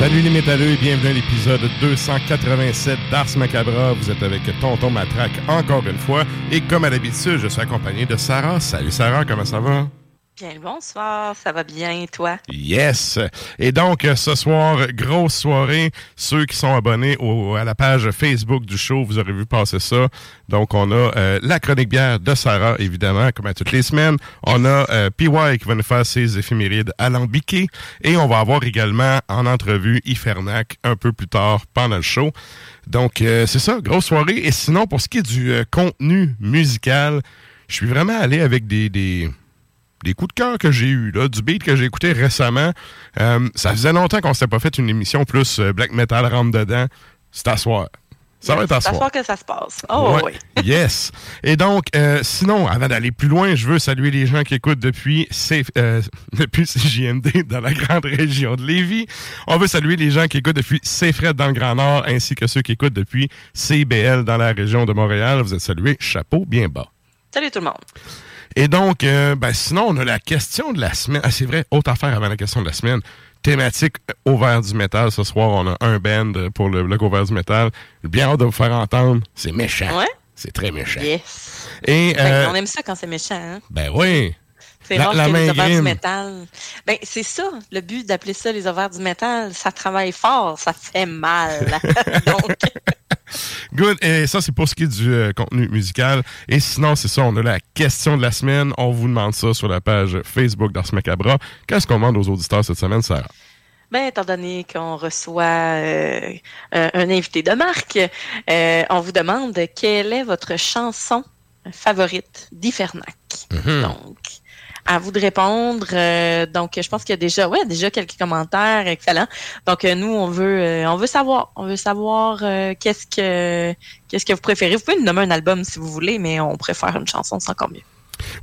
Salut les métalleux et bienvenue à l'épisode 287 d'Ars Macabra. Vous êtes avec Tonton Matraque encore une fois. Et comme à l'habitude, je suis accompagné de Sarah. Salut Sarah, comment ça va? Bien bonsoir, ça va bien, toi? Yes! Et donc, ce soir, grosse soirée. Ceux qui sont abonnés au- à la page Facebook du show, vous aurez vu passer ça. Donc, on a euh, la chronique bière de Sarah, évidemment, comme à toutes les semaines. On a euh, PY qui va nous faire ses éphémérides alambiquées. Et on va avoir également en entrevue Ifernac un peu plus tard pendant le show. Donc, euh, c'est ça, grosse soirée. Et sinon, pour ce qui est du euh, contenu musical, je suis vraiment allé avec des... des des coups de cœur que j'ai eu là, du beat que j'ai écouté récemment. Euh, ça faisait longtemps qu'on s'était pas fait une émission plus euh, black metal rentre dedans. C'est à soir. Ça va être à C'est à soir. soir que ça se passe. Oh Ouais. oui. Yes. Et donc, euh, sinon, avant d'aller plus loin, je veux saluer les gens qui écoutent depuis, C- euh, depuis CJMD dans la grande région de Lévis. On veut saluer les gens qui écoutent depuis CFRED dans le Grand Nord, ainsi que ceux qui écoutent depuis CBL dans la région de Montréal. Vous êtes salués. Chapeau bien bas. Salut tout le monde. Et donc, euh, ben, sinon, on a la question de la semaine. Ah, c'est vrai, autre affaire avant la question de la semaine. Thématique euh, au vert du métal. Ce soir, on a un band pour le bloc au vert du métal. Bien hâte de vous faire entendre. C'est méchant. Ouais? C'est très méchant. Yes. Et, euh, on aime ça quand c'est méchant. Hein? ben oui. C'est la- rare la que les ovaires du métal. Ben, c'est ça, le but d'appeler ça les ovaires du métal. Ça travaille fort, ça fait mal. Donc, Good. Et ça, c'est pour ce qui est du euh, contenu musical. Et sinon, c'est ça, on a la question de la semaine. On vous demande ça sur la page Facebook d'Ars Macabra. Qu'est-ce qu'on demande aux auditeurs cette semaine, Sarah? ben, étant donné qu'on reçoit euh, un, un invité de marque, euh, on vous demande quelle est votre chanson favorite d'Ifernac. Mhm. Donc, à vous de répondre. Euh, donc, je pense qu'il y a déjà, ouais, déjà quelques commentaires excellents. Donc, euh, nous, on veut, euh, on veut savoir, on veut savoir euh, qu'est-ce que, qu'est-ce que vous préférez. Vous pouvez nous nommer un album si vous voulez, mais on préfère une chanson, c'est encore mieux.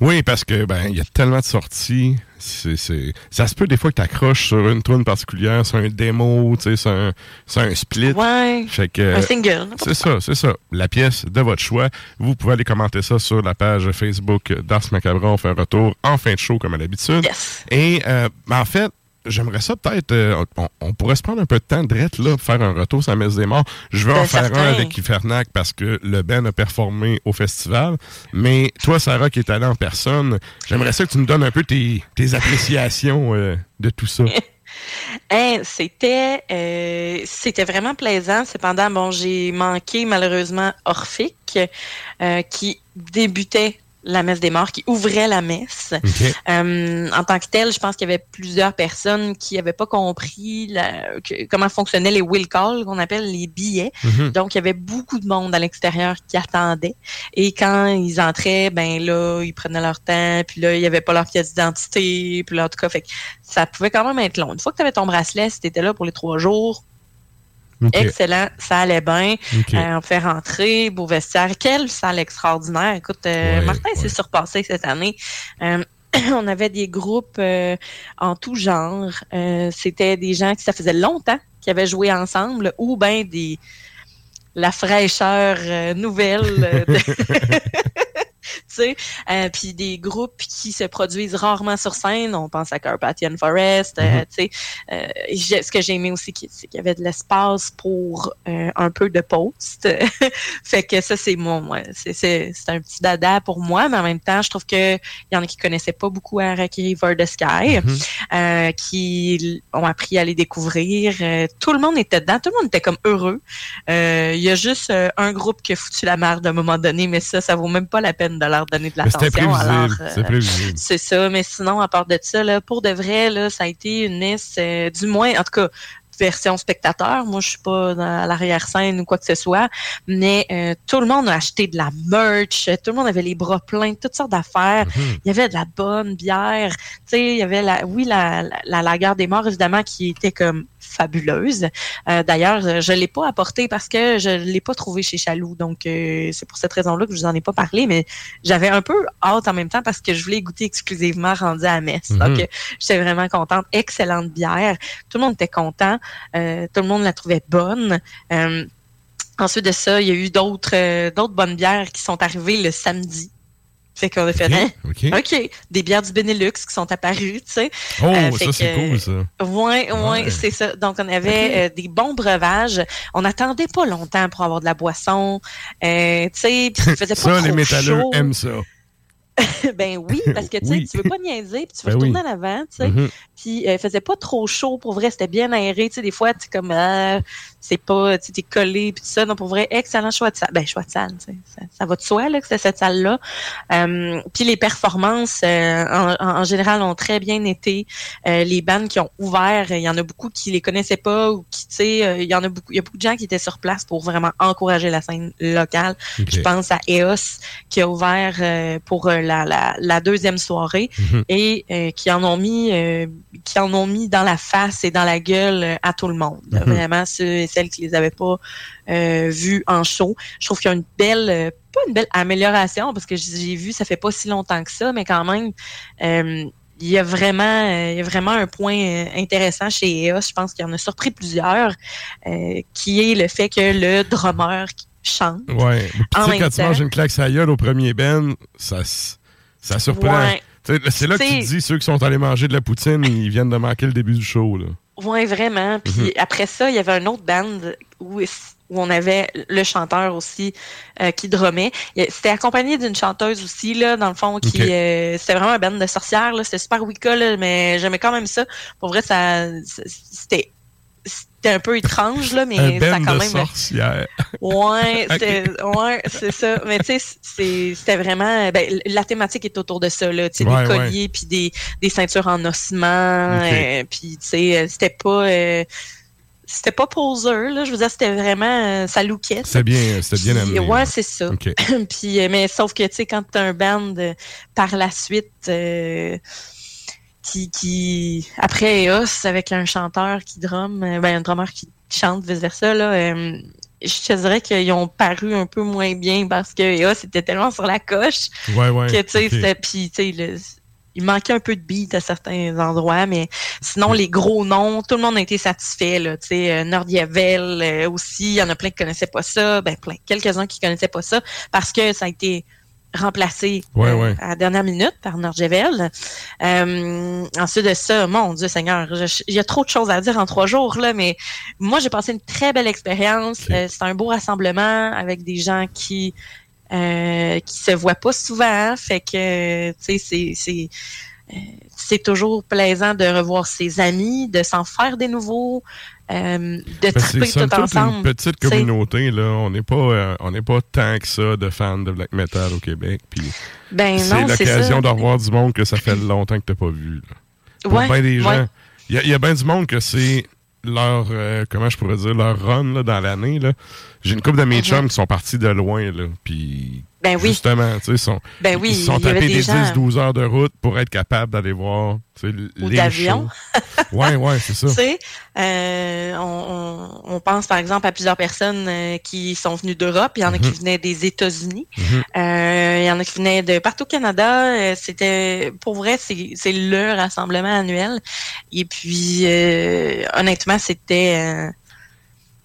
Oui, parce que ben il y a tellement de sorties. C'est, c'est, ça se peut des fois que tu accroches sur une tune particulière, sur un démo, tu sais, sur un, sur un split. Ouais. Fait que, Un single. C'est ça, c'est ça. La pièce de votre choix. Vous pouvez aller commenter ça sur la page Facebook d'Ars Macabre. On fait un retour en fin de show comme à l'habitude. Yes. Et euh, ben, en fait, j'aimerais ça peut-être. euh, on, on pourrait se prendre un peu de temps de là pour faire un retour sur la messe des morts. Je vais Ben, en faire un avec Ifernac parce que le Ben a performé au festival. Mais toi, Sarah, qui est allée en personne, j'aimerais ça que tu nous donnes un peu tes, tes appréciations euh, de tout ça. C'était euh, c'était vraiment plaisant. Cependant, bon, j'ai manqué malheureusement euh, qui débutait la messe des morts, qui ouvrait la messe. Euh, en tant que tel, je pense qu'il y avait plusieurs personnes qui n'avaient pas compris la- que- comment fonctionnaient les will calls, qu'on appelle les billets. Mhm. Donc, il y avait beaucoup de monde à l'extérieur qui attendait. Et quand ils entraient, ben là, ils prenaient leur temps, puis là, il n'y avait pas leur pièce d'identité, puis là, en tout cas, fait ça pouvait quand même être long. Une fois que tu avais ton bracelet, si tu étais là pour les trois jours, Excellent, ça allait bien. Euh, on fait rentrer, beau vestiaire. Quelle salle extraordinaire. Écoute, euh, Ouais, Martin ouais. s'est surpassé cette année. Euh, on avait des groupes en tout genre. C'était des gens qui ça faisait longtemps qui avaient joué ensemble ou ben des la fraîcheur nouvelle. de- Tu sais, euh, puis des groupes qui se produisent rarement sur scène, on pense à Carpathian Forest, euh, Mhm. tu sais, euh, ce que j'ai aimé aussi, c'est qu'il y avait de l'espace pour un peu de post. fait que ça, c'est mon, ouais, c'est, un petit dada pour moi, mais en même temps, je trouve que il y en a qui connaissaient pas beaucoup Araki River the Sky, Mhm. euh, qui ont appris à les découvrir. Euh, tout le monde était dedans, tout le monde était comme heureux. Euh, Il y a juste un groupe qui a foutu la merde à un moment donné, mais ça, ça vaut même pas la peine de leur donner de l'attention. Alors, euh, C'est prévisible. c'est ça, mais sinon, à part de ça, là, pour de vrai, là, ça a été une messe, euh, du moins, en tout cas, version spectateur. Moi, je suis pas dans l'arrière-scène ou quoi que ce soit, mais euh, tout le monde a acheté de la merch, tout le monde avait les bras pleins toutes sortes d'affaires. Mhm. Il y avait de la bonne bière, tu sais, il y avait la, oui, la, la, la lagueur des morts, évidemment, qui était comme fabuleuse. Euh, D'ailleurs, euh, je l'ai pas apportée parce que je l'ai pas trouvée chez Chaloux, donc euh, c'est pour cette raison-là que je vous en ai pas parlé, mais j'avais un peu hâte en même temps parce que je voulais goûter exclusivement rendu à Metz. Mhm. Donc, j'étais vraiment contente. Excellente bière. Tout le monde était content. Euh, tout le monde la trouvait bonne. Ensuite de ça, il y a eu d'autres euh, d'autres bonnes bières qui sont arrivées le samedi. Fait qu'on a fait, hein? OK. OK, des bières du Benelux qui sont apparues, tu sais. Oh, Euh, ça, c'est cool, ça. Ouais, ouais, Ouais. c'est ça. Donc, on avait euh, des bons breuvages. On n'attendait pas longtemps pour avoir de la boisson. Euh, tu sais, puis il faisait pas Ça, trop les métalleux chaud. aiment ça. ben oui, parce que tu sais, Oui. tu veux pas niaiser, puis tu veux Ben retourner oui. en avant, tu sais. Mhm. Puis euh, il faisait pas trop chaud pour vrai, c'était bien aéré, tu sais. Des fois, tu comme ah, c'est pas, tu t'es collé puis tout ça. Donc pour vrai, excellent choix de salle. Ben choix de salle, ça, ça va de soi là que c'est cette salle là. puis les performances euh, en, général ont très bien été. Euh, les bandes qui ont ouvert, il y en a beaucoup qui les connaissaient pas ou qui, tu sais, euh, il y en a beaucoup, il y a beaucoup de gens qui étaient sur place pour vraiment encourager la scène locale. Je pense à EOS qui a ouvert euh, pour euh, la, la, la deuxième soirée Mhm. et euh, qui en ont mis euh, qui en ont mis dans la face et dans la gueule euh, à tout le monde. Mhm. Vraiment ceux et celles qui les avaient pas euh, vus en show. Je trouve qu'il y a une belle euh, pas une belle amélioration parce que j'ai vu ça fait pas si longtemps que ça, mais quand même euh, il y a vraiment euh, il y a vraiment un point euh, intéressant chez EOS, je pense qu'il y en a surpris plusieurs, euh, qui est le fait que le drummer chante Ouais. Puis, tu En sais, même quand tu manges une claque la gueule au premier ben, ça, ça surprend. Ouais. C'est là que tu te dis, ceux qui sont allés manger de la poutine, ils viennent de manquer le début du show. Là. Oui, vraiment. Puis Mhm. après ça, il y avait un autre band où, où on avait le chanteur aussi euh, qui drummait. Il- C'était accompagné d'une chanteuse aussi, là, dans le fond, qui euh, c'était vraiment un band de sorcières. là. C'était super Wicca, là, mais j'aimais quand même ça. Pour vrai, ça c'était c'était un peu étrange, là, mais un ça a ben quand de même. sorcières. Ouais, c'était, ouais, c'est ça. Mais tu sais, c'était vraiment, ben, la thématique est autour de ça là, tu sais, Ouais, des colliers puis des, des ceintures en ossement, euh, puis tu sais, euh, c'était pas, euh, c'était pas poseur là. Je veux dire, c'était vraiment, euh, ça lookait. C'était bien, c'était bien amené. Ouais, c'est ça. Puis, mais sauf que, tu sais, quand t'as un band par la suite euh, qui, qui, après EOS, avec un chanteur qui drum, euh, ben, un drummer qui chante, vice-versa, là, euh, je te dirais qu'ils ont paru un peu moins bien parce que ah, c'était tellement sur la coche Ouais, ouais. que tu sais, puis tu sais le- il manquait un peu de beat à certains endroits, mais sinon les gros noms, tout le monde a été satisfait là. Tu sais, euh, Nordiavel euh, aussi, il y en a plein qui connaissaient pas ça, ben plein, quelques-uns qui connaissaient pas ça parce que ça a été remplacé Ouais, euh, ouais. à la dernière minute par Nordiavel. Euh, ensuite de ça, mon Dieu Seigneur, il y a trop de choses à dire en trois jours là, mais moi j'ai passé une très belle expérience. Euh, c'est un beau rassemblement avec des gens qui euh, qui se voient pas souvent. Fait que, tu sais, c'est, c'est, euh, c'est toujours plaisant de revoir ses amis, de s'en faire des nouveaux, euh, de c'est triper tout toute une ensemble. petite communauté, là. On n'est pas, euh, on n'est pas tant que ça de fans de black metal au Québec. Puis Ben c'est l'occasion de revoir du monde que ça fait longtemps que t'as pas vu. là. Pour Ouais, bien des ouais. gens. Il y a, bien du monde que c'est leur, euh, comment je pourrais dire, leur run là, dans l'année. là. J'ai une couple de mes Mhm. chums qui sont partis de loin, là. Puis Ben oui, justement, tu sais, sont, ben oui, ils sont tapés des des gens 10-12 heures de route pour être capables d'aller voir tu sais, Ou les d'avion. ouais, ouais, c'est ça. Tu sais, euh, on, on, pense par exemple à plusieurs personnes euh, qui sont venues d'Europe. Il y en a qui Mhm. venaient des États-Unis. Mhm. Euh, il y en a qui venaient de partout au Canada. Euh, C'était, pour vrai, c'est le rassemblement annuel. Et puis, honnêtement, c'était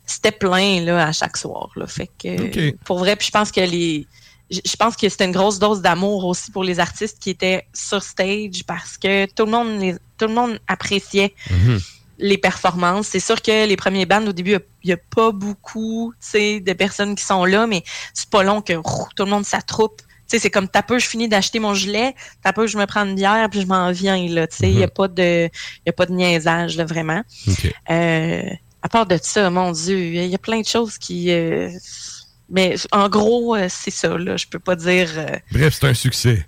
c'était plein là à chaque soir. Là. Fait que, pour vrai, puis je pense que les je pense que c'était une grosse dose d'amour aussi pour les artistes qui étaient sur stage parce que tout le monde les, tout le monde appréciait Mhm. les performances. C'est sûr que les premiers bands, au début, il n'y a, pas beaucoup de personnes qui sont là, mais c'est pas long que tout le monde s'attroupe. C'est comme t'as peu, je finis d'acheter mon gilet, t'as peu, je me prends une bière, puis je m'en viens. Il n'y a, pas de- y a pas de niaisage, là, vraiment. Euh, à part de ça, mon Dieu, il y a plein de choses qui... euh, mais en gros, euh, c'est ça. Là. Je peux pas dire... euh, Bref, c'est un succès.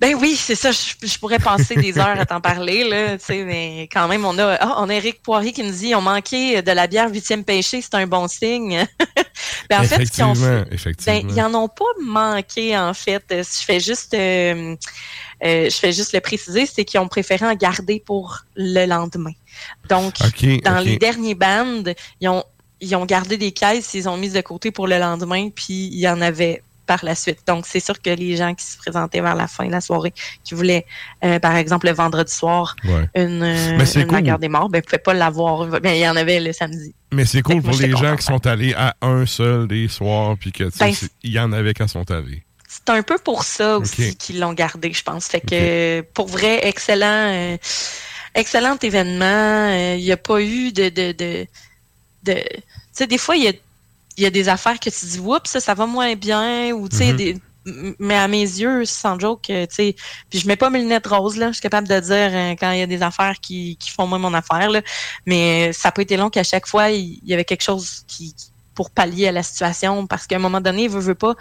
ben oui, c'est ça. Je, je pourrais passer des heures à t'en parler, là, mais quand même, on a, ah, on a Eric Poirier qui nous dit, on manquait de la bière huitième pêché, c'est un bon signe. ben, en fait, ce qu'ils ont effectivement, fait, effectivement. ben, ils en ont pas manqué, en fait. Euh, Je fais juste, euh, euh, je fais juste le préciser, c'est qu'ils ont préféré en garder pour le lendemain. Donc, dans les derniers bands, ils ont, ils ont gardé des caisses, ils ont mis de côté pour le lendemain, puis il y en avait par la suite. Donc, c'est sûr que les gens qui se présentaient vers la fin de la soirée, qui voulaient, euh, par exemple, le vendredi soir, Ouais. une, euh, une cool. bagarre des morts, ben, ne pouvaient pas l'avoir. Ben, il y en avait le samedi. Mais c'est cool moi, pour les gens qui sont allés à un seul des soirs, puis que tu sais, Ben, il y en avait quand sont allés. C'est un peu pour ça aussi qu'ils l'ont gardé, je pense. Fait que, pour vrai, excellent, euh, excellent événement. Euh, Il n'y a pas eu de, de, de, de- tu sais, des fois, il y a, il y a des affaires que tu dis, oups, ça, ça va moins bien, ou tu sais, Mhm. des- m- mais à mes yeux, sans joke, tu sais, puis je mets pas mes lunettes roses, là, je suis capable de dire euh, quand il y a des affaires qui, qui font moins mon affaire, là, mais ça pas été long qu'à chaque fois, il y avait quelque chose qui, pour pallier à la situation, parce qu'à un moment donné, veut, veut pas,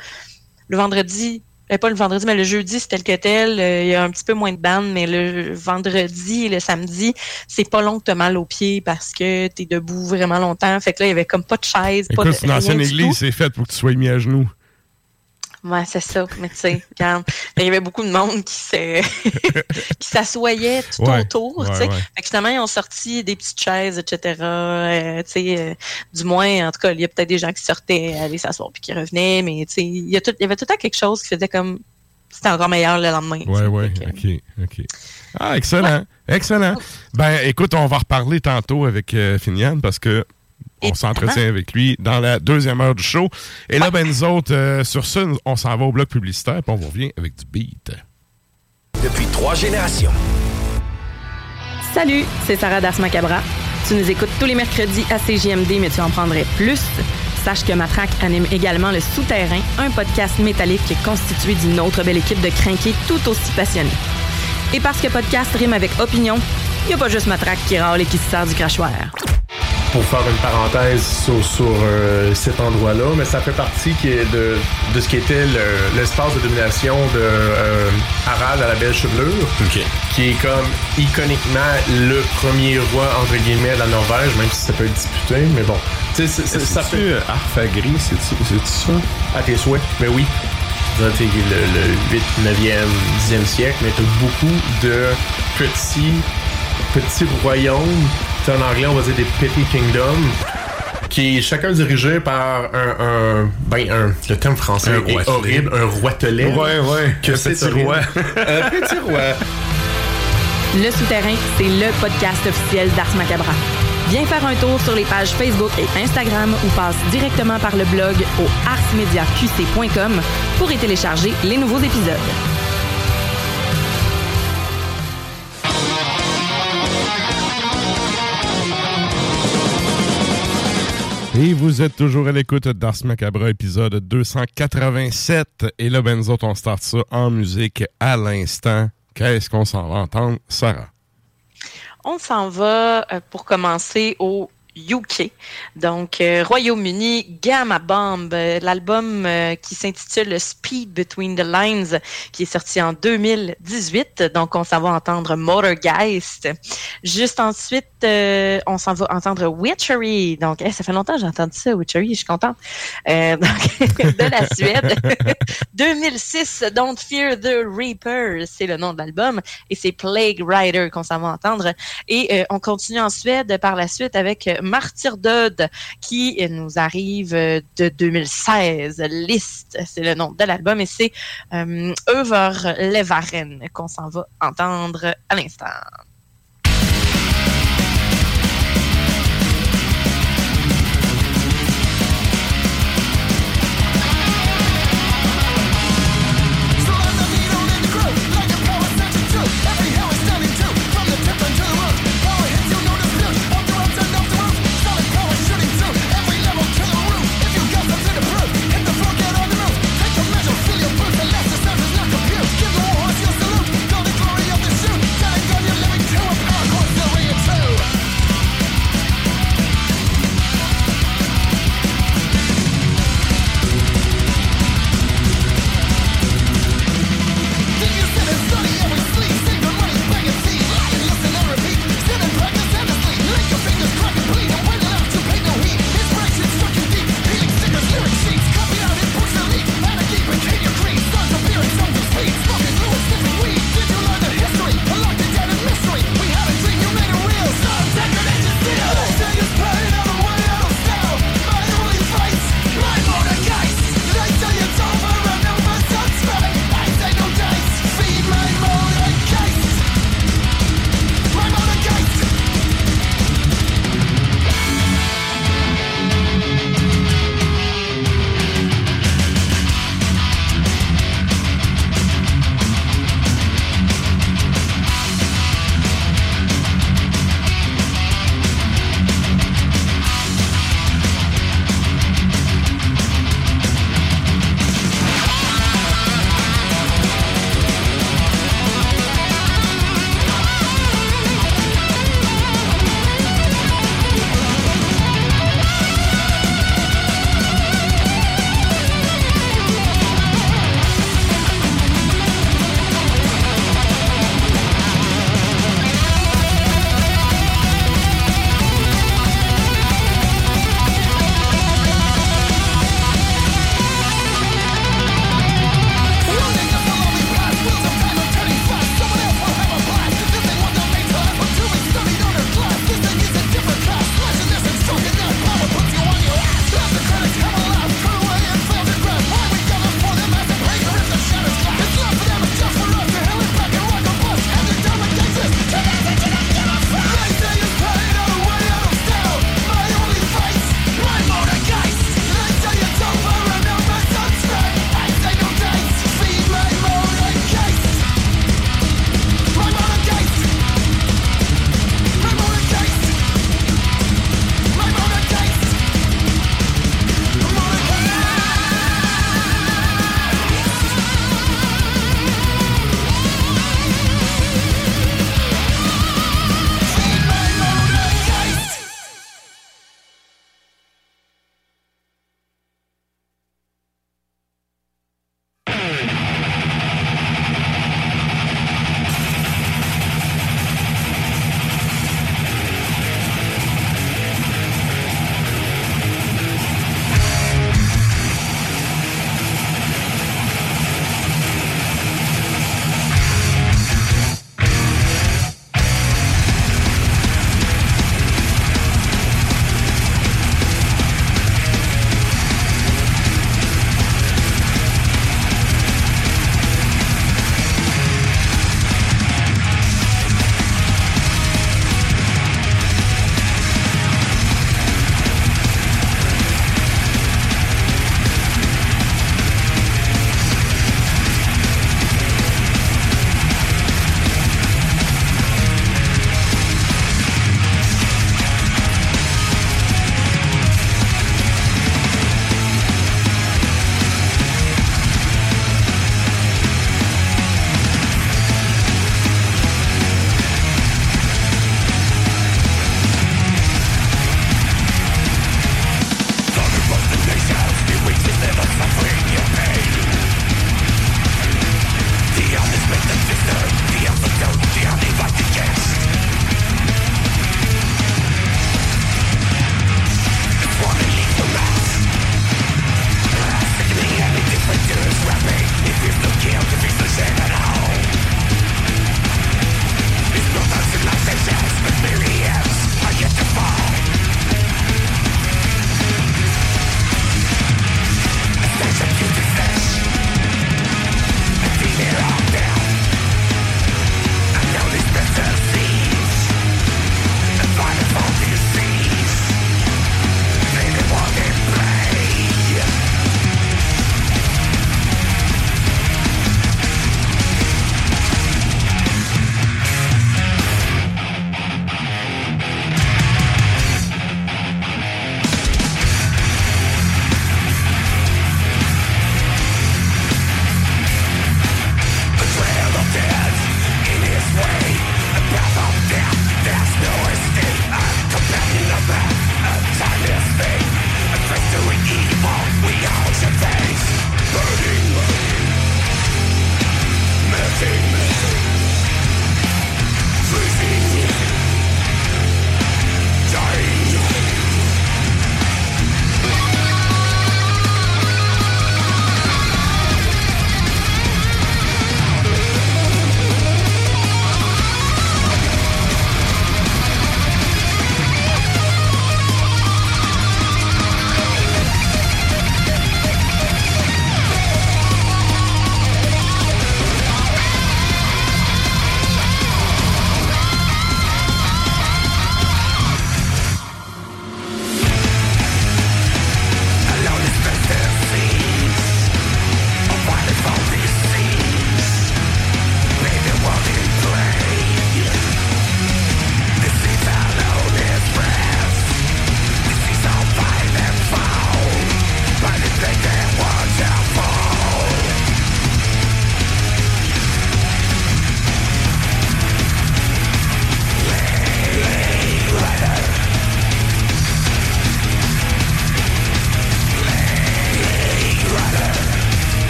le vendredi, pas le vendredi, mais le jeudi, c'est tel que tel. euh, Il y a un petit peu moins de bandes, mais le vendredi et le samedi, c'est pas long que t'as mal aux pieds parce que t'es debout vraiment longtemps. Fait que là, il y avait comme pas de chaise, pas de c'est une ancienne église, c'est fait pour que tu sois mis à genoux. Ouais, c'est ça. Mais tu sais, regarde, il y avait beaucoup de monde qui se, qui s'assoyait tout Ouais, autour, ouais, tu sais. ouais. Fait que finalement, ils ont sorti des petites chaises, etc. Euh, tu sais, euh, du moins, en tout cas, il y a peut-être des gens qui sortaient, aller s'asseoir puis qui revenaient, mais tu sais, il y, a tout- il y avait tout le temps quelque chose qui faisait comme c'était encore meilleur le lendemain. Fait que- ok, ok. Ah, excellent, excellent. Ben, écoute, on va reparler tantôt avec euh, Finian parce que on s'entretient avec lui dans la deuxième heure du show. Et là, ben, nous autres, euh, sur ça, on s'en va au bloc publicitaire, puis on vous revient avec du beat. Depuis trois générations. Salut, c'est Sarah Das Macabra. Tu nous écoutes tous les mercredis à CJMD, mais tu en prendrais plus. Sache que Matraque anime également Le Souterrain, un podcast métallique constitué d'une autre belle équipe de crinqués tout aussi passionnés. Et parce que podcast rime avec opinion, il n'y a pas juste Matraque qui râle et qui se sert du crachoir. pour faire une parenthèse sur, sur, euh, cet endroit-là, mais ça fait partie qui est de, de ce qui était le- l'espace de domination de euh, Harald à la belle chevelure, qui est comme iconiquement le premier roi entre guillemets de la Norvège, même si ça peut être disputé, mais bon, c'est- c'est- ça fait C'est-tu Arfagri, c'est-tu ça? à tes souhaits, mais oui. Le, le 8, 9e, 10e siècle, mais t'as beaucoup de petits, petits royaumes. T'sais, en anglais, on va dire des petty kingdoms qui est chacun dirigé par un, un ben un, le terme français Un est horrible, un roitelet. Ouais, ouais, Que un c'est petit roi. un petit roi. Le Souterrain, c'est le podcast officiel d'Ars Macabra. Viens faire un tour sur les pages Facebook et Instagram ou passe directement par le blog au arsmediaqc.com pour y télécharger les nouveaux épisodes. Et vous êtes toujours à l'écoute d'Ars Macabre, épisode 287. Et là, ben, nous autres, on start ça en musique à l'instant. Qu'est-ce qu'on s'en va entendre, Sarah? On s'en va euh, pour commencer au UK, donc euh, Royaume-Uni, Gamma Bomb, euh, l'album euh, qui s'intitule Speed Between the Lines, qui est sorti en 2018. Donc on s'en va entendre Motorgeist. Juste ensuite, on s'en va entendre Witchery. Donc eh, ça fait longtemps que j'ai entendu ça, Witchery, je suis contente. Donc de la Suède. 2006, Don't Fear the Reaper, c'est le nom de l'album, et c'est Plague Rider qu'on s'en va entendre. Et on continue en Suède par la suite avec euh, Martyrdöd qui nous arrive de 2016. List, c'est le nom de l'album, et c'est euh, Överlevaren qu'on s'en va entendre à l'instant.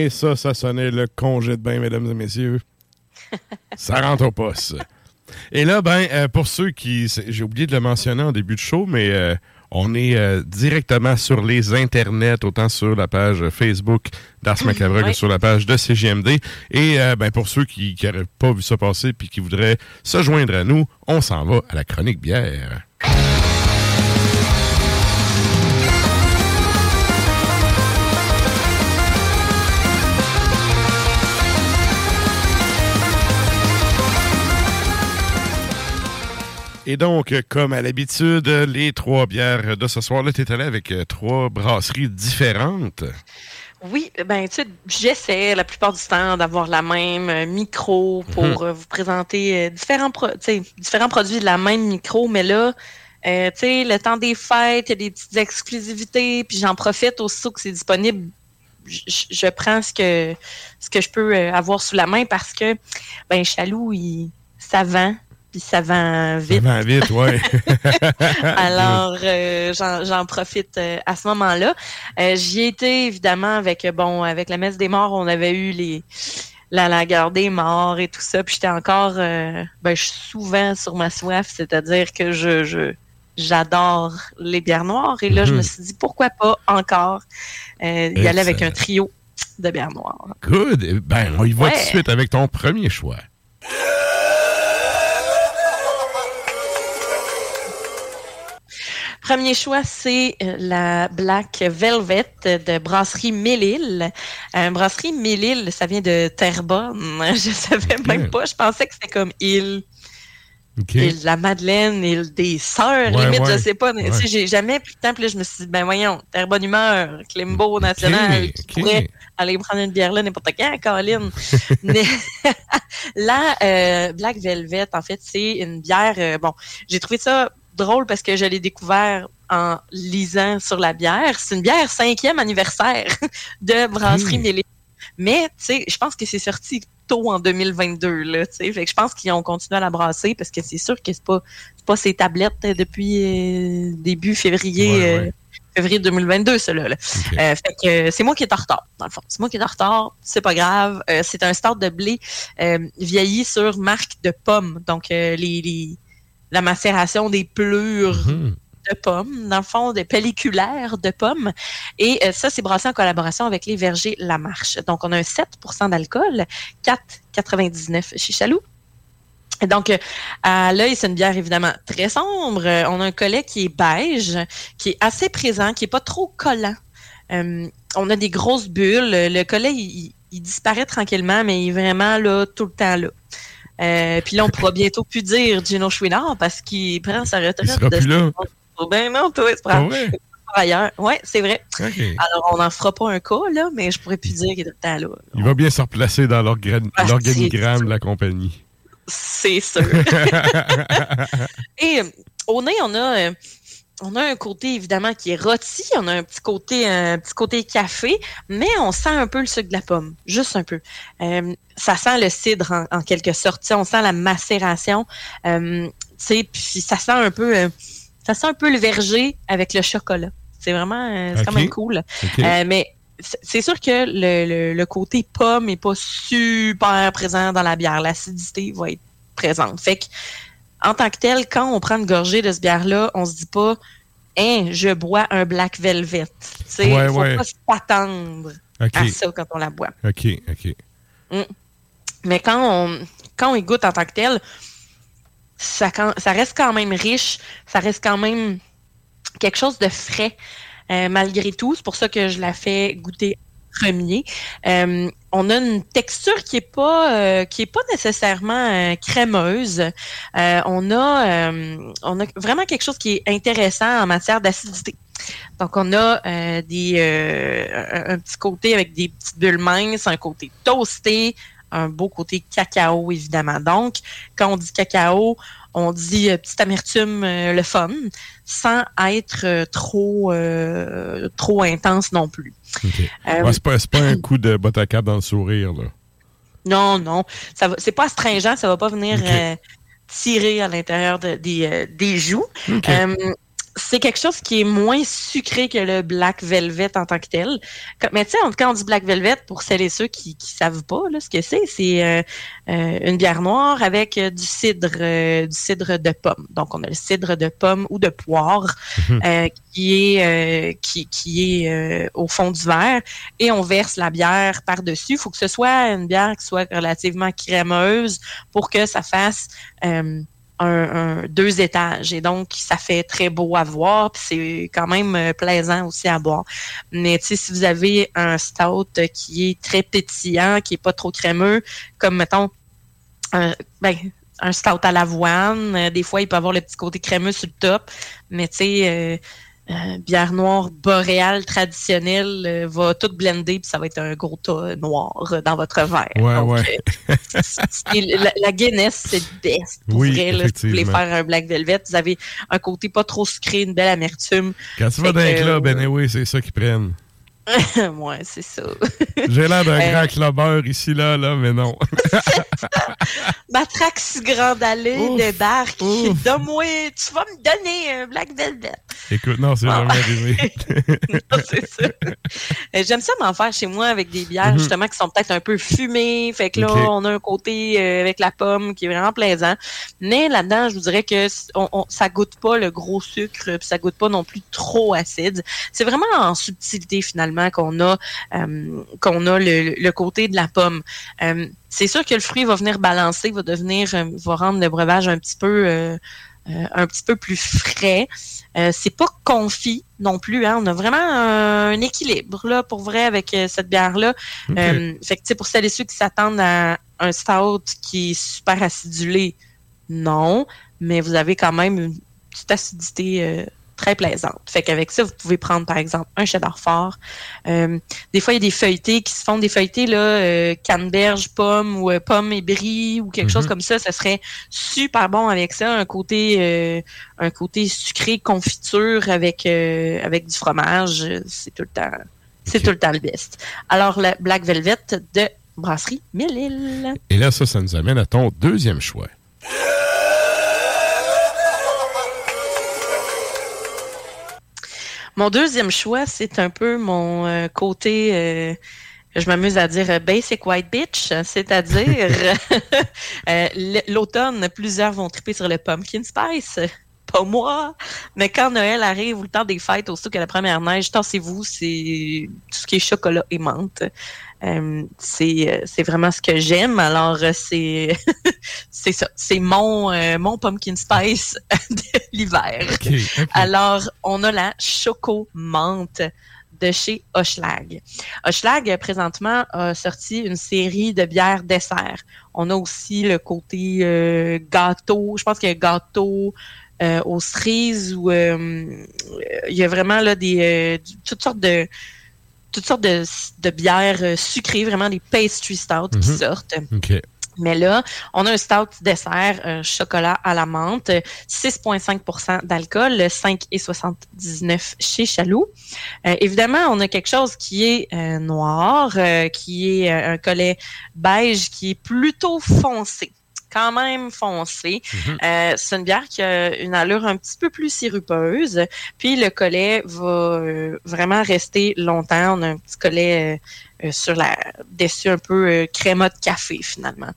Et ça, ça sonnait le congé de bain, mesdames et messieurs. ça rentre au poste. Et là, ben, euh, pour ceux qui. J'ai oublié de le mentionner en début de show, mais euh, on est euh, directement sur les internets, autant sur la page Facebook d'Ars Macabre que sur la page de CGMD. Et ben, pour ceux qui n'auraient pas vu ça passer puis qui voudraient se joindre à nous, on s'en va à la chronique bière. Et donc, comme à l'habitude, les trois bières de ce soir, là, tu es allé avec euh, trois brasseries différentes. Oui, ben tu sais, j'essaie la plupart du temps d'avoir la même euh, micro pour mhm. euh, vous présenter différents, différents produits de la même micro, mais là, tu sais, le temps des fêtes, il y a des petites exclusivités, puis j'en profite aussitôt que c'est disponible. Je, prends ce que ce que je peux avoir sous la main parce que ben Chaloux, il, ça vend puis ça vend vite. Ça vend vite, oui. Alors, euh, j'en profite euh, à ce moment-là. Euh, j'y étais évidemment avec, bon, avec la messe des morts, on avait eu les la, la guerre des morts et tout ça. Puis j'étais encore, ben, je suis souvent sur ma soif, c'est-à-dire que je, j'adore les bières noires. Et là, je me mhm. suis dit, pourquoi pas encore y aller avec un trio de bières noires. Good. Eh ben, on y va tout de suite avec ton premier choix. Premier choix, c'est euh, la Black Velvet de Brasserie Mélile. Euh, brasserie Mélile, ça vient de Terrebonne. Je savais même pas. Je pensais que c'était comme île. Île de la Madeleine, île des Sœurs, limite, je sais pas. Ouais. J'ai jamais plus de temps. Puis là, je me suis dit, ben voyons, Terrebonne humeur, Climbo national, tu pourrais aller prendre une bière là n'importe quand, Caroline. la euh, Black Velvet, en fait, c'est une bière. bon, j'ai trouvé ça drôle parce que je l'ai découvert en lisant sur la bière. C'est une bière cinquième anniversaire de Brasserie mmh. Mais, tu sais, je pense que c'est sorti tôt en 2022, là, tu sais. Fait que je pense qu'ils ont continué à la brasser parce que c'est sûr que c'est pas, pas ces tablettes euh, depuis euh, début février. Euh, février 2022, cela. Là. fait que c'est moi qui est en retard, dans le fond. C'est moi qui est en retard, c'est pas grave. c'est un start de blé vieilli sur marque de pommes. Donc, les, la macération des plures mhm. de pommes, dans le fond, des pelliculaires de pommes. Et euh, ça, c'est brassé en collaboration avec les vergers La Marche. Donc, on a un 7% d'alcool, 4,99 chez Chaloux. Donc, euh, à l'œil, c'est une bière évidemment très sombre. Euh, on a un collet qui est beige, qui est assez présent, qui est pas trop collant. on a des grosses bulles. Le collet, il, il, disparaît tranquillement, mais il est vraiment là tout le temps là. Euh, puis là, on pourra bientôt plus dire Gino Chouinard parce qu'il prend sa retraite. Il sera plus là. Ben non, toi, pas ouais? ailleurs. Oui, c'est vrai. Alors, on n'en fera pas un cas, là, mais je pourrais plus dire qu'il est temps là. Il va bien se replacer dans ah, l'organigramme de la compagnie. C'est sûr. Et au nez, on a euh, on a un côté évidemment qui est rôti, on a un petit côté un petit côté café, mais on sent un peu le sucre de la pomme, juste un peu. Euh, ça sent le cidre en, quelque sorte, on sent la macération, euh, puis ça sent un peu euh, ça sent un peu le verger avec le chocolat. C'est vraiment euh, c'est quand même cool. mais c'est sûr que le, le, côté pomme est pas super présent dans la bière. L'acidité va être présente. Fait que en tant que tel, quand on prend une gorgée de ce bière-là, on se dit pas, hein, je bois un Black Velvet. Il ne faut pas s'attendre à ça quand on la boit. OK, OK. Mm. Mais quand on, quand on y goûte en tant que tel, ça, ça reste quand même riche, ça reste quand même quelque chose de frais, euh, malgré tout. C'est pour ça que je la fais goûter premier. Euh, on a une texture qui est pas euh, qui est pas nécessairement euh, crémeuse. on a on a vraiment quelque chose qui est intéressant en matière d'acidité. Donc on a des un, petit côté avec des petites bulles minces, un côté toasté, un beau côté cacao évidemment. Donc quand on dit cacao, on dit petite amertume le fun sans être trop trop intense non plus. Euh, c'est pas, un coup de botte à cap dans le sourire, là. Non, non. C'est pas astringent, ça va pas venir euh, tirer à l'intérieur des, euh, des, joues. C'est quelque chose qui est moins sucré que le Black Velvet en tant que tel. Mais tu sais, quand on dit Black Velvet, pour celles et ceux qui ne savent pas là, ce que c'est, c'est euh, euh, une bière noire avec euh, du cidre, du cidre de pomme. Donc, on a le cidre de pomme ou de poire mhm. qui est qui, qui est au fond du verre et on verse la bière par-dessus. Il faut que ce soit une bière qui soit relativement crémeuse pour que ça fasse un, deux étages et donc ça fait très beau à voir puis c'est quand même euh, plaisant aussi à boire. Mais si vous avez un stout qui est très pétillant, qui est pas trop crémeux, comme mettons un, ben, un stout à l'avoine, euh, des fois il peut avoir le petit côté crémeux sur le top, mais tu sais euh, euh, bière noire boréale traditionnelle euh, va tout blender puis ça va être un gros tas noir dans votre verre. Ouais, ouais. Euh, la, Guinness, c'est le best. Pour oui, vrai, si vous voulez faire un Black Velvet, vous avez un côté pas trop sucré, une belle amertume. Quand tu vas dans un club, ben oui, c'est ça qu'ils prennent. ouais, c'est ça. J'ai l'air d'un grand clubbeur ici, là, là, mais non. Matrax Grande Allée débarque. Donne-moi, tu vas me donner un Black Velvet. Écoute, non, c'est jamais arrivé. non, c'est ça. Euh, j'aime ça m'en faire chez moi avec des bières, mhm. justement, qui sont peut-être un peu fumées. Fait que là, on a un côté euh, avec la pomme qui est vraiment plaisant. Mais là-dedans, je vous dirais que on, ça goûte pas le gros sucre, puis ça goûte pas non plus trop acide. C'est vraiment en subtilité, finalement, qu'on a, euh, qu'on a le, côté de la pomme. c'est sûr que le fruit va venir balancer, va devenir, va rendre le breuvage un petit peu euh, un petit peu plus frais. Euh, c'est pas confit non plus. Hein. On a vraiment un, équilibre là pour vrai avec euh, cette bière là. fait que pour celles et ceux qui s'attendent à un stout qui est super acidulé, non, mais vous avez quand même une petite acidité très plaisante. Fait qu'avec ça, vous pouvez prendre, par exemple, un cheddar fort. Euh, des fois, il y a des feuilletés qui se font des feuilletés, là, euh, canneberge, pomme ou euh, pomme et brie ou quelque chose mhm. comme ça. Ça serait super bon avec ça. Un côté, euh, un côté sucré, confiture avec, avec du fromage. C'est tout le temps, c'est tout le temps le best. Alors, le Black Velvet de Brasserie Mille Et là, ça, ça nous amène à ton deuxième choix. Mon deuxième choix, c'est un peu mon euh, côté, euh, je m'amuse à dire euh, basic white bitch, c'est-à-dire l'automne, plusieurs vont triper sur le pumpkin spice. Pas moi, mais quand Noël arrive ou le temps des fêtes, aussitôt que la première neige, tassez-vous, c'est tout ce qui est chocolat et menthe. Euh, c'est c'est vraiment ce que j'aime. Alors c'est c'est ça, c'est mon mon pumpkin spice de l'hiver. Alors on a la choco menthe de chez Hochelag. Hochelag, présentement, a sorti une série de bières dessert. On a aussi le côté euh, gâteau. Je pense qu'il y a gâteau euh, aux cerises où il y a vraiment là des toutes sortes de toutes sortes de, de bières euh, sucrées, vraiment des pastry stouts qui mhm. sortent. Mais là, on a un stout dessert, un chocolat à la menthe, 6,5% d'alcool, 5,79 chez Chaloux. Euh, évidemment, on a quelque chose qui est euh, noir, qui est un collet beige, qui est plutôt foncé quand même foncé. Mhm. Euh, c'est une bière qui a une allure un petit peu plus sirupeuse. Puis le collet va euh, vraiment rester longtemps. On a un petit collet euh, sur la dessus un peu créma de café finalement.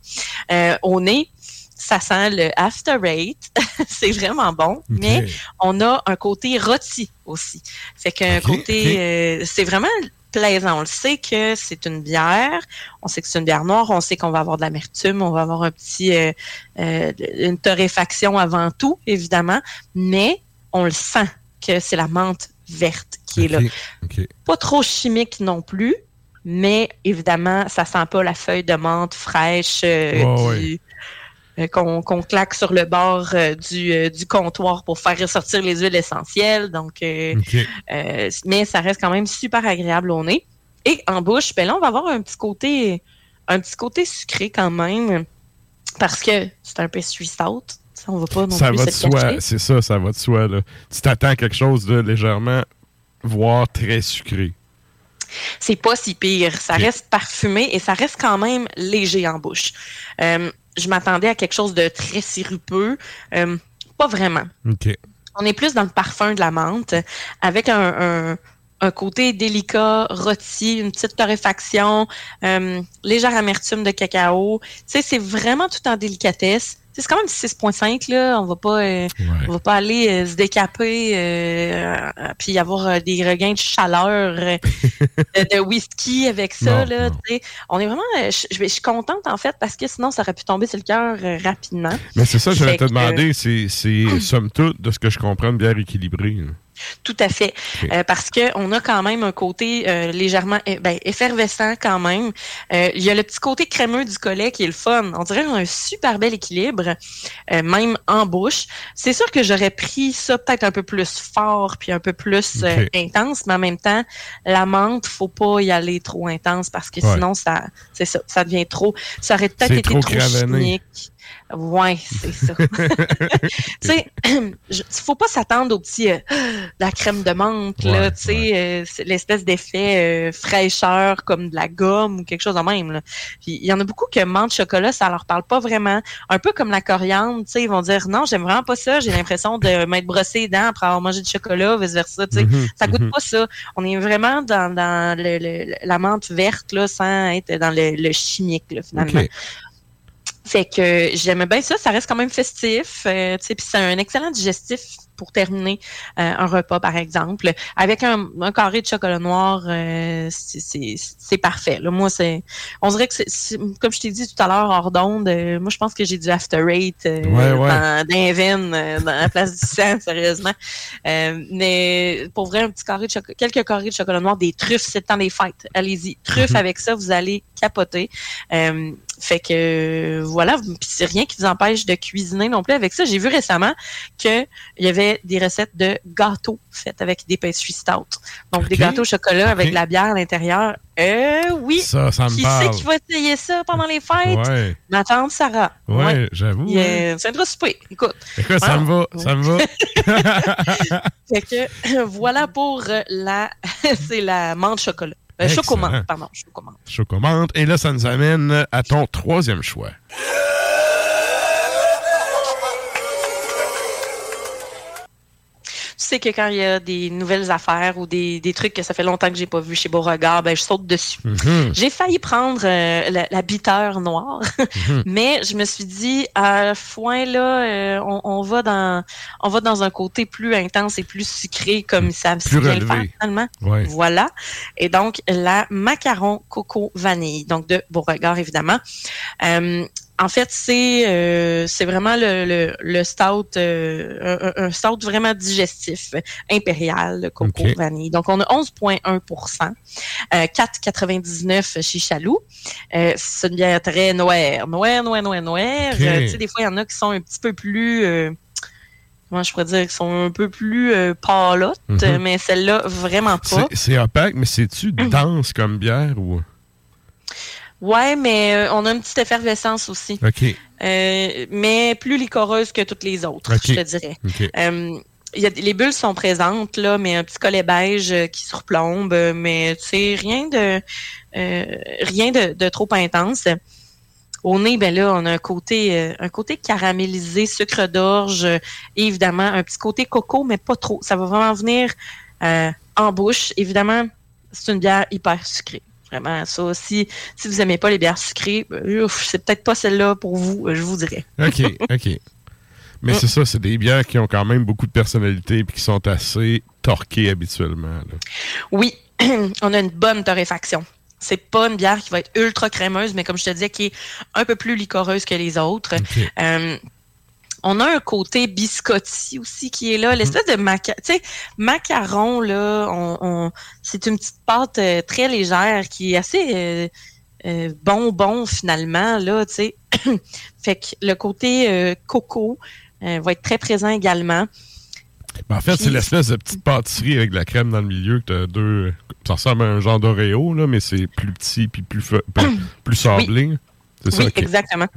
au nez, ça sent le after rate. c'est vraiment bon, mais on a un côté rôti aussi. C'est qu'un côté, c'est vraiment plaisant. On le sait que c'est une bière, on sait que c'est une bière noire, on sait qu'on va avoir de l'amertume, on va avoir un petit euh, euh, une torréfaction avant tout, évidemment, mais on le sent que c'est la menthe verte qui est là. Pas trop chimique non plus, mais évidemment, ça sent pas la feuille de menthe fraîche euh, euh, qu'on claque sur le bord euh, du, euh, du, comptoir pour faire ressortir les huiles essentielles. Donc, mais ça reste quand même super agréable au nez. Et en bouche, ben là, on va avoir un petit côté, un petit côté sucré quand même, parce que c'est un pastry stout. Ça, on va pas non ça plus va de soi, c'est ça, ça va de soi. Là. Tu t'attends à quelque chose de légèrement, voire très sucré. C'est pas si pire. Ça reste parfumé et ça reste quand même léger en bouche je m'attendais à quelque chose de très sirupeux. Euh, pas vraiment. On est plus dans le parfum de la menthe, avec un, un, côté délicat, rôti, une petite torréfaction, euh, légère amertume de cacao. Tu sais, c'est vraiment tout en délicatesse c'est quand même 6.5 là, on va pas euh, on va pas aller euh, se décaper euh, puis avoir des regains de chaleur de, whisky avec ça là, on est vraiment je, suis contente en fait parce que sinon ça aurait pu tomber sur le cœur rapidement. Mais c'est ça je vais te demander, c'est c'est somme toute de ce que je comprends une bière équilibrée. Tout à fait. Euh, parce qu'on a quand même un côté euh, légèrement ben, effervescent quand même. Euh, il y a le petit côté crémeux du collet qui est le fun. On dirait un super bel équilibre, même en bouche. C'est sûr que j'aurais pris ça peut-être un peu plus fort puis un peu plus intense, mais en même temps, la menthe, faut pas y aller trop intense parce que sinon, ça, c'est ça, ça devient trop. Ça aurait peut-être été trop, trop chimique. Ouais, c'est ça. tu sais, il faut pas s'attendre au petit euh, la crème de menthe là, tu sais, euh, l'espèce d'effet euh, fraîcheur comme de la gomme ou quelque chose de même. Il y en a beaucoup que menthe chocolat, ça leur parle pas vraiment. Un peu comme la coriandre, tu sais, ils vont dire non, j'aime vraiment pas ça. J'ai l'impression de m'être brossé les dents après avoir mangé du chocolat, vice versa. Tu sais, mm-hmm, ça goûte mm-hmm. pas ça. On est vraiment dans, dans le, la menthe verte là, sans être dans le, chimique là, finalement. Fait que j'aime bien ça. Ça reste quand même festif. Euh, puis c'est un excellent digestif pour terminer euh, un repas, par exemple. Avec un, carré de chocolat noir, euh, c'est parfait. Là, moi, c'est. On dirait que c'est. Comme je t'ai dit tout à l'heure, hors d'onde, euh, moi je pense que j'ai du after rate euh, dans, dans la place du sang, sérieusement. mais pour vrai, un petit carré de chocolat, quelques carrés de chocolat noir, des truffes, c'est le temps des fêtes. Allez-y. Truffes mhm. avec ça, vous allez capoter. Fait que voilà, puis c'est rien qui vous empêche de cuisiner non plus avec ça. J'ai vu récemment qu'il y avait des recettes de gâteaux faites avec des pastries stout. Donc, des gâteaux au chocolat avec de la bière à l'intérieur. Euh, oui. Ça, ça me qui parle. Qui sait qui va essayer ça pendant les fêtes? Ouais. Ma tante Sarah. Ouais. j'avoue. C'est un souper. Écoute. Écoute, ça me va. Ça me va. fait que, voilà pour la, c'est la menthe chocolat. Euh, chocomante, pardon. Chocomante. Chocomante. Et là, ça nous amène à ton troisième choix. Sais que quand il y a des nouvelles affaires ou des, des trucs que ça fait longtemps que j'ai pas vu chez Beauregard, ben je saute dessus. Mhm. J'ai failli prendre euh, la, la, biteur noire, mhm. mais je me suis dit à foin là, euh, on, on, va dans on va dans un côté plus intense et plus sucré comme ça se vient le faire finalement. Voilà. Et donc la macaron coco vanille, donc de Beauregard évidemment. Euh, en fait, c'est euh, c'est vraiment le, le, le stout, euh, un, un, stout vraiment digestif, impérial, coco vanille. Donc, on a 11,1% euh, 4,99 chez Chaloux. Euh, c'est une bière très noire, noire, noire, noire, noire. Euh, tu sais, des fois, il y en a qui sont un petit peu plus... Comment je pourrais dire, qui sont un peu plus palottes, mhm. mais celle-là, vraiment pas. C'est opaque, mais c'est-tu dense comme bière ou... Ouais, mais euh, on a une petite effervescence aussi. OK. Euh, mais plus licoreuse que toutes les autres, je te dirais. Euh, y a, les bulles sont présentes, là, mais un petit collet beige qui surplombe, mais c'est rien de rien de, trop intense. Au nez, ben là, on a un côté un côté caramélisé, sucre d'orge, et évidemment un petit côté coco, mais pas trop. Ça va vraiment venir en bouche. Évidemment, c'est une bière hyper sucrée. Vraiment, ça. Si, si vous n'aimez pas les bières sucrées, ben, c'est peut-être pas celle-là pour vous, je vous dirais. OK, OK. Mais c'est ça, c'est des bières qui ont quand même beaucoup de personnalité et qui sont assez torquées habituellement. Oui, on a une bonne torréfaction. C'est pas une bière qui va être ultra crémeuse, mais comme je te disais, qui est un peu plus licoreuse que les autres. Euh, on a un côté biscotti aussi qui est là, mhm. l'espèce de maca macaron là, on, c'est une petite pâte euh, très légère qui est assez euh, euh, bonbon finalement là, tu sais. fait que le côté coco va être très présent également. Ben, en fait, c'est l'espèce de petite pâtisserie avec de la crème dans le milieu que tu as deux. Ça ressemble à un genre d'Oreo, là, mais c'est plus petit puis plus, plus sablé. Oui, exactement.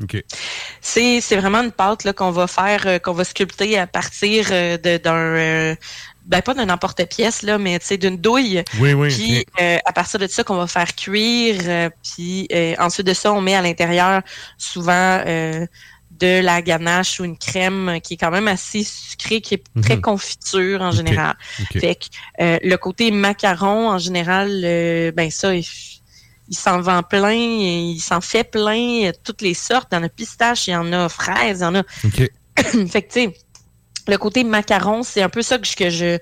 C'est, vraiment une pâte qu'on va faire, euh, qu'on va sculpter à partir euh, de, d'un euh, ben pas d'un emporte-pièce là, mais d'une douille. Oui, oui. Puis à partir de ça qu'on va faire cuire, puis ensuite de ça on met à l'intérieur souvent de la ganache ou une crème qui est quand même assez sucrée, qui est très Mhm. confiture en général. Fait que euh, le côté macaron, en général, ben ça, il, il s'en vend plein, il s'en fait plein, euh, toutes les sortes. Il y en a pistache, il y en a fraise, il y en a. OK. fait que tu sais, le côté macaron, c'est un peu ça que je, que je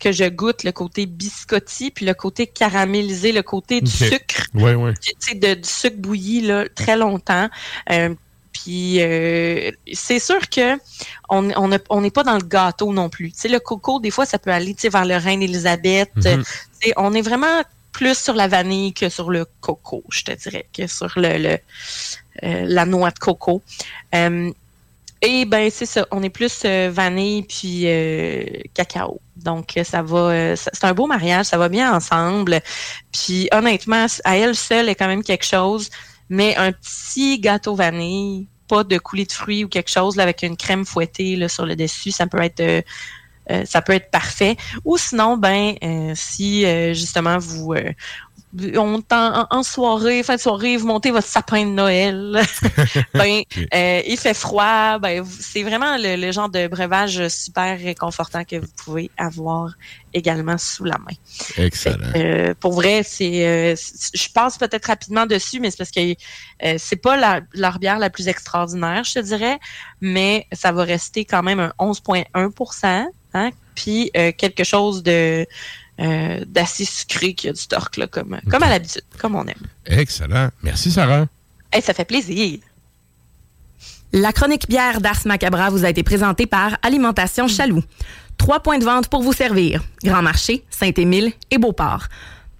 que je goûte, le côté biscotti, puis le côté caramélisé, le côté du sucre Ouais, ouais. tu sais, de, du sucre bouilli là, très longtemps. Euh, puis euh, c'est sûr que on on a- on n'est pas dans le gâteau non plus. Tu sais, le coco, des fois, ça peut aller tu sais, vers le Reine Élisabeth. Tu sais, on est vraiment plus sur la vanille que sur le coco, je te dirais, que sur le, euh, la noix de coco. Euh, et ben c'est ça, on est plus euh, vanille puis cacao. Donc ça va, c'est un beau mariage, ça va bien ensemble. Puis honnêtement, à elle seule est quand même quelque chose, mais un petit gâteau vanille, pas de coulis de fruits ou quelque chose avec une crème fouettée sur le dessus, ça peut être euh, ça peut être parfait. Ou sinon, ben euh, si euh, justement vous euh, on en, en- soirée, fin de soirée, vous montez votre sapin de Noël. ben, euh, il fait froid. Ben, c'est vraiment le, le genre de breuvage super réconfortant que vous pouvez avoir également sous la main. Excellent. Euh, pour vrai, c'est, euh, je passe peut-être rapidement dessus, mais c'est parce que euh, c'est pas la, leur bière la plus extraordinaire, je te dirais, mais ça va rester quand même un 11,1 hein, puis euh, quelque chose de euh, d'assez sucré qui a du torque, là, comme, comme à l'habitude, comme on aime. Excellent. Merci, Sarah. Hey, ça fait plaisir. La chronique bière d'Ars Macabra vous a été présentée par Alimentation Chaloux. Trois points de vente pour vous servir. Grand Marché, Saint-Émile et Beauport.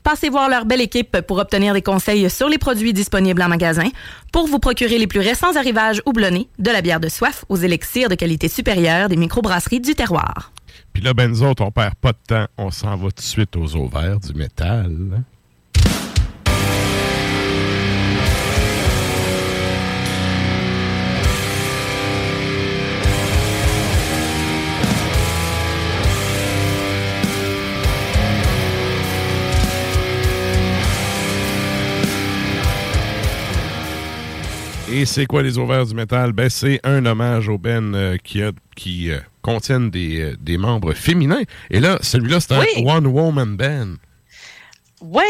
Passez voir leur belle équipe pour obtenir des conseils sur les produits disponibles en magasin, pour vous procurer les plus récents arrivages houblonnés, de la bière de soif aux élixirs de qualité supérieure des microbrasseries du terroir. Puis là, ben nous autres, on perd pas de temps. On s'en va tout de suite aux ovaires du métal. Et c'est quoi les ovaires du métal? Ben, c'est un hommage aux Ben euh, qui, a, qui euh, contiennent des, euh, des membres féminins. Et là, celui-là, c'est un Oui. one-woman band. Oui,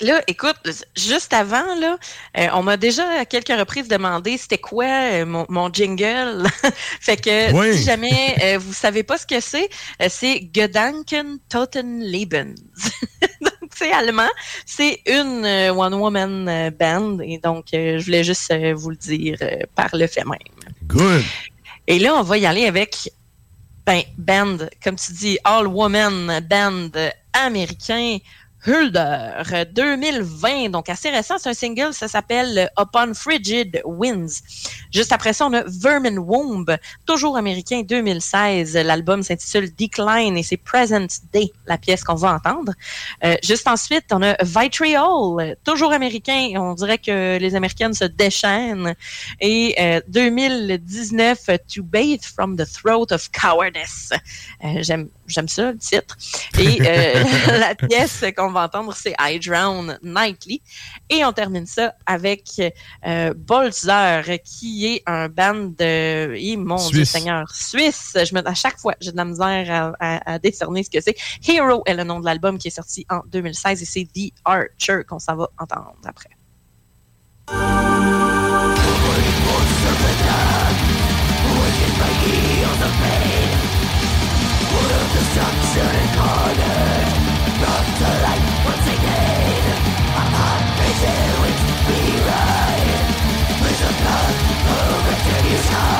là, écoute, juste avant, là, euh, on m'a déjà à quelques reprises demandé c'était quoi euh, mon, mon jingle. fait que Oui. si jamais euh, vous savez pas ce que c'est, c'est Gedanken Totenleben. donc c'est allemand, c'est une one woman euh, band et donc je voulais juste vous le dire par le fait même. Good. Et là, on va y aller avec ben, band, comme tu dis, all woman band américain. Hulder 2020, donc assez récent, c'est un single, ça s'appelle Upon Frigid Winds. Juste après ça, on a Vermin Womb, toujours américain 2016. L'album s'intitule Decline et c'est Present Day, la pièce qu'on va entendre. Euh, juste ensuite, on a Vitriol, toujours américain. On dirait que les Américaines se déchaînent. Et euh, 2019, To Bathe from the Throat of Cowardice. Euh, J'aime j'aime ça, le titre. Et euh, la pièce va entendre, c'est I Drown Nightly. Et on termine ça avec euh, Bolzer, qui est un band de... Eh, mon Dieu. Seigneur, Suisse. Je me, à chaque fois, j'ai de la misère à, à- à décerner ce que c'est. Hero est le nom de l'album qui est sorti en 2016 et c'est The Archer qu'on s'en va entendre après. Stop.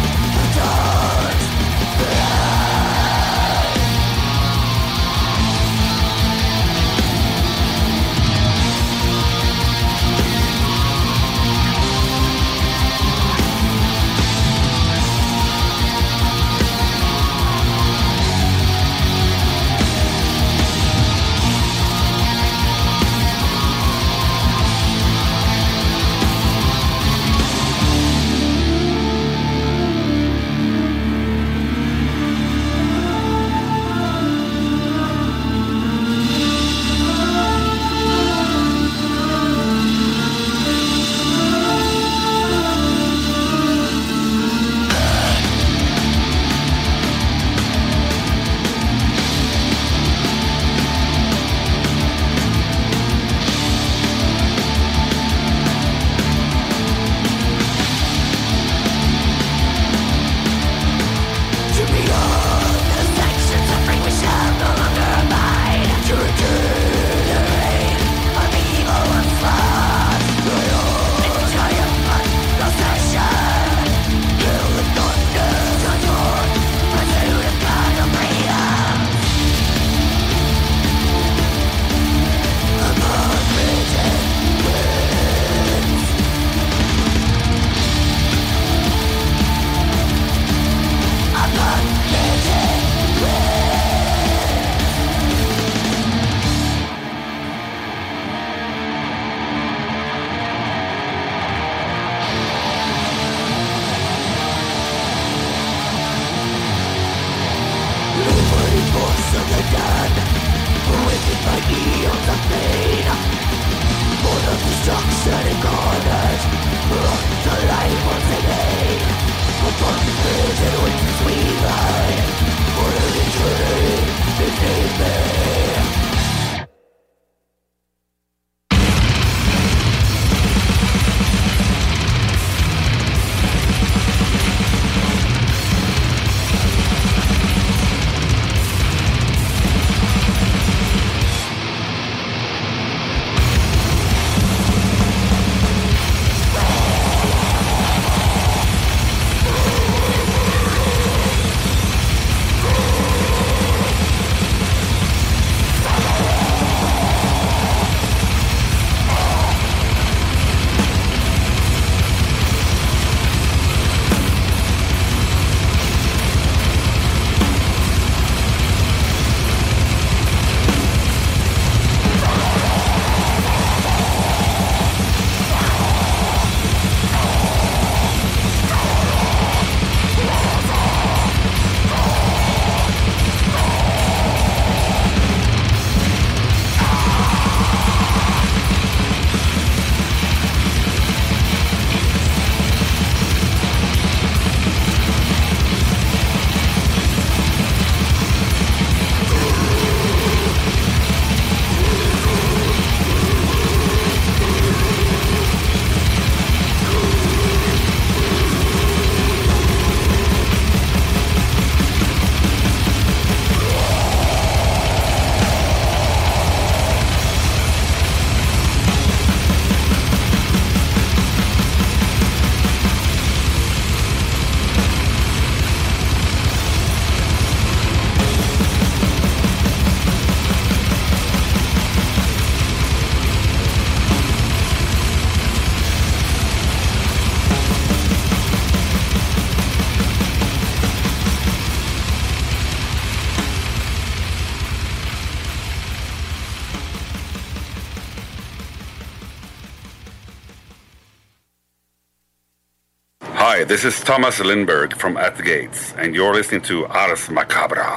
this is Thomas Lindberg from At the Gates, and you're listening to Ars Macabra.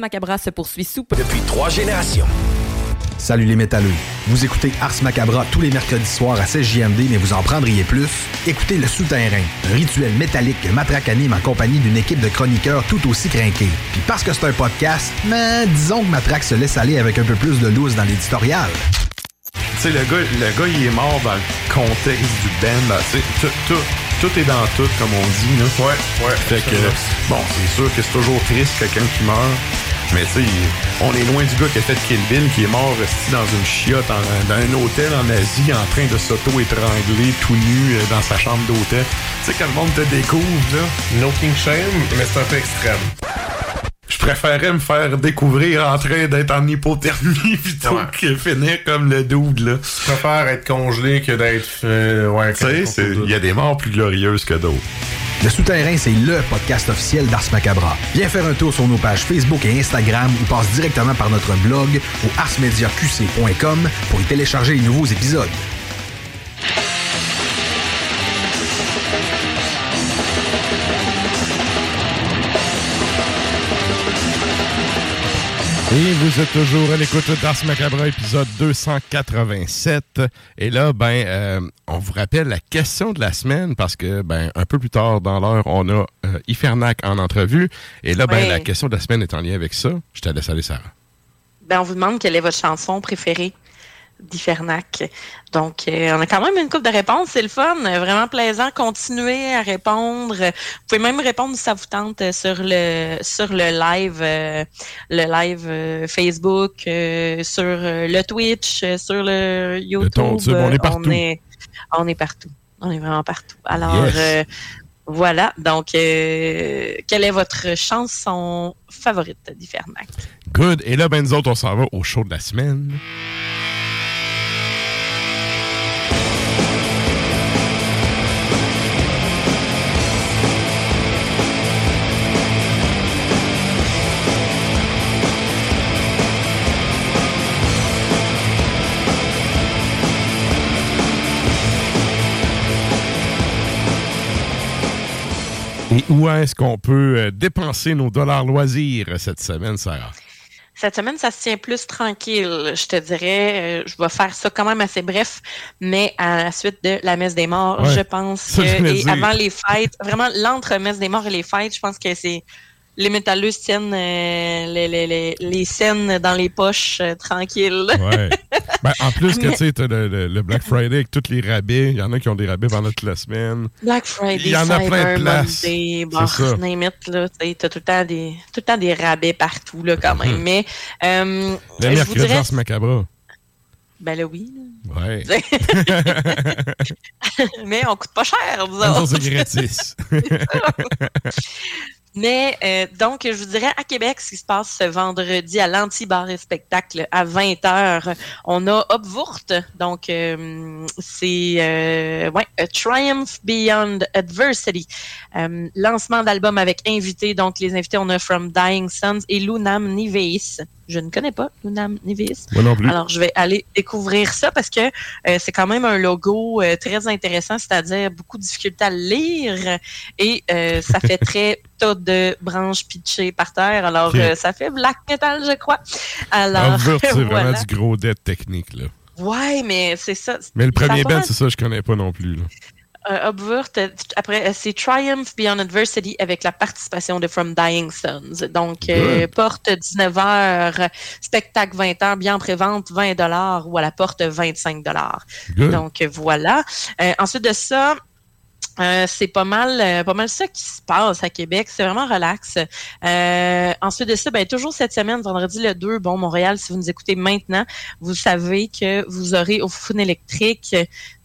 Macabra se poursuit sous peu. Depuis trois générations. Salut les métalleux. Vous écoutez Ars Macabra tous les mercredis soirs à 16 JMD, mais vous en prendriez plus? Écoutez Le Souterrain, un rituel métallique que Matraque anime en compagnie d'une équipe de chroniqueurs tout aussi crinqués. Puis parce que c'est un podcast, mais disons que Matraque se laisse aller avec un peu plus de loose dans l'éditorial. Tu sais, le gars, le gars, il est mort dans le contexte du band. tout, tout, tout est dans tout, comme on dit. Là. Ouais, ouais. Fait que, bon, c'est sûr que c'est toujours triste, quelqu'un qui meurt. Mais tu sais, on est loin du gars qui a fait Kill Bill, qui est mort resté dans une chiotte, en- dans un hôtel en Asie, en train de s'auto-étrangler tout nu euh, dans sa chambre d'hôtel. Tu sais, quand le monde te découvre, là. No King Shame, mais c'est un peu extrême. Je préférais me faire découvrir en train d'être en hypothermie plutôt Ouais. que finir comme le dude, là. Je préfère être congelé que d'être. euh, ouais, Tu sais, il y a des morts plus glorieuses que d'autres. Le Souterrain, c'est LE podcast officiel d'Ars Macabra. Viens faire un tour sur nos pages Facebook et Instagram ou passe directement par notre blog au arsmediaqc.com pour y télécharger les nouveaux épisodes. Et vous êtes toujours à l'écoute d'Ars Macabre, épisode 287. Et là, ben, euh, on vous rappelle la question de la semaine parce que, ben, un peu plus tard dans l'heure, on a euh, Ifernac en entrevue. Et là, ben, la question de la semaine est en lien avec ça. Je te laisse aller, Sarah. Ben, on vous demande quelle est votre chanson préférée d'Ifernac. Donc, euh, on a quand même une coupe de réponses. C'est le fun. Vraiment plaisant. Continuez à répondre. Vous pouvez même répondre si ça vous tente sur le sur le live euh, le live euh, Facebook, sur le Twitch, sur le YouTube. On est partout. On est, on est partout. On est vraiment partout. Alors, Yes. voilà. Donc, euh, quelle est votre chanson favorite d'Ifernac? Good. Et là, ben, nous autres, on s'en va au show de la semaine. Et où est-ce qu'on peut euh, dépenser nos dollars loisirs cette semaine, Sarah? Cette semaine, ça se tient plus tranquille, je te dirais. Euh, Je vais faire ça quand même assez bref, mais à la suite de la messe des morts, Ouais. je pense que et dire. avant les fêtes, vraiment l'entre-messe des morts et les fêtes, je pense que c'est les métalleux tiennent euh, les, les, les, les scènes dans les poches euh, tranquilles. Ouais. Ben, en plus que tu sais, t'as le, le- le Black Friday avec tous les rabais. Il y en a qui ont des rabais pendant toute la semaine. Black Friday, Il y en a Cyber plein de places. Monday, t'sais, t'as tout le temps des, tout le temps des rabais partout, là, quand même. Mhm. Mais, euh, Le je vous mercredi, dirais, Macabre. ben là, oui. là. Ouais. Mais on coûte pas cher, vous autres. c'est gratis. Mais euh, donc, je vous dirais à Québec, ce qui se passe ce vendredi à l'Anti-Bar et Spectacle à 20h, on a Upwurt. Donc, euh, c'est euh, ouais, Triumph Beyond Adversity. Euh, lancement d'album avec invités. Donc, les invités, on a From Dying Sons et Lunam Niveis. Je ne connais pas Lunam Niveis. Moi non plus. Alors, je vais aller découvrir ça parce que euh, c'est quand même un logo euh, très intéressant, c'est-à-dire beaucoup de difficulté à le lire et euh, ça fait très tas de branches pitchées par terre. Alors, ça fait black metal, je crois. Alors, c'est voilà. vraiment du gros dette technique. Là. Ouais, mais c'est ça. Mais le premier band, c'est ça, je connais pas non plus. Là. Upward, euh, après, euh, c'est Triumph Beyond Adversity avec la participation de From Dying Sons. Donc, euh, porte 19h, spectacle 20h, bien en pré-vente 20 ou à la porte 25 Good. Donc, voilà. Euh, ensuite de ça, euh, c'est pas mal, euh, pas mal ça qui se passe à Québec. C'est vraiment relax. Euh, ensuite de ça, ben, toujours cette semaine, vendredi le 2, bon, Montréal, si vous nous écoutez maintenant, vous savez que vous aurez au Fun électrique,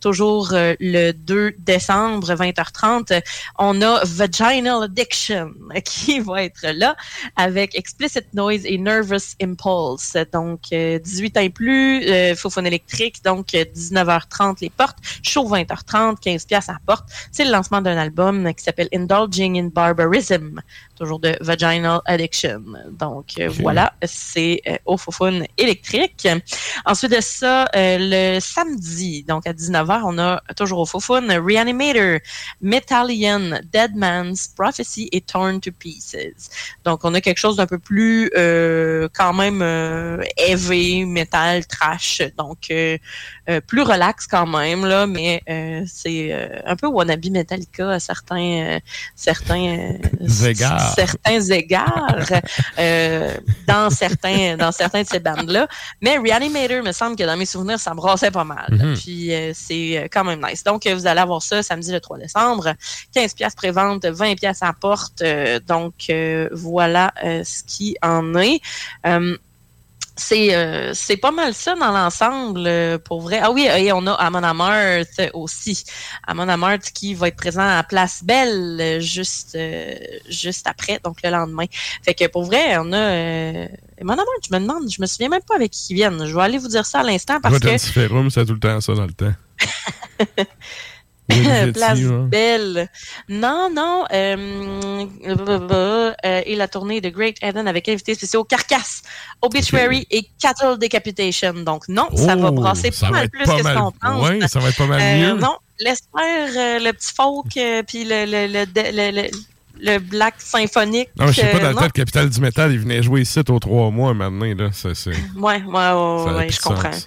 toujours euh, le 2 décembre, 20h30, on a Vaginal Addiction qui va être là avec Explicit Noise et Nervous Impulse. Donc, euh, 18 ans et plus, euh, Faux électrique, donc euh, 19h30 les portes, show 20h30, 15 pièces à la porte. c'est le lancement d'un album qui s'appelle Indulging in Barbarism, toujours de Vaginal Addiction. Donc euh, voilà, c'est euh, au Fofun électrique. Ensuite de ça, euh, le samedi, donc à 19h, on a toujours au Fofun Reanimator, Metallian, Dead Man's Prophecy et Torn to Pieces. Donc on a quelque chose d'un peu plus euh, quand même euh, heavy, metal, trash, donc euh, plus relax quand même là, mais euh, c'est euh, un peu wannabe Metallica à certains euh, certains euh, Égards. certains égards euh, dans certains dans certains de ces bandes là. Mais Reanimator me semble que dans mes souvenirs ça brassait pas mal. Mhm. Puis euh, c'est quand même nice. Donc vous allez avoir ça samedi le 3 décembre, 15 pièces prévente, 20 pièces à porte. Euh, donc euh, voilà euh, ce qui en est. C'est euh, c'est pas mal ça dans l'ensemble euh, pour vrai. Ah oui, et on a Amon Amarth aussi. Amon Amarth qui va être présent à Place Belle euh, juste euh, juste après, donc le lendemain. Fait que pour vrai, on a euh, Amon Amarth, je me demande, je me souviens même pas avec qui ils viennent. Je vais aller vous dire ça à l'instant parce que tout le temps ça dans le temps. Place ouais. Belle. Non, non. euh, euh, et la tournée de Great Eden avec invités spéciaux Carcass, Obituary et Cattle Decapitation. Donc non, ça va Oh, brasser ça pas va mal plus pas que ce qu'on pense. ouais, ça va être pas mal Euh, mieux. Non, laisse faire euh, le petit folk euh, puis le, le, le, le, le- le black symphonique. Non, je sais pas, euh, dans le temps, le Capital du Métal, il venait jouer ici aux trois mois maintenant. Là. C'est, c'est... Ouais, ouais, ouais, Ça ouais, je de comprends. sens.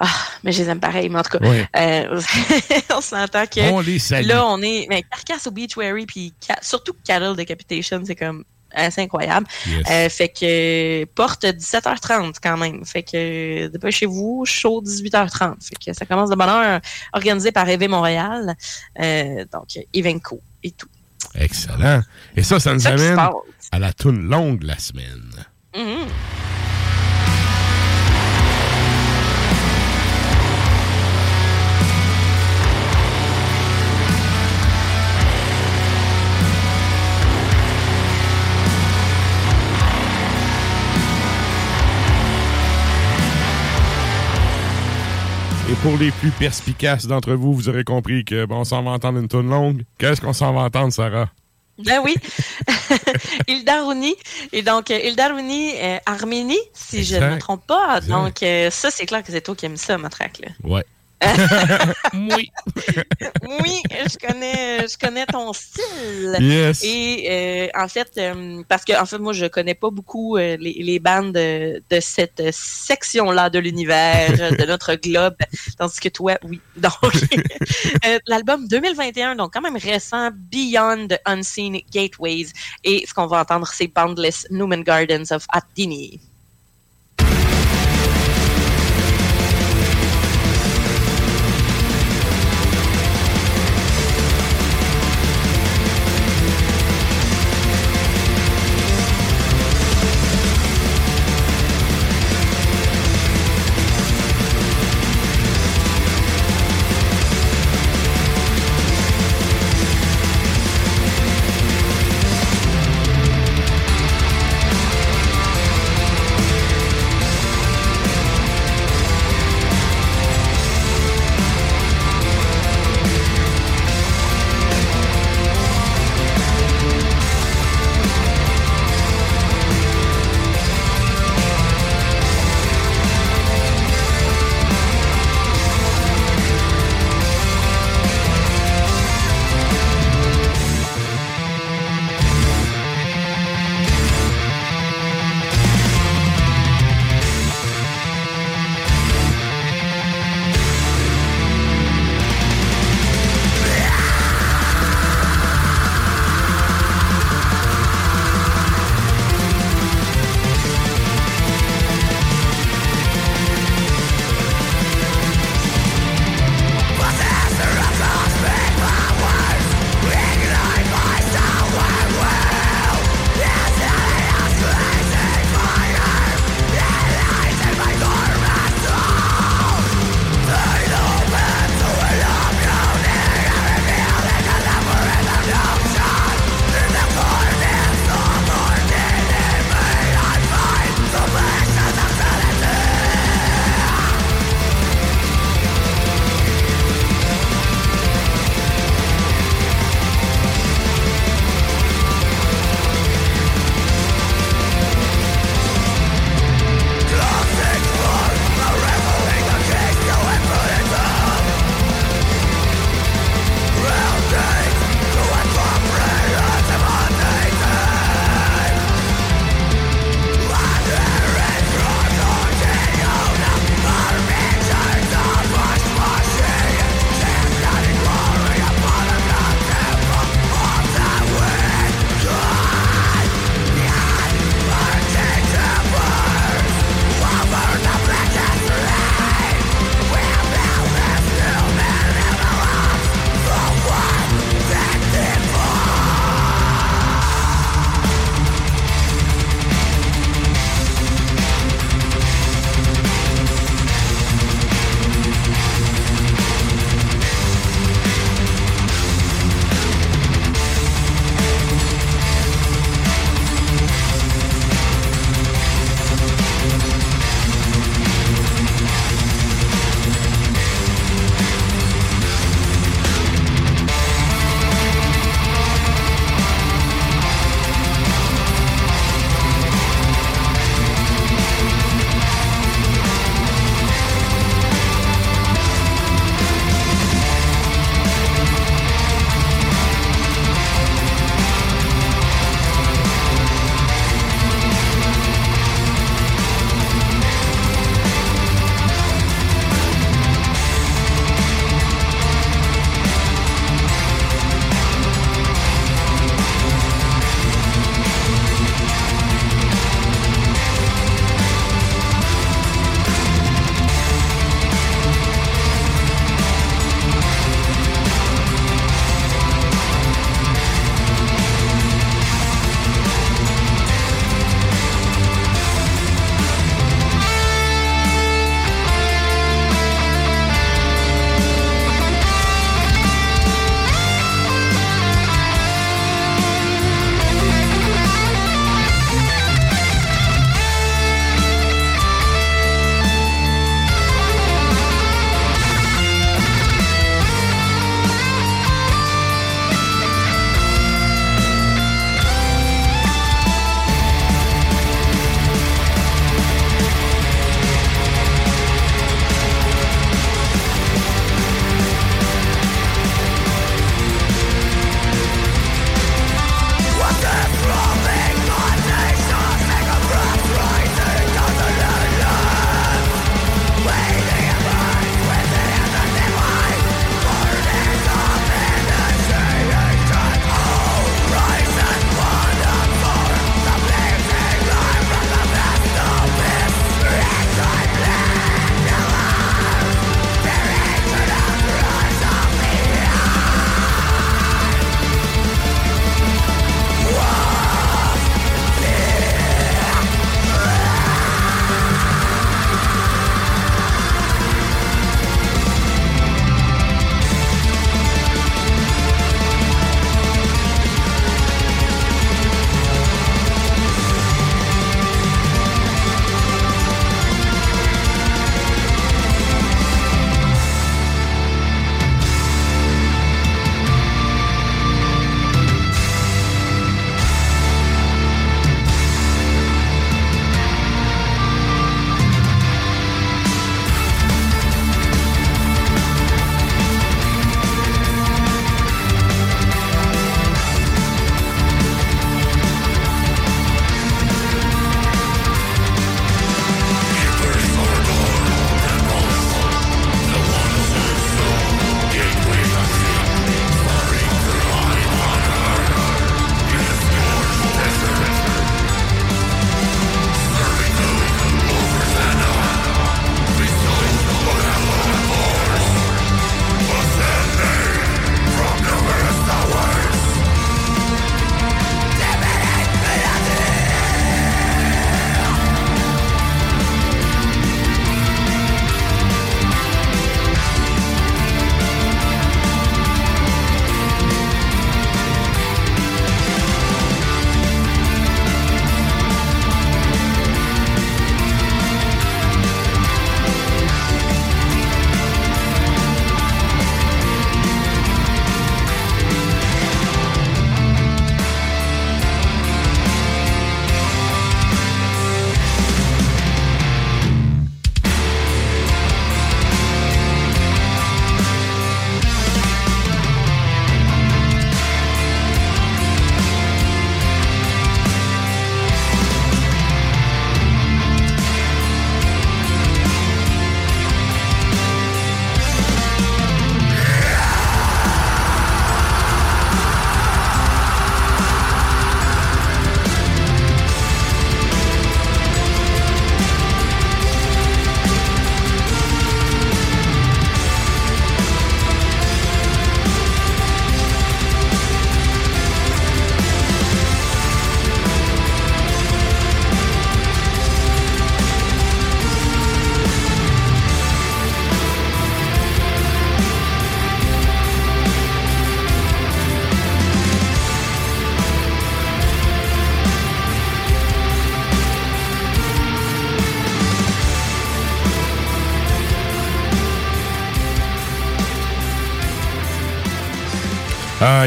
Ah, mais je les aime pareil, mais en tout cas, euh, on s'entend que On les salue. là, on est, mais Carcass Obituary, puis Ca- surtout Cattle Decapitation, c'est comme assez incroyable. Yes. Euh, fait que porte 17h30 quand même. Fait que dépêchez-vous, chaud 18h30. Fait que ça commence de bonne heure, organisé par Éve Montréal. Euh, donc, Evenco et tout. Excellent. Et ça, ça nous amène à la toune longue la semaine. Mhm. Et pour les plus perspicaces d'entre vous, vous aurez compris que bon, on s'en va entendre une toune longue. Qu'est-ce qu'on s'en va entendre, Sarah? Ben oui. Ildaruni. Et donc, euh, Ildaruni, euh, Arménie, si je ne me trompe pas. Donc, euh, ça, c'est clair que c'est toi qui aimes ça, ma track, là. Ouais. Oui. oui, je connais, je connais ton style. Yes. Et euh, en fait, euh, parce que en fait, moi, je connais pas beaucoup euh, les, les bandes de, de cette section-là de l'univers, de notre globe, tandis que toi, oui. Donc, l'album 2021, donc quand même récent, Beyond the Unseen Gateways. Et ce qu'on va entendre, c'est Boundless Newman Gardens of Addini.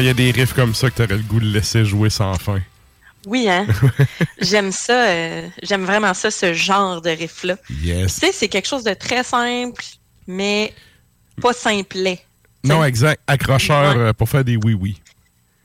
Il y a des riffs comme ça que t'aurais le goût de laisser jouer sans fin. Oui, hein? J'aime ça. euh, J'aime vraiment ça, ce genre de riff-là. Yes. Tu sais, c'est quelque chose de très simple, mais pas simplet. Non, exact. Accrocheur Ouais. euh, pour faire des oui-oui.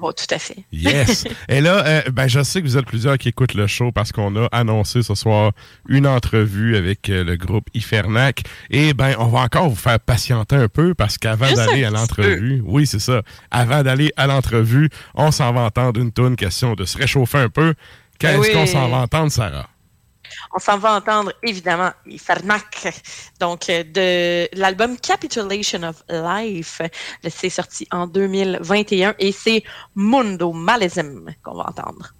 Bon, tout à fait. Yes. Et là, euh, ben, je sais que vous êtes plusieurs qui écoutent le show parce qu'on a annoncé ce soir une entrevue avec euh, le groupe Ifernac. Et ben, on va encore vous faire patienter un peu parce qu'avant d'aller à l'entrevue, oui, c'est ça. Avant d'aller à l'entrevue, on s'en va entendre une tourne question de se réchauffer un peu. Qu'est-ce Oui. qu'on s'en va entendre, Sarah? On s'en va entendre évidemment Ifernac, donc euh, de l'album Capitulation of Life. C'est sorti en 2021 et c'est Mundo Malesm qu'on va entendre.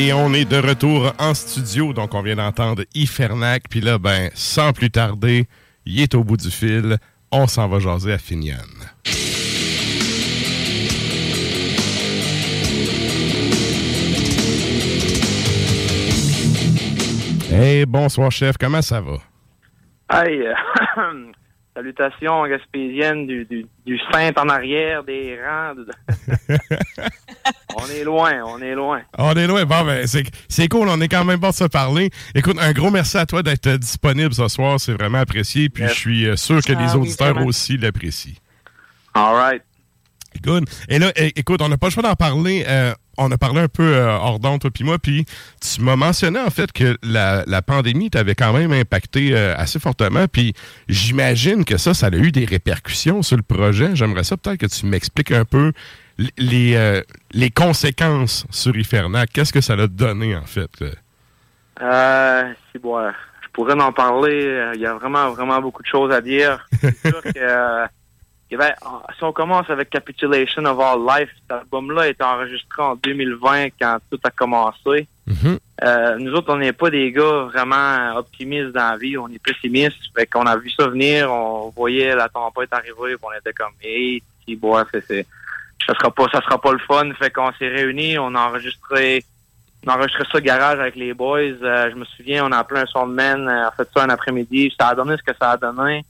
Et on est de retour en studio, donc on vient d'entendre Ifernac, puis là, ben, sans plus tarder, il est au bout du fil, on s'en va jaser à Finian. Hey, bonsoir chef, comment ça va? Hey, euh, salutations gaspésiennes du, du, du Saint en arrière, des rangs. on est loin, on est loin. On est loin. Bon, ben, c'est c'est cool. On est quand même pas de se parler. Écoute, un gros merci à toi d'être disponible ce soir. C'est vraiment apprécié. Puis Yes. je suis euh, sûr que Ah les auditeurs aussi l'apprécient. All right. Good. Et là, écoute, on n'a pas le choix d'en parler. euh, on a parlé un peu euh, hors d'onde, puis moi, puis tu m'as mentionné en fait que la, la pandémie t'avait quand même impacté euh, assez fortement, puis j'imagine que ça, ça a eu des répercussions sur le projet. J'aimerais ça peut-être que tu m'expliques un peu les, conséquences sur Ifernac. Qu'est-ce que ça a donné en fait? euh? Bon, je pourrais en parler. Il y a vraiment, vraiment beaucoup de choses à dire. C'est sûr que, ben, en- si on commence avec Capitulation of All Life, cet album-là a été enregistré en 2020 quand tout a commencé. Euh, nous autres, on n'est pas des gars vraiment optimistes dans la vie, on est pessimistes. Fait qu'on a vu ça venir, on voyait la tempête arriver, on était comme, hey, si, bois, c'est, ça sera pas, ça sera pas le fun. Fait qu'on s'est réunis, on a enregistré, on a enregistré ça au garage avec les boys. Euh, je me souviens, on a appelé un soundman, euh, on a fait ça un après-midi. Ça a donné ce que ça a donné.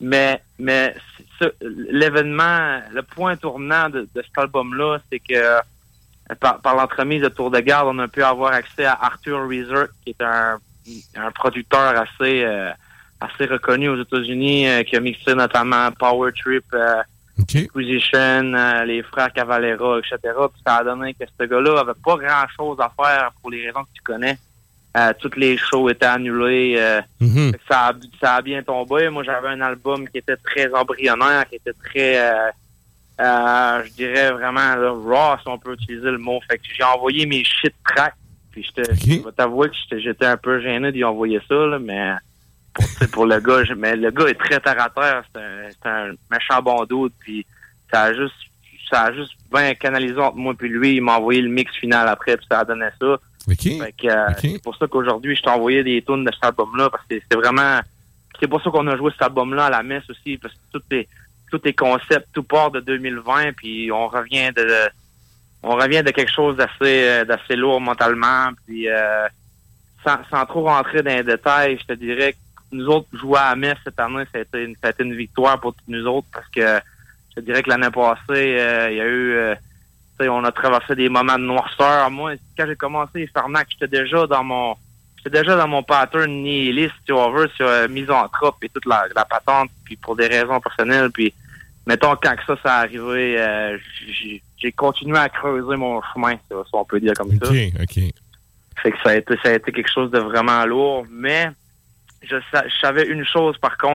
Mais, mais l'événement, le point tournant de, de cet album-là, c'est que euh, par, par l'entremise de Tour de Garde, on a pu avoir accès à Arthur Reeser, qui est un, un producteur assez euh, assez reconnu aux États-Unis, euh, qui a mixé notamment Power Trip, euh, euh, les frères Cavalera, etc. Puis ça a donné que ce gars-là avait pas grand-chose à faire pour les raisons que tu connais. Euh, toutes les shows étaient annulés. euh, que ça, a, ça a bien tombé. Moi, j'avais un album qui était très embryonnaire, qui était très, euh, euh, je dirais vraiment là, raw, si on peut utiliser le mot. Fait que j'ai envoyé mes shit tracks. Puis j'étais- je vais t'avouer que j'étais- un peu gêné d'y envoyer ça, là, mais pour, pour le gars, je- mais le gars est très terre à terre. C'est un, un méchant bon doute. Puis ça a juste, ça a juste bien canalisé entre moi puis lui. Il m'a envoyé le mix final après, puis ça a donné ça. Fait que, euh, C'est pour ça qu'aujourd'hui, je t'ai envoyé des tunes de cet album-là, parce que c'est vraiment... C'est pour ça qu'on a joué cet album-là à la messe aussi, parce que tout est, tout est concept, tout part de 2020, puis on revient de... On revient de quelque chose d'assez euh, d'assez lourd mentalement, puis euh, sans, sans trop rentrer dans les détails, je te dirais que nous autres jouer à la messe cette année, ça a été une, ça a été une victoire pour nous autres, parce que je te dirais que l'année passée, euh, il y a eu... euh, on a traversé des moments de noirceur. Moi, quand j'ai commencé Farnac, j'étais déjà dans mon j'étais déjà dans mon pattern nihiliste, si on veut, sur euh, misanthrope et toute la, la patente, puis pour des raisons personnelles. Puis, mettons, quand que ça, ça arrivé, euh, j'ai continué à creuser mon chemin, si on peut dire comme ça. OK, OK. Fait que ça a été, ça a été quelque chose de vraiment lourd. Mais je, je savais une chose, par contre,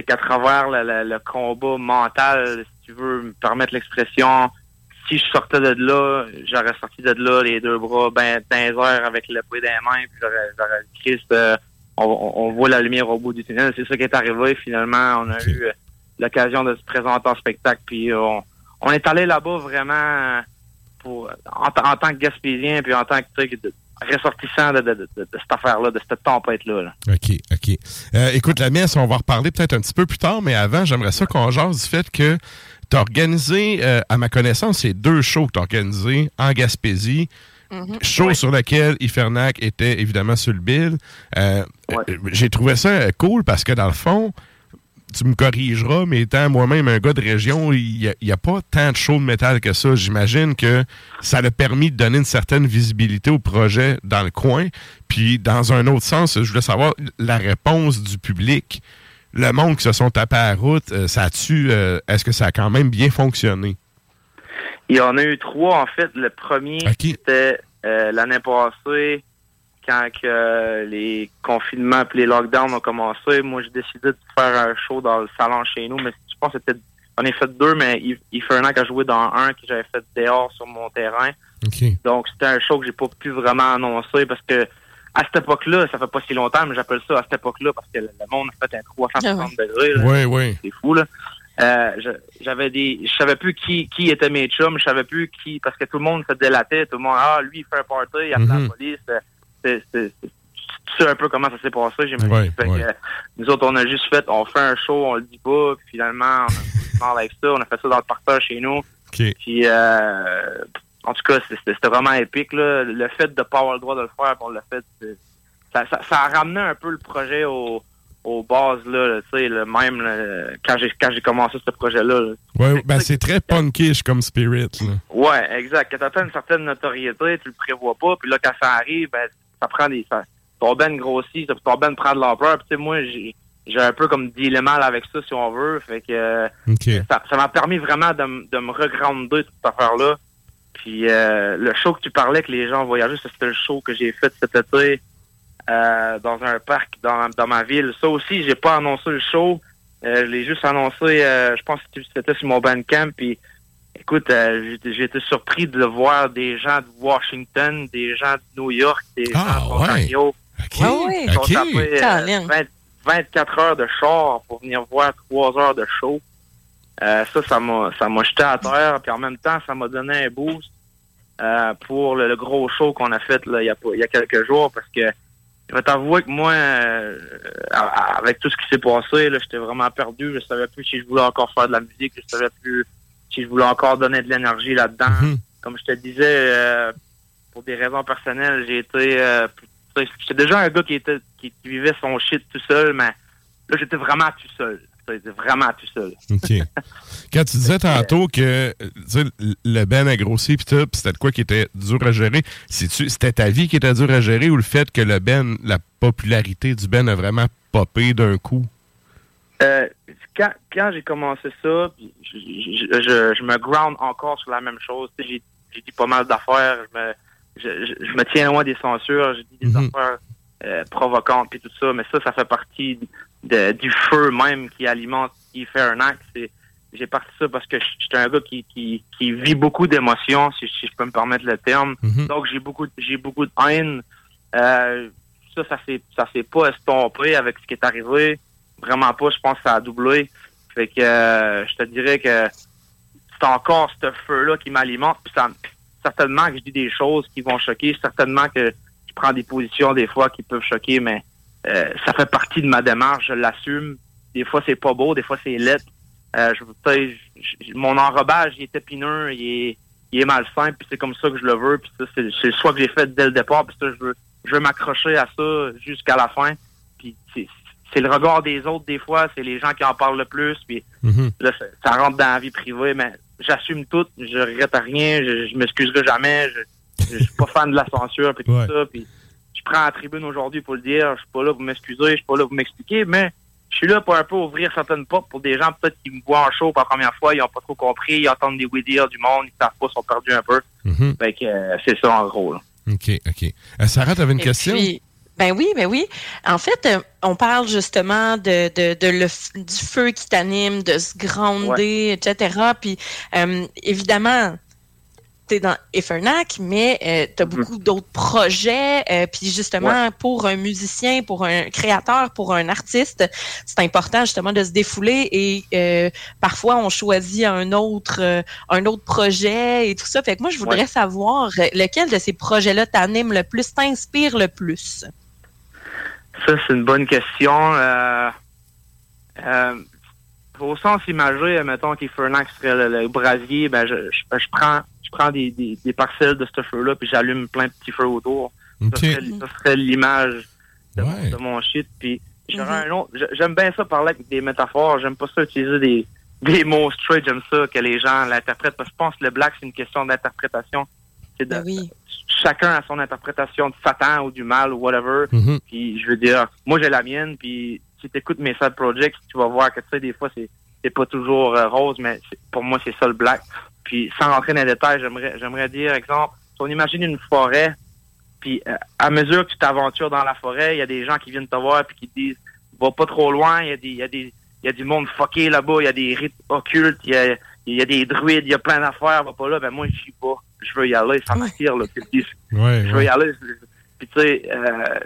c'est qu'à travers le, combat mental, si tu veux me permettre l'expression, si je sortais de là, j'aurais sorti de là les deux bras ben dans les airs avec le poids des mains, puis j'aurais, Christ, euh, on, on- voit la lumière au bout du tunnel. C'est ça qui est arrivé. Finalement, on a eu euh, l'occasion de se présenter en spectacle, puis on, on est allé là-bas vraiment pour en, ta- en tant que Gaspésien, puis en tant que sais, de- ressortissant de, de- de- de cette affaire-là, de cette tempête-là. là. OK, OK. Euh, écoute, la messe, on va en reparler peut-être un petit peu plus tard, mais avant, j'aimerais ça qu'on jase du fait que tu as organisé, euh, à ma connaissance, c'est deux shows que tu as organisés en Gaspésie. Show sur lequel Ifernac était évidemment sur le bill. Euh, J'ai trouvé ça cool parce que dans le fond, tu me corrigeras, mais étant moi-même un gars de région, il n'y a, pas tant de shows de métal que ça. J'imagine que ça a permis de donner une certaine visibilité au projet dans le coin. Puis, dans un autre sens, je voulais savoir la réponse du public. Le monde qui se sont tapés à la route, euh, ça a-tu, euh, est-ce que ça a quand même bien fonctionné? Il y en a eu trois, en fait. Le premier, c'était euh, l'année passée quand que les confinements et les lockdowns ont commencé, moi j'ai décidé de faire un show dans le salon chez nous, mais je pense que c'était on a fait deux, mais il, fait un an que j'ai joué dans un que j'avais fait dehors sur mon terrain. Donc c'était un show que j'ai pas pu vraiment annoncer parce que à cette époque-là, ça fait pas si longtemps, mais j'appelle ça à cette époque-là parce que le monde a fait un 360 ah degrés. Oui, oui. C'est fou, là. Euh, j'avais des je savais plus qui qui était mes chums je savais plus qui parce que tout le monde se délatait tout le monde ah lui il fait un party il appelle la mhm. police c'est sais un peu comment ça s'est passé, j'imagine. nous autres, on a juste fait, on fait un show, on le dit pas, puis finalement, on a avec ça, on a fait ça dans le partage chez nous. Puis, euh, en tout cas, c'était vraiment épique. Là. Le fait de ne pas avoir le droit de le faire, on l'a fait, ça, ça, a ramené un peu le projet au, aux bases là, tu sais, le même quand j'ai quand j'ai commencé ce projet-là. Ouais, ben c'est très punkish comme spirit. Là. Ouais, exact. Quand t'as une certaine notoriété, tu le prévois pas, puis là quand ça arrive, ben ça prend des. Ça, ton ben grossit, ton ben prend de l'ampleur. tu sais, moi, j'ai j'ai un peu comme dilemme avec ça, si on veut. Fait que ça m'a permis vraiment de, de me regrander toute cette affaire-là. Puis euh, le show que tu parlais que les gens voyageaient, c'était le show que j'ai fait cet été euh, dans un parc dans, dans ma ville. Ça aussi, j'ai pas annoncé le show. Euh, je l'ai juste annoncé, je pense que c'était sur mon bandcamp. Puis Écoute, euh, j'ai été surpris de voir des gens de Washington, des gens de New York, des ah, gens d'Ontario. qui ont tapé 24 heures de char pour venir voir 3 heures de show. Euh, ça, ça m'a ça m'a jeté à terre. Puis en même temps, ça m'a donné un boost euh, pour le, gros show qu'on a fait là, il, y a, il y a quelques jours parce que je vais t'avouer que moi, avec tout ce qui s'est passé, j'étais vraiment perdu. Je savais plus si je voulais encore faire de la musique. Je savais plus si je voulais encore donner de l'énergie là-dedans. Mhm. Comme je te disais, euh, pour des raisons personnelles, j'ai été... Euh, j'étais déjà un gars qui était qui, vivait son shit tout seul, mais là, j'étais vraiment tout seul. J'étais vraiment tout seul. OK. Quand tu disais tantôt que le Ben a grossi tout, c'était de quoi qui était dur à gérer, c'était ta vie qui était dur à gérer ou le fait que le Ben, la popularité du Ben a vraiment popé d'un coup? Euh, quand, quand j'ai commencé ça, je, je, je, me ground encore sur la même chose. J'ai dit pas mal d'affaires. Je me, je, je, me tiens loin des censures. J'ai dit des mhm. affaires euh, provocantes et tout ça. Mais ça, ça fait partie de, du feu même qui alimente, qui fait un acte. J'ai parti ça parce que j'étais un gars qui, qui, qui vit beaucoup d'émotions, si, si, je peux me permettre le terme. Mhm. Donc j'ai beaucoup j'ai beaucoup de haine. Euh, ça, ça s'est ça s'est pas estompé avec ce qui est arrivé vraiment pas. Je pense que ça a doublé. Fait que euh, je te dirais que c'est encore ce feu-là qui m'alimente. Puis certainement que je dis des choses qui vont choquer. Certainement que je prends des positions des fois qui peuvent choquer, mais euh, ça fait partie de ma démarche. Je l'assume. Des fois, c'est pas beau. Des fois, c'est lettre. Euh, je, mon enrobage, il est épineux, il est, il est malsain, puis c'est comme ça que je le veux. Puis ça, c'est le choix que j'ai fait dès le départ. Puis ça, je veux, je veux m'accrocher à ça jusqu'à la fin. Puis c'est le regard des autres des fois, c'est les gens qui en parlent le plus, puis mhm. là, ça, rentre dans la vie privée, mais j'assume tout, je regrette rien, je, m'excuserai jamais, je, je, suis pas fan de la censure, puis tout ça, puis je prends la tribune aujourd'hui pour le dire, je suis pas là pour m'excuser, je suis pas là pour m'expliquer, mais je suis là pour un peu ouvrir certaines portes pour des gens peut-être qui me voient en show pour la première fois, ils ont pas trop compris, ils entendent des oui dire du monde, ils savent pas, ils sont perdus un peu. Mhm. Fait que euh, c'est ça en gros. OK, OK. Euh, Sarah, tu avais une question? Ben oui, ben oui. En fait, euh, on parle justement de, de, de le, du feu qui t'anime, de se gronder, etc. Puis euh, évidemment, tu es dans Efernac, mais euh, tu as mm-hmm. beaucoup d'autres projets. puis justement, pour un musicien, pour un créateur, pour un artiste, c'est important justement de se défouler et parfois on choisit un autre un autre projet et tout ça. Fait que moi, je voudrais savoir lequel de ces projets-là t'anime le plus, t'inspire le plus? Ça, c'est une bonne question. Euh, euh, au sens imagé, mettons qu'Infernax serait le, brasier, ben je, je, prends je prends des, des, des parcelles de ce feu-là, puis j'allume plein de petits feux autour. Ça serait, l'image de, mon shit. Puis j'aurais un autre. J'aime bien ça parler avec des métaphores. J'aime pas ça utiliser des, des mots straight. J'aime ça que les gens l'interprètent. Parce que je pense que le black, c'est une question d'interprétation. C'est de, chacun a son interprétation de Satan ou du mal ou whatever. Mhm. Puis je veux dire, moi j'ai la mienne. Puis si tu écoutes mes side projects, tu vas voir que tu sais des fois c'est c'est pas toujours euh, rose, mais pour moi c'est ça le black. Puis sans rentrer dans les détails, j'aimerais j'aimerais dire exemple, si on imagine une forêt, puis euh, à mesure que tu t'aventures dans la forêt, il y a des gens qui viennent te voir puis qui te disent va pas trop loin, il y a des il y a des il y a du monde fucké là-bas, il y a des rites occultes, il y a il y a des druides, il y a plein d'affaires, va pas là, ben moi j'y pas. Je veux y aller, ça m'attire là. Puis, puis, Ouais, je veux y aller. Puis tu sais, euh,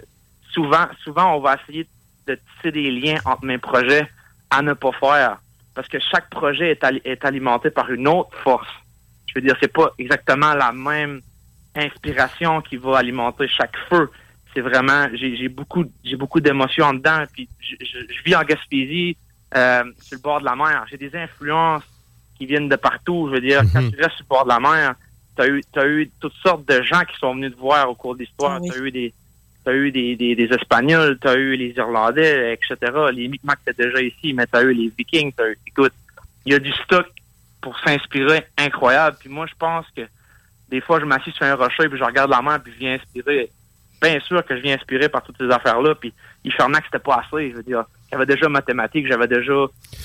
souvent, souvent on va essayer de tisser des liens entre mes projets à ne pas faire. Parce que chaque projet est, ali- est alimenté par une autre force. Je veux dire, c'est pas exactement la même inspiration qui va alimenter chaque feu. C'est vraiment, j'ai j'ai beaucoup, j'ai beaucoup d'émotions en dedans. Puis je, je- je vis en Gaspésie, euh, sur le bord de la mer. J'ai des influences qui viennent de partout. Je veux dire, quand tu restes sur le bord de la mer, t'as eu, t'as eu toutes sortes de gens qui sont venus te voir au cours de l'histoire. T'as eu des, t'as eu des, des, des Espagnols, t'as eu les Irlandais, etc. Les Micmacs étaient déjà ici, mais t'as eu les Vikings. T'as eu, écoute, il y a du stock pour s'inspirer incroyable. Puis moi, je pense que des fois, je m'assieds sur un rocher puis je regarde la mer puis je viens inspirer. Bien sûr que je viens inspirer par toutes ces affaires-là. Puis Ifernac, c'était pas assez. Je veux dire, j'avais déjà mathématiques, j'avais déjà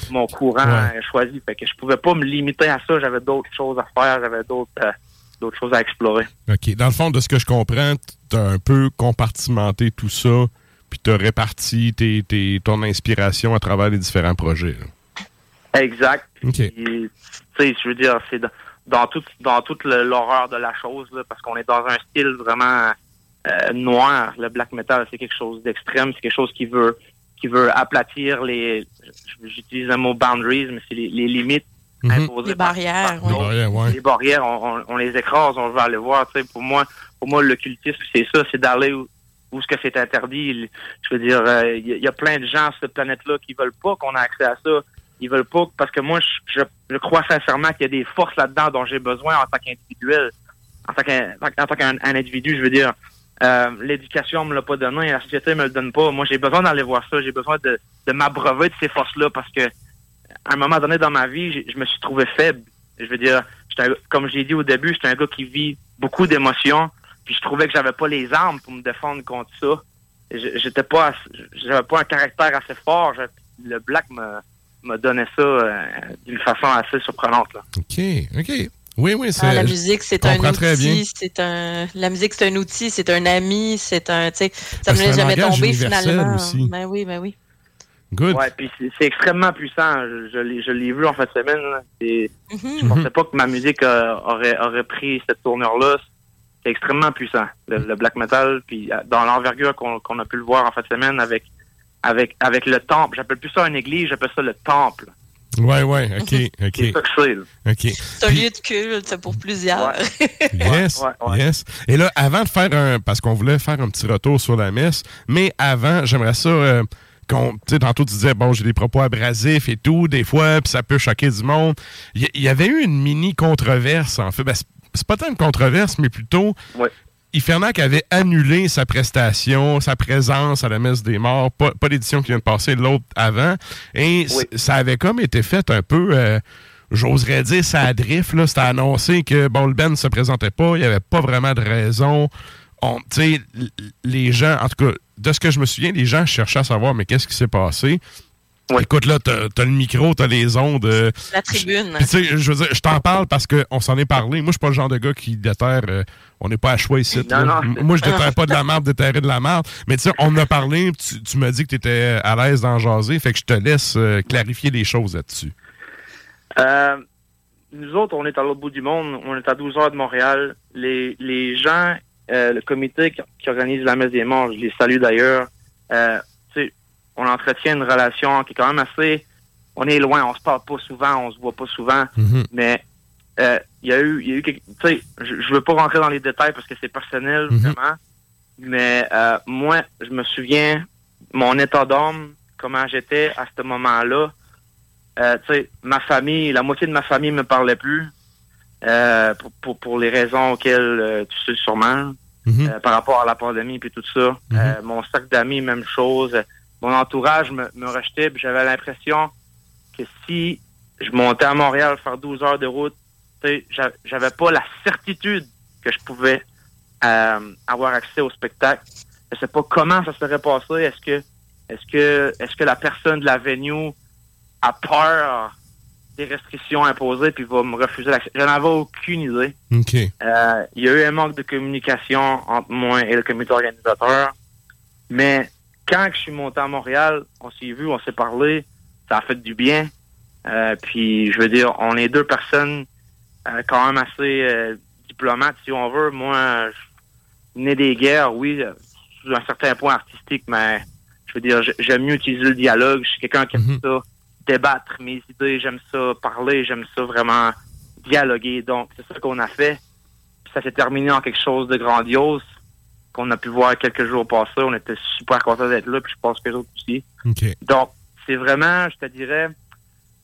mon courant choisi. Fait que je pouvais pas me limiter à ça. J'avais d'autres choses à faire, j'avais d'autres euh, d'autres choses à explorer. OK. Dans le fond, de ce que je comprends, tu as un peu compartimenté tout ça, puis tu as réparti tes, tes- ton inspiration à travers les différents projets. là. Exact. Tu sais, je veux dire, c'est dans, dans toute dans toute le- l'horreur de la chose, là, parce qu'on est dans un style vraiment euh, noir. Le black metal, c'est quelque chose d'extrême, c'est quelque chose qui veut qui veut aplatir les. J'utilise le mot boundaries, mais c'est les, les limites Mhm. imposées. Les par- barrières, par oui. Les barrières, ouais. Les barrières, on, on- on les écrase, on veut aller voir. Tu sais, pour moi, pour moi, le cultisme, c'est ça, c'est d'aller où, où ce que c'est interdit. Je veux dire, euh, il y, a- il y a plein de gens sur cette planète-là qui veulent pas qu'on ait accès à ça. Ils veulent pas parce que moi, je, je, je crois sincèrement qu'il y a des forces là-dedans dont j'ai besoin en tant qu'individuel, en tant qu'un individu. Je veux dire, euh, l'éducation me l'a pas donné, la société me le donne pas. Moi, j'ai besoin d'aller voir ça. J'ai besoin de, de m'abreuver de ces forces-là parce que à un moment donné dans ma vie, je me suis trouvé faible. Je veux dire, j'étais un- comme j'ai dit au début, j'étais un gars qui vit beaucoup d'émotions, puis je trouvais que j'avais pas les armes pour me défendre contre ça. Je- J'étais pas, j'avais pas un caractère assez fort. Je- le black me, me donnait ça euh, d'une façon assez surprenante. Là. OK, OK. Oui, oui, c'est. Ah, la musique, c'est un outil, c'est un. La musique, c'est un outil, c'est un ami, c'est un. Tu sais, ça Ben, me laisse jamais tomber finalement. aussi. Ben oui, ben oui. Good. Ouais, puis c'est- extrêmement puissant. Je, je l'ai- je l'ai vu en fin de semaine. là. C'est- Mhm. Je pensais pas que ma musique euh, aurait, aurait pris cette tournure-là. C'est extrêmement puissant, le, le black metal. Puis euh, dans l'envergure qu'on qu'on a pu le voir en fin de semaine avec avec avec le temple. J'appelle plus ça une église, j'appelle ça le temple. Ouais, ouais, OK, OK. C'est ça que un lieu de culte pour plusieurs. Yes, yes. Et là, avant de faire un... Parce qu'on voulait faire un petit retour sur la messe, mais avant, j'aimerais ça... euh, tantôt, tu disais, bon, j'ai des propos abrasifs et tout, des fois, puis ça peut choquer du monde. Il y, avait eu une mini-controverse, en fait. Ben, c'est- pas tant une controverse, mais plutôt... Ifernac avait annulé sa prestation, sa présence à la messe des morts, pas, pas l'édition qui vient de passer, l'autre avant. Et ça avait comme été fait un peu, euh, j'oserais dire, ça a drift. là. C'était annoncé que bon, le Ben ne se présentait pas, il n'y avait pas vraiment de raison. On- tu sais, l- les gens, en tout cas, de ce que je me souviens, les gens cherchaient à savoir, mais qu'est-ce qui s'est passé? Écoute, là, t'as as le micro, t'as les ondes. euh, La tribune. puis, tu sais, je veux dire, je t'en parle parce qu'on s'en est parlé. Moi, je suis pas le genre de gars qui déterre. euh, on n'est pas à choix ici. Non, non, Moi, je déterre pas de la merde, déterrer de la merde. Mais tu sais, on en a parlé. Tu, tu m'as dit que tu étais à l'aise d'en jaser. Fait que je te laisse euh, clarifier les choses là-dessus. Euh, nous autres, on est à l'autre bout du monde. On est à 12 heures de Montréal. Les, les gens, euh, le comité qui, qui organise la messe des morts, je les salue d'ailleurs. Euh, on entretient une relation qui est quand même assez... On est loin, on se parle pas souvent, on se voit pas souvent. Mais euh, il y a eu, y a eu quelque- tu sais, je, je veux pas rentrer dans les détails parce que c'est personnel Mhm. vraiment, mais moi, je me souviens mon état d'âme, comment j'étais à ce moment-là. Tu sais, ma famille, la moitié de ma famille me parlait plus euh, pour, pour, pour les raisons auxquelles euh, tu sais sûrement. Mhm. euh, par rapport à la pandémie puis tout ça. Euh, mon sac d'amis, même chose. mon entourage me, me rejetait, j'avais l'impression que si je montais à Montréal faire 12 heures de route, tu sais, j'a- j'avais pas la certitude que je pouvais euh, avoir accès au spectacle. Je sais pas comment ça serait passé. Est-ce que est-ce que est-ce que la personne de la venue a peur des restrictions imposées puis va me refuser l'accès? J'en avais aucune idée. OK. Euh, il y a eu un manque de communication entre moi et le comité organisateur. Mais quand je suis monté à Montréal, on s'est vu, on s'est parlé, ça a fait du bien. Euh, puis je veux dire, on est deux personnes euh, quand même assez diplomates, si on veut. Moi, je né des guerres, oui, sous un certain point artistique, mais je veux dire, j'aime mieux utiliser le dialogue. Je suis quelqu'un qui aime ça débattre mes idées, j'aime ça parler, j'aime ça vraiment dialoguer. Donc, c'est ça qu'on a fait. Puis ça s'est terminé en quelque chose de grandiose qu'on a pu voir quelques jours passés. On était super contents d'être là, puis je pense que les autres aussi. Donc, c'est vraiment, je te dirais,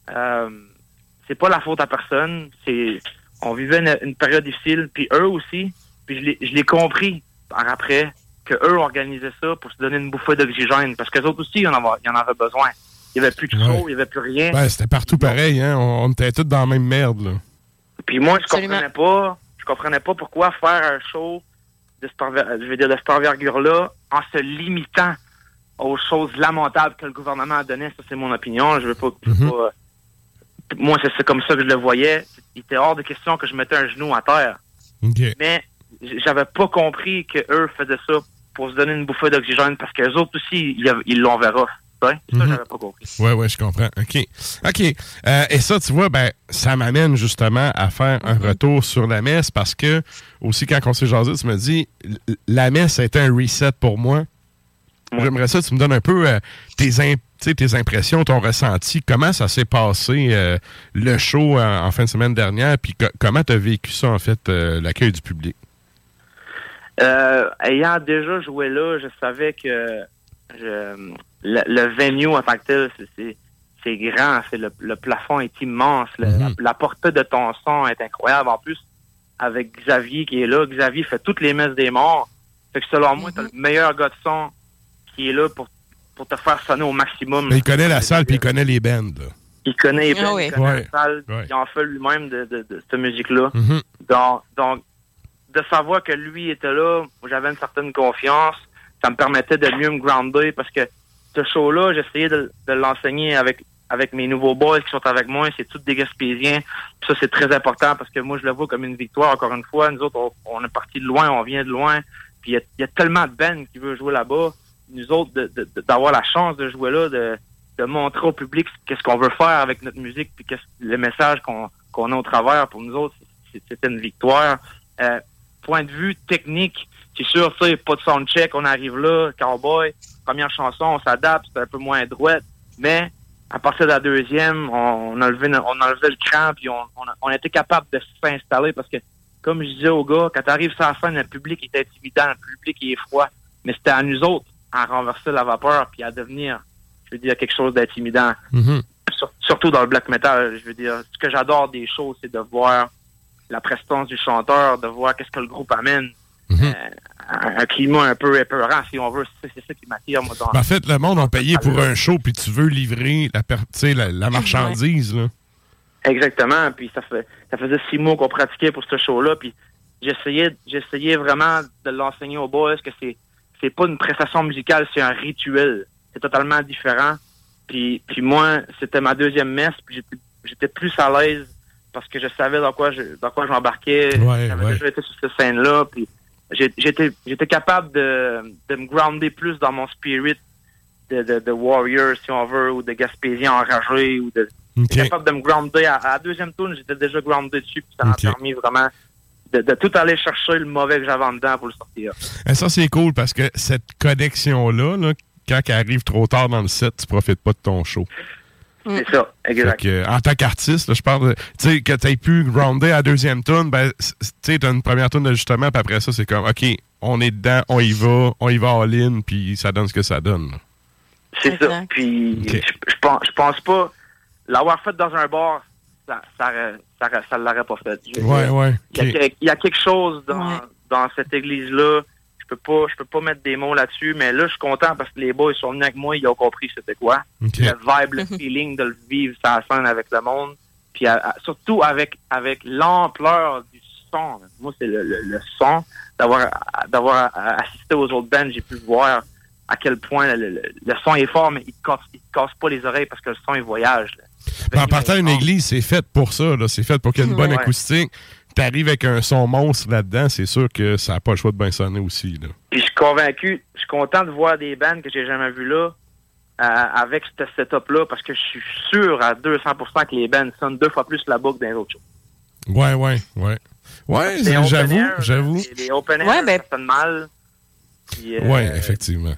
euh, c'est pas la faute à personne. C'est, on vivait une, une période difficile, puis eux aussi. Puis je l'ai, je l'ai compris par après que eux organisaient ça pour se donner une bouffée d'oxygène, parce que les autres aussi, ils en avaient, ils en avaient besoin. Il y avait plus de show, Ouais. il y avait plus rien. Ben, c'était partout pareil, hein. On, on était tous dans la même merde, là. Puis moi, je comprenais pas, je comprenais pas pourquoi faire un show de cette, je veux dire, de cette envergure-là en se limitant aux choses lamentables que le gouvernement a données. Ça, c'est mon opinion. Je veux pas, je veux pas- moi, c'est comme ça que je le voyais. Il était hors de question que je mettais un genou à terre. OK. Mais j'avais pas compris que eux faisaient ça pour se donner une bouffée d'oxygène parce que les autres aussi, ils, l'ont Ça, Mhm. j'avais pas compris. Ouais, ouais, je comprends. OK. OK. Euh, et ça, tu vois, ben, ça m'amène justement à faire un retour sur la messe parce que, aussi, quand on s'est jasé, tu me dis, la messe a été un reset pour moi. J'aimerais ça, que tu me donnes un peu euh, tes, tes impressions, ton ressenti. Comment ça s'est passé, euh, le show en, en fin de semaine dernière, puis co- comment tu as vécu ça, en fait, l'accueil du public? Ayant déjà joué là, je savais que je- le, le venue en tant que tel, c'est- grand, c'est le, le plafond est immense, le- la, la portée de ton son est incroyable. En plus, avec Xavier qui est là, Xavier fait toutes les messes des morts. Fait que selon moi, t'as le meilleur gars de son qui est là pour, pour te faire sonner au maximum. Mais il connaît la salle, puis il connaît les bands. là. Il connaît, Ah oui. il connaît Ouais. la salle, Ouais. il en fait lui-même de, de, de cette musique-là. Mhm. Donc, donc, de savoir que lui était là, j'avais une certaine confiance. Ça me permettait de mieux me grounder parce que ce show-là, j'essayais de, de l'enseigner avec avec mes nouveaux boys qui sont avec moi. C'est tous des Gaspésiens. Ça, c'est très important parce que moi, je le vois comme une victoire. Encore une fois, nous autres, on, on est parti de loin, on vient de loin. Puis il y y a tellement de bands qui veulent jouer là-bas. Nous autres, d'avoir la chance de jouer là, de, de montrer au public qu'est-ce qu'on veut faire avec notre musique, puis qu'est-ce le message qu'on qu'on a au travers pour nous autres, c'est- c'était une victoire. Euh, point de vue technique, c'est sûr, sais, pas de soundcheck, on arrive là, cowboy, première chanson, on s'adapte, c'est un peu moins droite, mais à partir de la deuxième, on, no- on levé le cran, puis on, été capable de s'installer parce que, comme je disais aux gars, quand tu arrives sur la scène, le public est intimidant, le public il est froid, mais c'était à nous autres à renverser la vapeur puis à devenir, je veux dire, quelque chose d'intimidant. Sur- surtout dans le black metal, je veux dire, ce que j'adore des shows, c'est de voir la prestance du chanteur, de voir qu'est-ce que le groupe amène. Euh, un, climat un peu épeurant, si on veut. C'est ça qui m'attire, moi, dans Ben, en fait, le monde a payé pour un show, puis tu veux livrer la, per- la, la marchandise. Là. Exactement. Puis ça fait ça faisait six mois qu'on pratiquait pour ce show-là. Puis j'essayais j'essayais vraiment de l'enseigner aux boys que c'est c'est pas une prestation musicale, c'est un rituel. C'est totalement différent. Puis puis moi, c'était ma deuxième messe, puis j'étais j'étais plus à l'aise parce que je savais dans quoi je dans quoi je m'embarquais. Ouais, J'avais ouais. déjà été sur cette scène-là. Puis j'étais j'étais capable de, de me grounder plus dans mon spirit de, de, de warrior, si on veut, ou de gaspésien enragé, ou de capable de me grounder. À, à la deuxième tour, j'étais déjà groundé dessus, puis ça m'a permis vraiment de, de tout aller chercher le mauvais que j'avais en dedans pour le sortir. Et ça, c'est cool parce que cette connexion-là, là, quand elle arrive trop tard dans le set, tu profites pas de ton show. C'est ça, exact. Que, en tant qu'artiste, je parle de. Tu sais, que tu aies pu grounder à la deuxième tune, ben, tu sais, t'as une première tune d'ajustement, puis après ça, c'est comme, OK, on est dedans, on y va, on y va all-in, puis ça donne ce que ça donne. C'est ça. Puis je, je pense, pas l'avoir fait dans un bar, ça, ça, ça, aurait- ça l'aurait pas fait. Ouais, ouais, Il y, a, ok. quel- il y a quelque chose dans, dans cette église-là. Je peux pas, je peux pas mettre des mots là-dessus, mais là, je suis content parce que les boys sont venus avec moi, ils ont compris c'était quoi. Le vibe, le feeling de le vivre la scène avec le monde. Puis à- à- surtout avec avec l'ampleur du son. Moi, c'est le, le- le son. D'avoir d'avoir assisté aux autres bands, j'ai pu voir à quel point le, le- le son est fort, mais il te casse, il te casse pas les oreilles parce que le son, il voyage. là. Ben, en partant une église, c'est fait pour ça. là. C'est fait pour qu'il y ait une bonne Ouais. acoustique. T'arrives avec un son monstre là-dedans, c'est sûr que ça n'a pas le choix de bien sonner aussi. Là. Puis je suis convaincu, je suis content de voir des bands que j'ai jamais vues là, euh, avec ce setup-là, parce que je suis sûr à 200% que les bands sonnent deux fois plus la boucle d'un autre show. Ouais, ouais, ouais. Ouais, j'avoue, j'avoue. Les, les open air, Ouais, ben- ça sonne mal. Euh, Ouais, effectivement.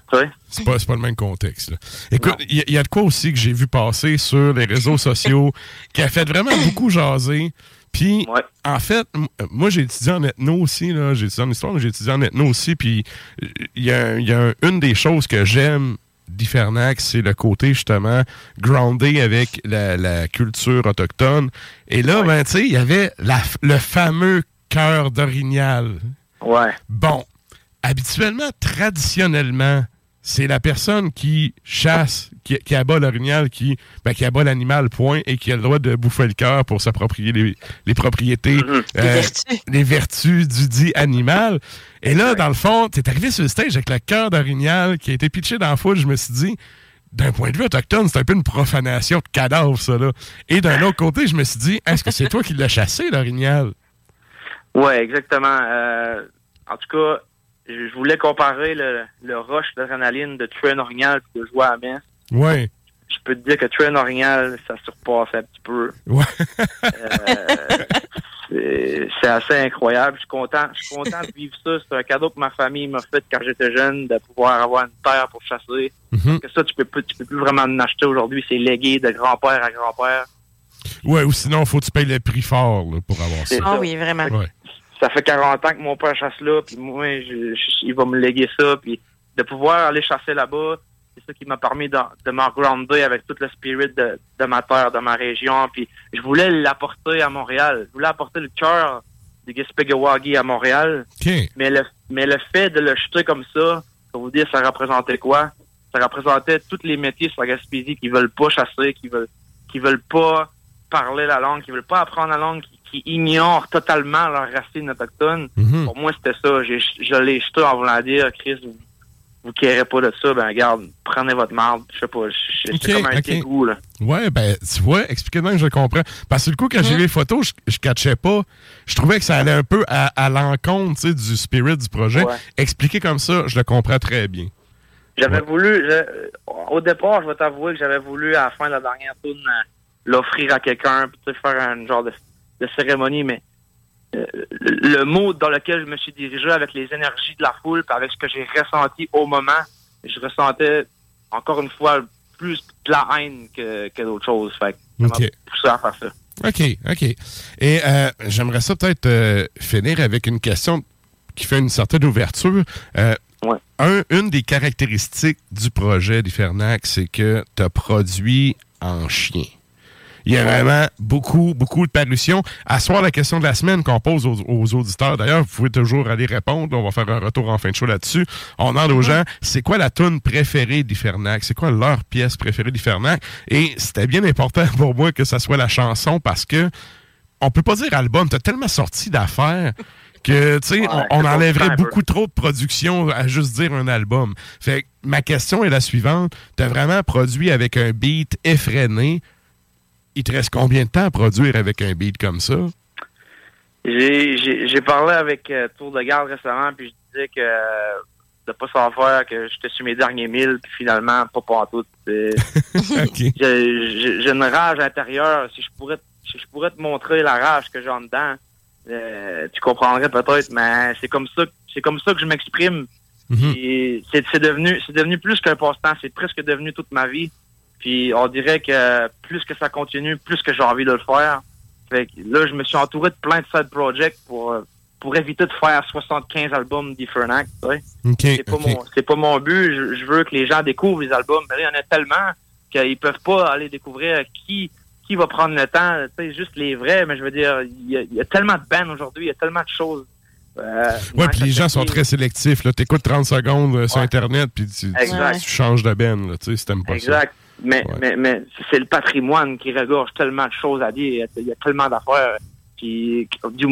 C'est pas, c'est pas le même contexte. là. Écoute, il y, a- il y a de quoi aussi que j'ai vu passer sur les réseaux sociaux qui a fait vraiment beaucoup jaser. Puis, en fait, m- moi, j'ai étudié en ethno aussi. là. J'ai étudié en histoire, mais j'ai étudié en ethno aussi. Puis, euh, il y a, y une des choses que j'aime d'Ifernax, c'est le côté, justement, groundé avec la, la culture autochtone. Et là, ben, tu sais, il y avait la le fameux cœur d'orignal. Ouais. Bon, habituellement, traditionnellement, c'est la personne qui chasse, qui, qui abat l'orignal, qui, ben, qui abat l'animal, point, et qui a le droit de bouffer le cœur pour s'approprier les, les propriétés. Les euh, vertus. les vertus du dit animal. Et là, dans le fond, t'es arrivé sur le stage avec le cœur d'orignal qui a été pitché dans la foule. Je me suis dit, d'un point de vue autochtone, c'est un peu une profanation de cadavre, ça, là. Et d'un autre côté, je me suis dit, est-ce que c'est toi qui l'as chassé, l'orignal? Ouais, exactement. Euh, en tout cas, je voulais comparer le, le rush d'adrénaline de Train Orignal et de jouer à Metz. Ouais. Je peux te dire que Train Orignal, ça surpasse un petit peu. Ouais. Euh, c'est assez incroyable. Je suis content, je suis content de vivre ça. C'est un cadeau que ma famille m'a fait quand j'étais jeune, de pouvoir avoir une terre pour chasser. Mhm. Que ça, tu peux plus, tu peux plus vraiment en acheter aujourd'hui. C'est légué de grand-père à grand-père. Ouais, ou sinon, faut que tu payes le prix fort là, pour avoir ça. Ah oui, vraiment. Ouais. Ça fait 40 ans que mon père chasse là, puis moi, je- je- il va me léguer ça, puis de pouvoir aller chasser là-bas, c'est ça qui m'a permis de, de grounder avec tout le spirit de, de ma terre, de ma région, puis je voulais l'apporter à Montréal. Je voulais apporter le cœur du Gaspéguawagi à Montréal, mais le, mais le fait de le jeter comme ça, pour vous dire, ça représentait quoi? Ça représentait tous les métiers sur la Gaspésie qui veulent pas chasser, qui veulent, qui veulent pas parler la langue, qui veulent pas apprendre la langue, qui, qui ignorent totalement leurs racines autochtones. Mhm. Pour moi, c'était ça. J'ai, je l'ai jeté en voulant dire, Chris, vous, vous pas de ça, ben regarde, prenez votre marde. Je sais pas, je- c'est comme un ok. dégoût, là. Ouais, ben, tu vois, expliquez-moi que je comprends. Parce que du coup, quand Mhm. j'ai vu les photos, je, je catchais pas. Je trouvais que ça allait un peu à, à l'encontre, du spirit du projet. Ouais. Expliqué comme ça, je le comprends très bien. J'avais voulu, je- au départ, je vais t'avouer que j'avais voulu, à la fin de la dernière tourne, euh, l'offrir à quelqu'un, puis faire un genre de, de cérémonie, mais euh, le, mot dans lequel je me suis dirigé avec les énergies de la foule, puis avec ce que j'ai ressenti au moment, je ressentais, encore une fois, plus de la haine que, que d'autres choses. Fait que ça Ok. m'a poussé à faire ça. OK, OK. Et euh, j'aimerais ça peut-être euh, finir avec une question qui fait une certaine ouverture. Euh, un- une des caractéristiques du projet d'Ifernac, c'est que tu as produit en chien. Il y a vraiment beaucoup, beaucoup de parutions. À soir, la question de la semaine qu'on pose aux, aux auditeurs, d'ailleurs, vous pouvez toujours aller répondre. On va faire un retour en fin de show là-dessus. On demande aux gens, c'est quoi la tune préférée d'Ifernac? C'est quoi leur pièce préférée d'Ifernac? Et c'était bien important pour moi que ça soit la chanson parce que on peut pas dire album. T'as tellement sorti d'affaires que, tu sais, Ouais, on, on enlèverait beaucoup trop de production à juste dire un album. Fait que ma question est la suivante. T'as vraiment produit avec un beat effréné. Il te reste combien de temps à produire avec un beat comme ça? J'ai, parlé avec euh, Tour de Garde récemment, puis je disais que euh, de pas savoir que j'étais sur mes derniers milles, puis finalement, pas pantoute. C'est- J'ai, j'ai- j'ai une rage intérieure. Si je pourrais, si je pourrais te montrer la rage que j'ai en dedans, euh, tu comprendrais peut-être, mais c'est comme ça, c'est comme ça que je m'exprime. C'est, c'est devenu, c'est devenu plus qu'un passe-temps. C'est presque devenu toute ma vie. Puis on dirait que plus que ça continue, plus que j'ai envie de le faire. Fait que là, je me suis entouré de plein de side projects pour euh, pour éviter de faire 75 albums d'Iffernac. tu sais. OK, c'est pas OK. mon c'est pas mon but. Je, je veux que les gens découvrent les albums. Mais là, il y en a tellement qu'ils peuvent pas aller découvrir qui qui va prendre le temps. Tu sais, juste les vrais. Mais je veux dire, il y a, il y a tellement de bands aujourd'hui, il y a tellement de choses Euh, Ouais, Mike puis les gens sont très sélectifs. Tu écoutes 30 secondes euh, sur Ouais. Internet, puis tu, tu- changes de ben, là, tu sais, si t'aimes pas Exact. Mais, Ouais. mais, mais c'est le patrimoine qui regorge tellement de choses à dire. Il y a tellement d'affaires. Puis, du,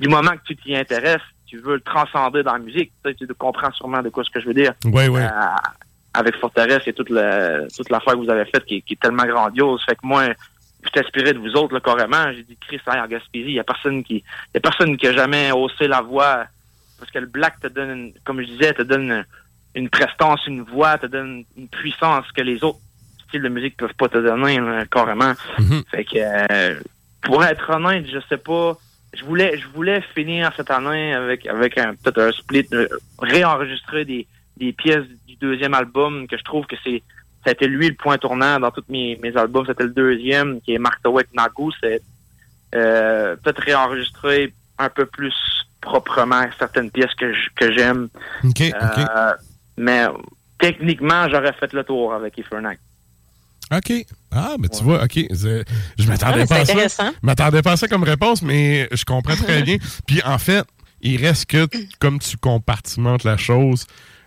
du moment que tu t'y intéresses, tu veux le transcender dans la musique. Tu, sais, tu comprends sûrement de quoi ce que je veux dire. ça. Ouais, ouais. Euh, avec Forteresse et toute, le, toute l'affaire que vous avez faite qui, est- qui est tellement grandiose. Fait que moi, je inspiré de vous autres, là, carrément. J'ai dit, Chris, en Gaspésie, il y a personne qui, il y a personne qui a jamais haussé la voix. Parce que le black te donne, une- comme je disais, te donne une, une prestance, une voix, te donne une puissance que les autres styles de musique peuvent pas te donner, là, carrément. Mhm. Fait que, euh, pour être honnête, je sais pas. Je voulais, je voulais finir cette année avec, avec un, peut-être un split, euh, réenregistrer des, des pièces du deuxième album que je trouve que c'est, ça a été lui le point tournant dans tous mes, mes albums. C'était le deuxième, qui est Mark Towek Nagu. C'est, euh, peut-être réenregistrer un peu plus proprement certaines pièces que, j'aime. Mais techniquement, j'aurais fait le tour avec Ifernac. OK. Ah, ben tu vois, OK. Je, m'attendais Ah, pas c'est à ça. Je m'attendais pas à ça comme réponse, mais je comprends très bien. Puis en fait, il reste que, comme tu compartimentes la chose,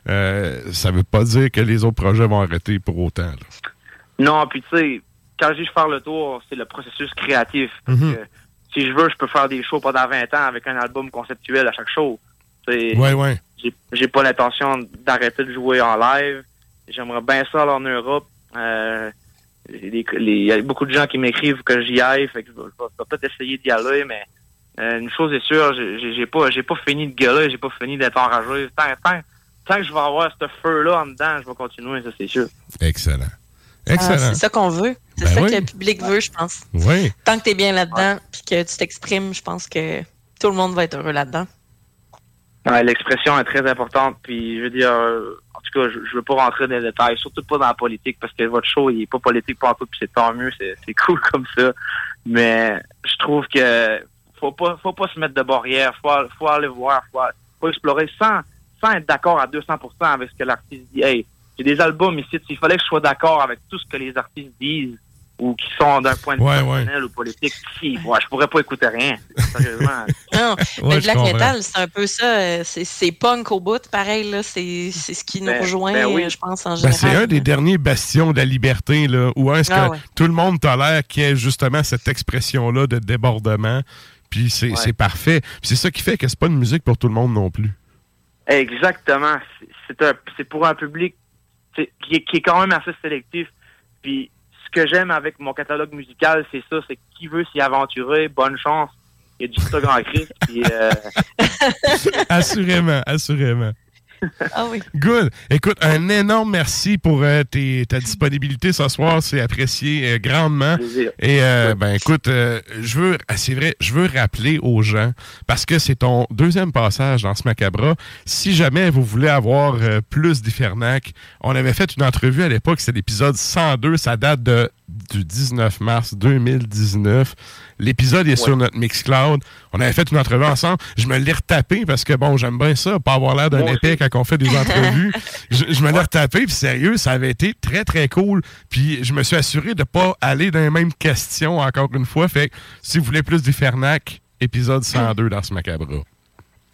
euh, ça veut pas dire que les autres projets vont arrêter pour autant. là. Non, puis tu sais, quand je dis faire le tour, c'est le processus créatif. Parce Mhm. que si je veux, je peux faire des shows pendant 20 ans avec un album conceptuel à chaque show. Sais, Ouais, ouais. J'ai, pas l'intention d'arrêter de jouer en live. J'aimerais bien ça aller en Europe. Euh, Il y a beaucoup de gens qui m'écrivent que j'y aille, fait que je vais, vais- peut-être essayer d'y aller, mais euh, une chose est sûre, j'ai, pas, j'ai pas fini de gueuler, j'ai pas fini d'être enragé. Tant, tant, tant que je vais avoir ce feu-là en dedans, je vais continuer, ça c'est sûr. Excellent. Ah, Excellent. c'est ça qu'on veut. C'est Ben ça oui. que le public veut, je pense. Oui. Tant que tu es bien là-dedans puis que tu t'exprimes, je pense que tout le monde va être heureux là-dedans. Ouais, l'expression est très importante, puis je veux dire, euh, en tout cas, je, je veux pas rentrer dans les détails, surtout pas dans la politique, parce que votre show, il est pas politique pour tout, puis c'est tant mieux, c'est, c'est cool comme ça. Mais je trouve que faut pas, faut pas se mettre de barrière, faut, faut aller voir, faut, faut explorer sans, sans être d'accord à 200% avec ce que l'artiste dit. Hey, j'ai des albums ici, s'il fallait que je sois d'accord avec tout ce que les artistes disent ou qui sont d'un point de vue Ouais, personnel ou politique, si, ouais, je pourrais pas écouter rien. Sérieusement. Non, Ouais, mais black metal, c'est un peu ça. euh, C'est, punk au bout, pareil. Là, c'est, c'est ce qui nous Ben- rejoint, ben oui. euh, je pense, en Ben, général. c'est un des derniers bastions de la liberté, là, où est-ce que Ah ouais. tout le monde tolère qu'il y ait justement cette expression-là de débordement. Puis c'est parfait. Puis c'est ça qui fait que c'est pas une musique pour tout le monde non plus. Exactement. C'est- pour un public qui est, qui est quand même assez sélectif. Puis que j'aime avec mon catalogue musical, c'est ça, c'est qui veut s'y aventurer, bonne chance. Il y a du stock en Christ. Puis, euh, assurément, assurément. Ah oui. Good. Écoute, un énorme merci pour euh, tes- ta disponibilité ce soir. C'est apprécié euh, grandement. plaisir. Et euh, ben écoute, euh, je veux, ah, c'est vrai, je veux rappeler aux gens parce que c'est ton deuxième passage dans ce macabre. Si jamais vous voulez avoir euh, plus d'Ifernac, on avait fait une entrevue à l'époque, c'est l'épisode 102, ça date de du 19 mars 2019. L'épisode est sur notre Mixcloud. On avait fait une entrevue ensemble. Je me l'ai retapé parce que bon, j'aime bien ça, pas avoir l'air d'un épais quand on fait des entrevues. je, je me l'ai retapé, puis sérieux, ça avait été très très cool. Puis je me suis assuré de pas aller dans les mêmes questions encore une fois. Fait que si vous voulez plus d'Ifernac, épisode 102 dans ce macabre.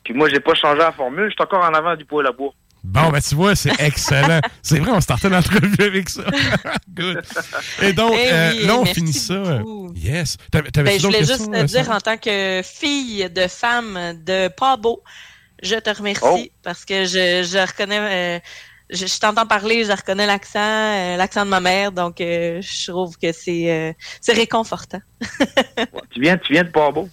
puis moi, j'ai pas changé la formule. Je suis encore en avant du poids à bois. Bon, ben tu vois, c'est excellent. c'est vrai, on startait l'entrevue avec ça. Good. Et donc, Eh euh, là, on finit ça. beaucoup. Yes. T'avais- Ben, je voulais juste te dire en tant que fille de femme de pas beau, je te remercie Oh. parce que je, je reconnais, euh, je, je t'entends parler, je reconnais l'accent, euh, l'accent de ma mère, donc euh, je trouve que c'est euh, c'est réconfortant. Tu viens, tu viens de Port-Beau?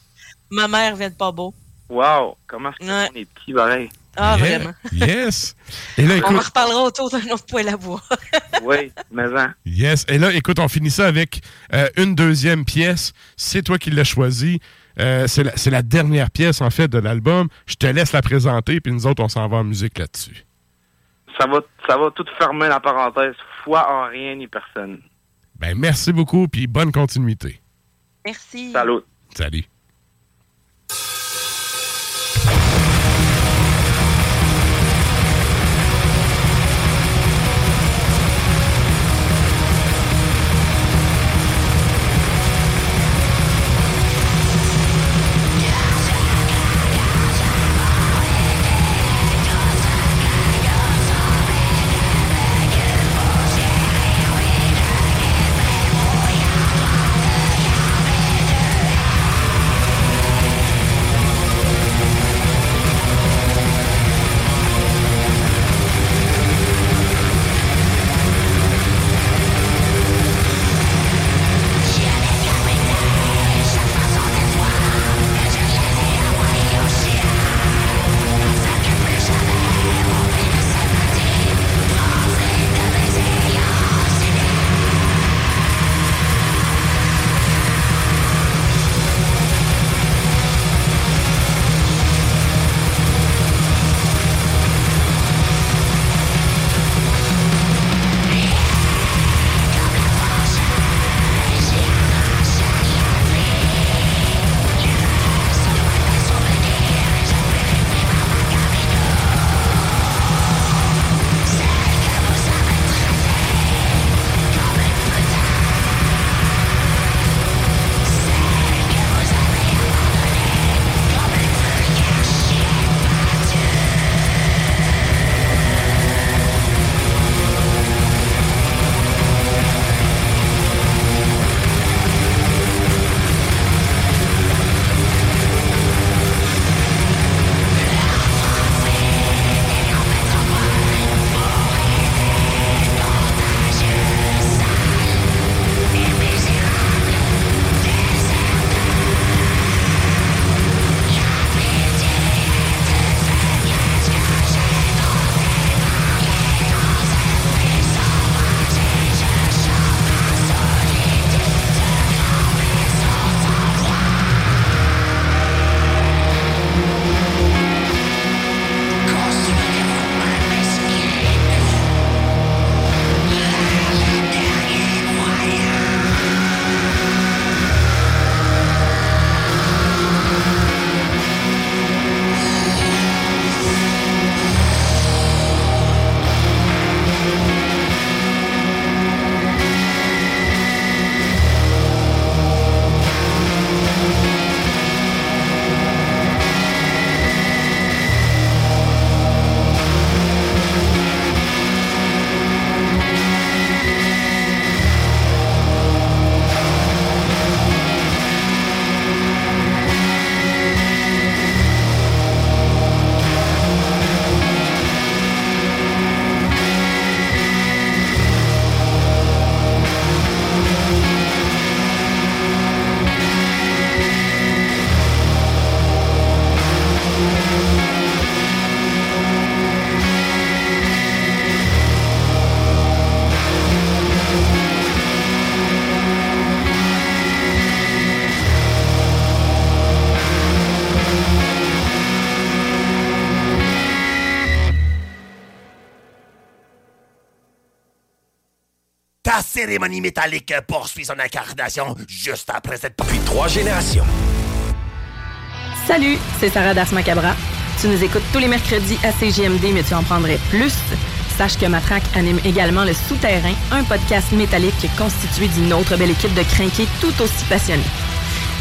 Ma mère vient de pas beau. Wow! Comment est-ce Ouais. est petits, pareil? Ah, Yeah. vraiment. Yes. Et là, On en reparlera autour d'un autre poêle à bois. Oui, mais hein. yes. Et là, écoute, on finit ça avec euh, une deuxième pièce. C'est toi qui l'as choisi. Euh, c'est la, c'est la dernière pièce, en fait, de l'album. Je te laisse la présenter, puis nous autres, on s'en va en musique là-dessus. Ça va, ça va tout fermer la parenthèse. Foi en rien ni personne. Ben, merci beaucoup, puis bonne continuité. Merci. Salut. Salut. Cérémonie métallique poursuit son incarnation juste après cette... Depuis trois générations. Salut, c'est Sarah Das Macabra. Tu nous écoutes tous les mercredis à CGMD, mais tu en prendrais plus. Sache que Matraque anime également Le Souterrain, un podcast métallique constitué d'une autre belle équipe de crinqués tout aussi passionnés.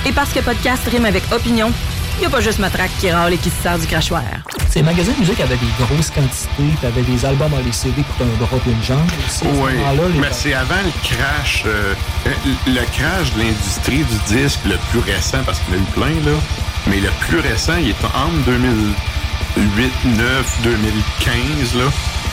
Et parce que podcast rime avec opinion, il n'y a pas juste Matraque qui râle et qui se sert du crachoir. Ces magasins de musique avaient des grosses quantités, puis avaient des albums à les CD pour un drop une jambe aussi. ce mais c'est avant le crash, euh, le crash de l'industrie du disque le plus récent, parce qu'il y en a eu plein, là. Mais le plus récent, il est entre 2008, 9, 2015, là.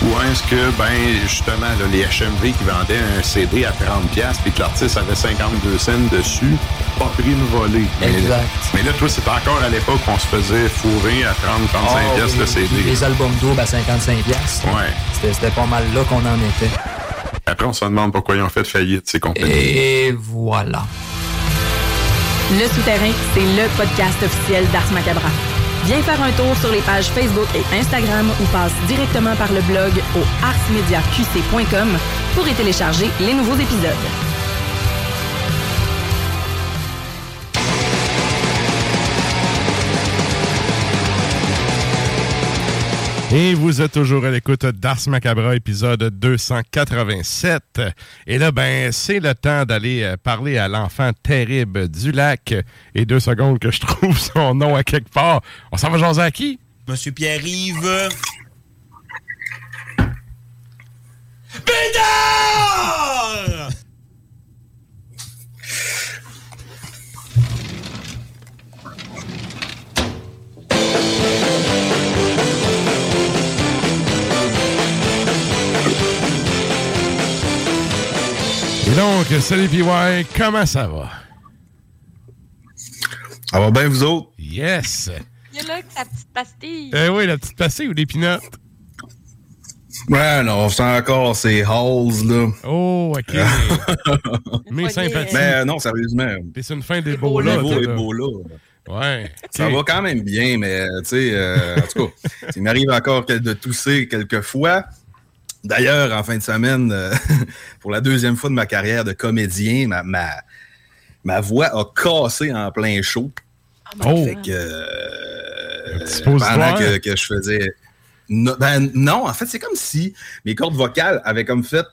Où est-ce que, ben, justement, là, les HMV qui vendaient un CD à 30$ puis que l'artiste avait 52 cents dessus, pas pris une volée. Mais- Exact. Mais, là, toi, c'est encore à l'époque qu'on se faisait fourrer à 30-35$ Ah, piastres le oui, CD. Les albums doubles à 55$. piastres. Ouais. C'était- C'était pas mal là qu'on en était. Après, on se demande pourquoi ils ont fait faillite, ces compagnies. Et voilà. Le Souterrain, c'est le podcast officiel d'Ars Macabra. Viens faire un tour sur les pages Facebook et Instagram ou passe directement par le blog au arsmediaqc.com pour y télécharger les nouveaux épisodes. Et vous êtes toujours à l'écoute d'Ars Macabra, épisode 287. Et là, ben, c'est le temps d'aller euh, parler à l'enfant terrible du lac. Et deux secondes que je trouve son nom à quelque part. On s'en va jaser à qui? Monsieur Pierre-Yves. Bédard! Et donc, salut PY, comment ça va? Ça va bien, vous autres? Yes! Il y a là que sa petite pastille. Eh oui, la petite pastille ou des pinottes? Ouais, non, c'est encore ces halls, là. Oh, OK. Mais sympathie. Mais non, sérieusement. C'est une fin des beaux là. Ouais. Ça va quand même bien, mais tu sais, euh, en tout cas, il m'arrive encore de tousser quelques fois. D'ailleurs, en fin de semaine, euh, pour la deuxième fois de ma carrière de comédien, ma, ma, ma voix a cassé en plein show. Oh! Fait que, euh, pendant que, que je faisais. No- ben, non, en fait, c'est comme si mes cordes vocales avaient comme fait.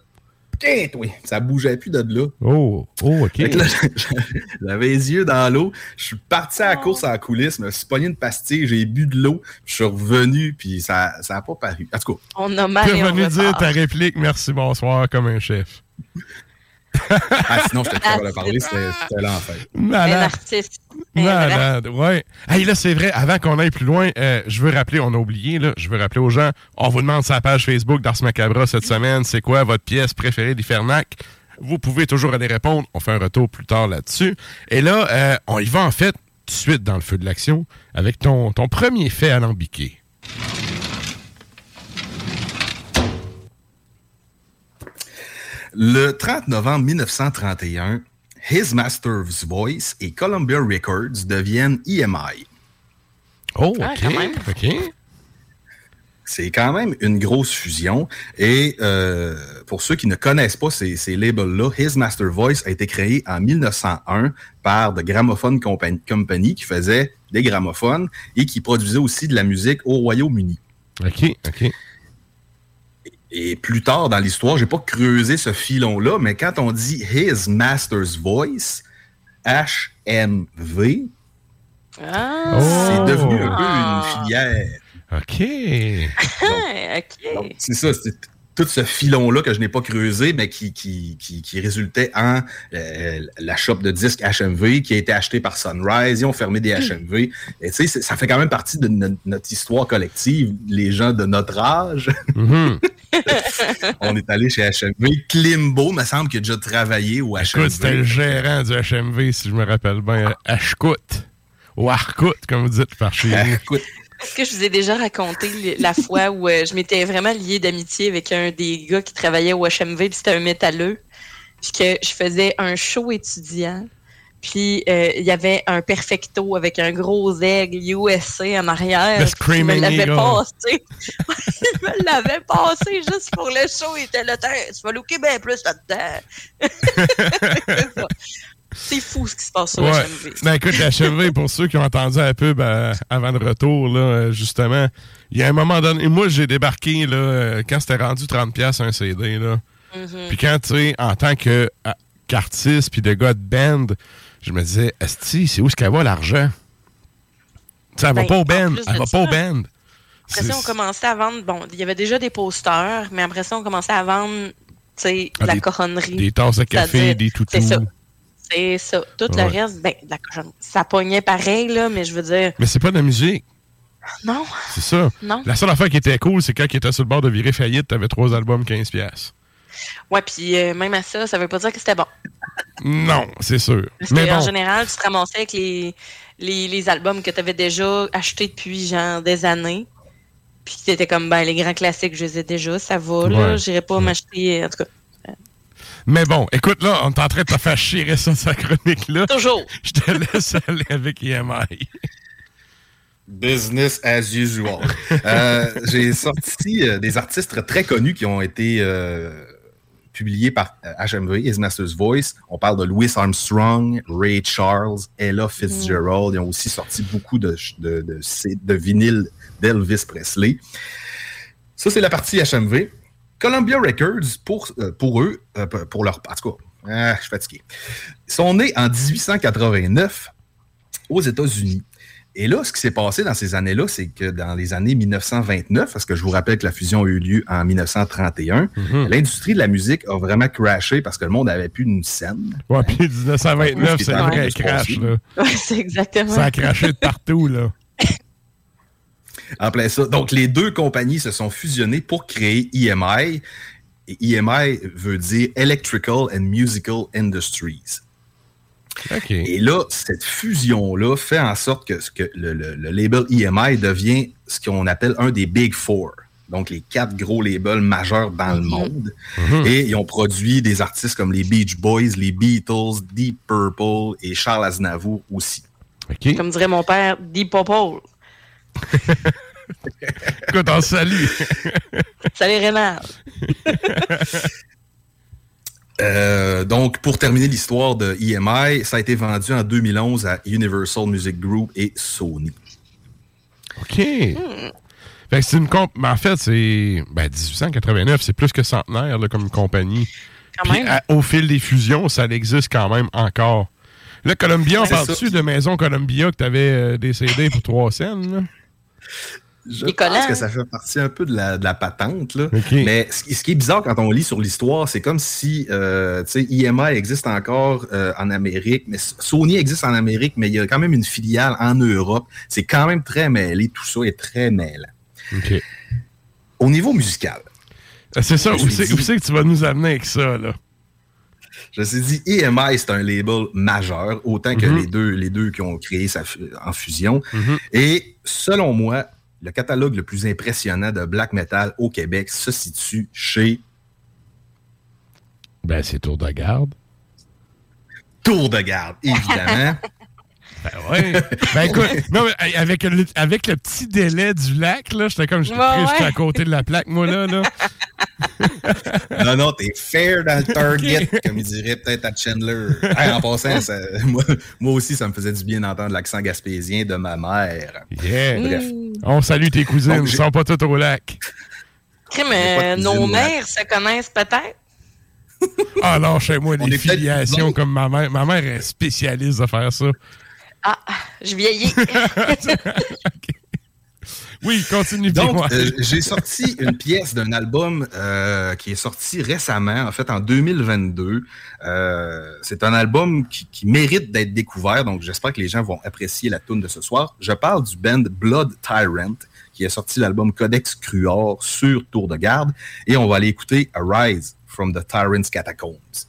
Putain, toi, ça bougeait plus de là. Oh, oh, OK. J'avais les yeux dans l'eau. Je suis parti à la course à la coulisse, me suis pogné une pastille, j'ai bu de l'eau, je suis revenu, puis ça n'a pas paru. En tout cas, On a mal et on venu dire ta réplique merci, bonsoir comme un chef. Ah, sinon, je t'ai capable de parler, c'était l'enfer. Malade. artiste. Un vrai. Malade, ouais. Hey, là, c'est vrai, avant qu'on aille plus loin, euh, je veux rappeler, on a oublié, là, je veux rappeler aux gens, on vous demande sur la page Facebook d'Ars Macabra cette semaine, c'est quoi votre pièce préférée d'Ifernac? Vous pouvez toujours aller répondre. On fait un retour plus tard là-dessus. Et là, euh, on y va en fait tout de suite dans le feu de l'action avec ton, ton premier fait alambiqué. Le 30 novembre 1931, His Master's Voice et Columbia Records deviennent EMI. Oh, Ah, OK. quand même. OK. C'est quand même une grosse fusion. Et euh, pour ceux qui ne connaissent pas ces, ces labels-là, His Master Voice a été créé en 1901 par The Gramophone Company, Company, qui faisait des gramophones et qui produisait aussi de la musique au Royaume-Uni. OK, OK. Et plus tard dans l'histoire, j'ai pas creusé ce filon-là, mais quand on dit His Master's Voice, HMV, Ah. c'est devenu un peu Ah. une filière. OK. OK. C'est ça, c'est tout ce filon-là que je n'ai pas creusé, mais qui, qui, qui, qui résultait en euh, la shop de disques HMV qui a été achetée par Sunrise. Ils ont fermé des HMV. Et tu sais, ça fait quand même partie de no- notre histoire collective, les gens de notre âge. Mhm. On est allé chez HMV. Klimbo, me semble qu'il a déjà travaillé au HMV. Écoute, c'était le gérant du HMV, si je me rappelle bien, Ashkout. Ou Arkout, comme vous dites par chez nous. Est-ce que je vous ai déjà raconté la fois où euh, je m'étais vraiment liée d'amitié avec un des gars qui travaillait au HMV, puis c'était un métalleux, puis que je faisais un show étudiant, Puis euh, il y avait un perfecto avec un gros aigle USA en arrière. Le il me l'avait passé. il me l'avait passé juste pour le show. Il était là, tu vas looker bien plus là-dedans. C'est fou ce qui se passe sur Ouais. HMV. Ben écoute, la HMV, pour ceux qui ont entendu la pub euh, avant le retour, là, euh, justement, il y a un moment donné, moi j'ai débarqué là, euh, quand c'était rendu 30$ un CD. Là. Mhm. Puis quand, tu sais, en tant qu'artiste puis de gars de band, je me disais, Esti, c'est où est-ce qu'elle va l'argent? Tu sais, elle va Ben, pas au band. Elle va ça, pas au band. Après ça, on commençait à vendre. Bon, il y avait déjà des posters, mais après ça, on commençait à vendre, tu sais, Ah, de la des- coronnerie. des tasses de café, des toutous. C'est ça. C'est ça. Tout Ouais. le reste, ben, la cochonnerie. Ça pognait pareil, là, mais je veux dire, Mais c'est pas de la musique. non. C'est ça. Non. La seule affaire qui était cool, c'est quand il était sur le bord de virer faillite, t'avais trois albums 15$. Ouais, puis euh, même à ça, ça veut pas dire que c'était bon. Non, c'est sûr. Parce Mais bon, général, tu te ramassais avec les, les, les albums que tu avais déjà achetés depuis genre des années. Puis c'était comme, ben, les grands classiques, je les ai déjà, ça va, là. Ouais. J'irai pas m'acheter, en tout cas. Mais bon, écoute, là, on est en train de te faire chier ça, sa chronique-là. Toujours. Je te laisse aller avec EMI. Business as usual. Euh, J'ai sorti euh, des artistes très connus qui ont été euh, publiés par euh, HMV, His Master's Voice. On parle de Louis Armstrong, Ray Charles, Ella Fitzgerald. Ils ont aussi sorti beaucoup de, de, de, C- de vinyles d'Elvis Presley. Ça, c'est la partie HMV. Columbia Records, pour, euh, pour eux, euh, pour leur... En tout cas, ah, je suis fatigué. Ils sont nés en 1889 aux États-Unis. Et là, ce qui s'est passé dans ces années-là, c'est que dans les années 1929, parce que je vous rappelle que la fusion a eu lieu en 1931, Mhm. l'industrie de la musique a vraiment crashé parce que le monde n'avait plus une scène. Ouais, puis 1929, c'est un vrai crash, là. Ouais, c'est exactement. Ça a craché de partout, là. En plein ça. Donc, les deux compagnies se sont fusionnées pour créer EMI. Et EMI veut dire Electrical and Musical Industries. Et là, cette fusion-là fait en sorte que, le, le- le label EMI devient ce qu'on appelle un des Big Four. Donc, les quatre gros labels majeurs dans le monde. Mhm. Et ils ont produit des artistes comme les Beach Boys, les Beatles, Deep Purple et Charles Aznavour aussi. Comme dirait mon père, Deep Purple. Écoute, on se salue. Salut Rénal. Euh, donc, pour terminer l'histoire de EMI, ça a été vendu en 2011 à Universal Music Group et Sony. OK. Fait que c'est une comp... Mais en fait, c'est. Ben, 1889, c'est plus que centenaire, là, comme compagnie. Quand Puis, même. à- au fil des fusions, ça existe quand même encore. Là, Columbia, on parle-tu de Maison Columbia que t'avais euh, des CD pour trois cents, là? Je Les pense que ça fait partie un peu de la, de la patente. Là. Mais ce, qui- ce qui est bizarre quand on lit sur l'histoire, c'est comme si euh, tu sais, EMI existe encore euh, en Amérique, mais Sony existe en Amérique, mais il y a quand même une filiale en Europe. C'est quand même très mêlé. Tout ça est très mêlant. OK. Au niveau musical. Euh, C'est ça, où c'est que tu vas nous amener avec ça, là? Je me suis dit, EMI, c'est un label majeur, autant que Mhm. les, deux, les deux qui ont créé ça fu- en fusion. Mhm. Et selon moi, le catalogue le plus impressionnant de black metal au Québec se situe chez Ben, c'est Tour de garde. Tour de garde, évidemment. Ben ouais. ben écoute, non, mais avec le, avec le petit délai du lac, là, j'étais comme, j'étais Ouais, pris, j'étais ouais. à côté de la plaque, moi, là. là. non, non, t'es fair dans le target, comme il dirait peut-être à Chandler. Hey, en passant, ça- moi, moi aussi, ça me faisait du bien d'entendre l'accent gaspésien de ma mère. Yeah. Bref. On salue tes cousines, ils sont pas toutes au lac. De euh, nos mères se connaissent peut-être? Ah non, chez moi, peut-être filiations comme ma mère. Ma mère est spécialiste de faire ça. Ah, je vieillis. Oui, continue. Donc, euh, j'ai sorti une pièce d'un album euh, qui est sorti récemment, en fait en 2022. Euh, c'est un album qui, qui mérite d'être découvert, donc j'espère que les gens vont apprécier la tune de ce soir. Je parle du band Blood Tyrant, qui a sorti l'album Codex Cruor sur Tour de Garde, et on va aller écouter Arise from the Tyrant's Catacombs.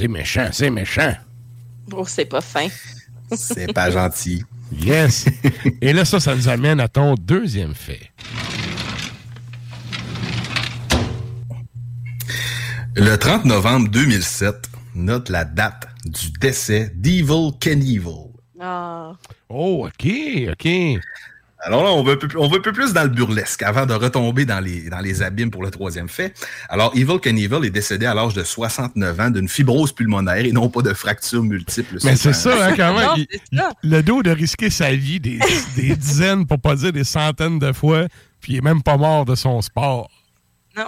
C'est méchant, c'est méchant. Oh, c'est pas fin. C'est pas gentil. Yes. Et là, ça, ça nous amène à ton deuxième fait. Le 30 novembre 2007 note la date du décès d'Evil Knievel. Ah. Oh, OK, OK. Alors là, on veut, un peu, on veut un peu plus dans le burlesque avant de retomber dans les, dans les abîmes pour le troisième fait. Alors, Evil Knievel est décédé à l'âge de 69 ans d'une fibrose pulmonaire et non pas de fracture multiple. Mais c'est ça, hein, quand même. Non, Il- c'est ça. il- le dos de risquer sa vie des, des dizaines, pour pas dire des centaines de fois, puis il est même pas mort de son sport. Non.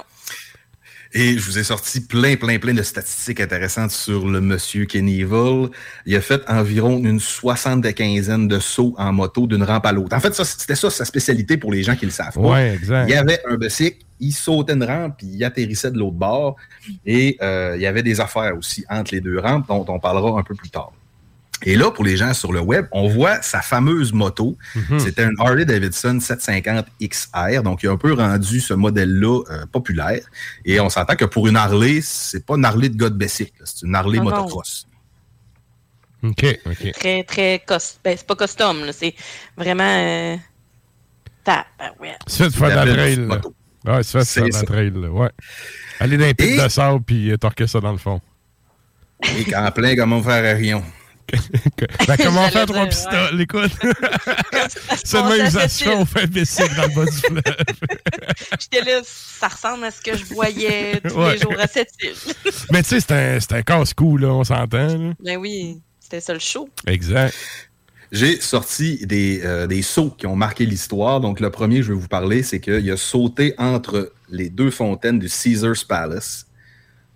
Et je vous ai sorti plein, plein, plein de statistiques intéressantes sur le monsieur Knievel. Il a fait environ une soixante de quinzaine de sauts en moto d'une rampe à l'autre. En fait, c'était ça sa spécialité pour les gens qui le savent pas. Ouais, exact. Il y avait un bicycle, il sautait une rampe, puis il atterrissait de l'autre bord. Et euh, il y avait des affaires aussi entre les deux rampes, dont on parlera un peu plus tard. Et là, pour les gens sur le web, on voit sa fameuse moto. Mhm. C'était un Harley Davidson 750 XR. Donc, il a un peu rendu ce modèle-là euh, populaire. Et on s'entend que pour une Harley, c'est pas une Harley de gars de bicycle, c'est une Harley non. motocross. OK, OK. Très, très cos- ben, c'est pas custom. C'est vraiment. Euh... tabarouette. C'est fait de faire de la trail. Ouais, c'est fait de faire de la C'est trail, là, ouais. Aller dans les Et- de sable, puis torquer ça dans le fond. Et qu'en plein, comment faire rien. Ben, comment faire trois pistoles, écoute? c'est le passe même assez usage vite. on fait bicycle dans le bas du fleuve. J'étais là, ça ressemble à ce que je voyais tous Ouais. les jours à cette île. Mais tu sais, c'est un, c'est un casse-cou, là, on s'entend. là. ben oui, c'était ça le show. Exact. J'ai sorti des, euh, des sauts qui ont marqué l'histoire. Donc, le premier, je vais vous parler, c'est qu'il a sauté entre les deux fontaines du Caesars Palace.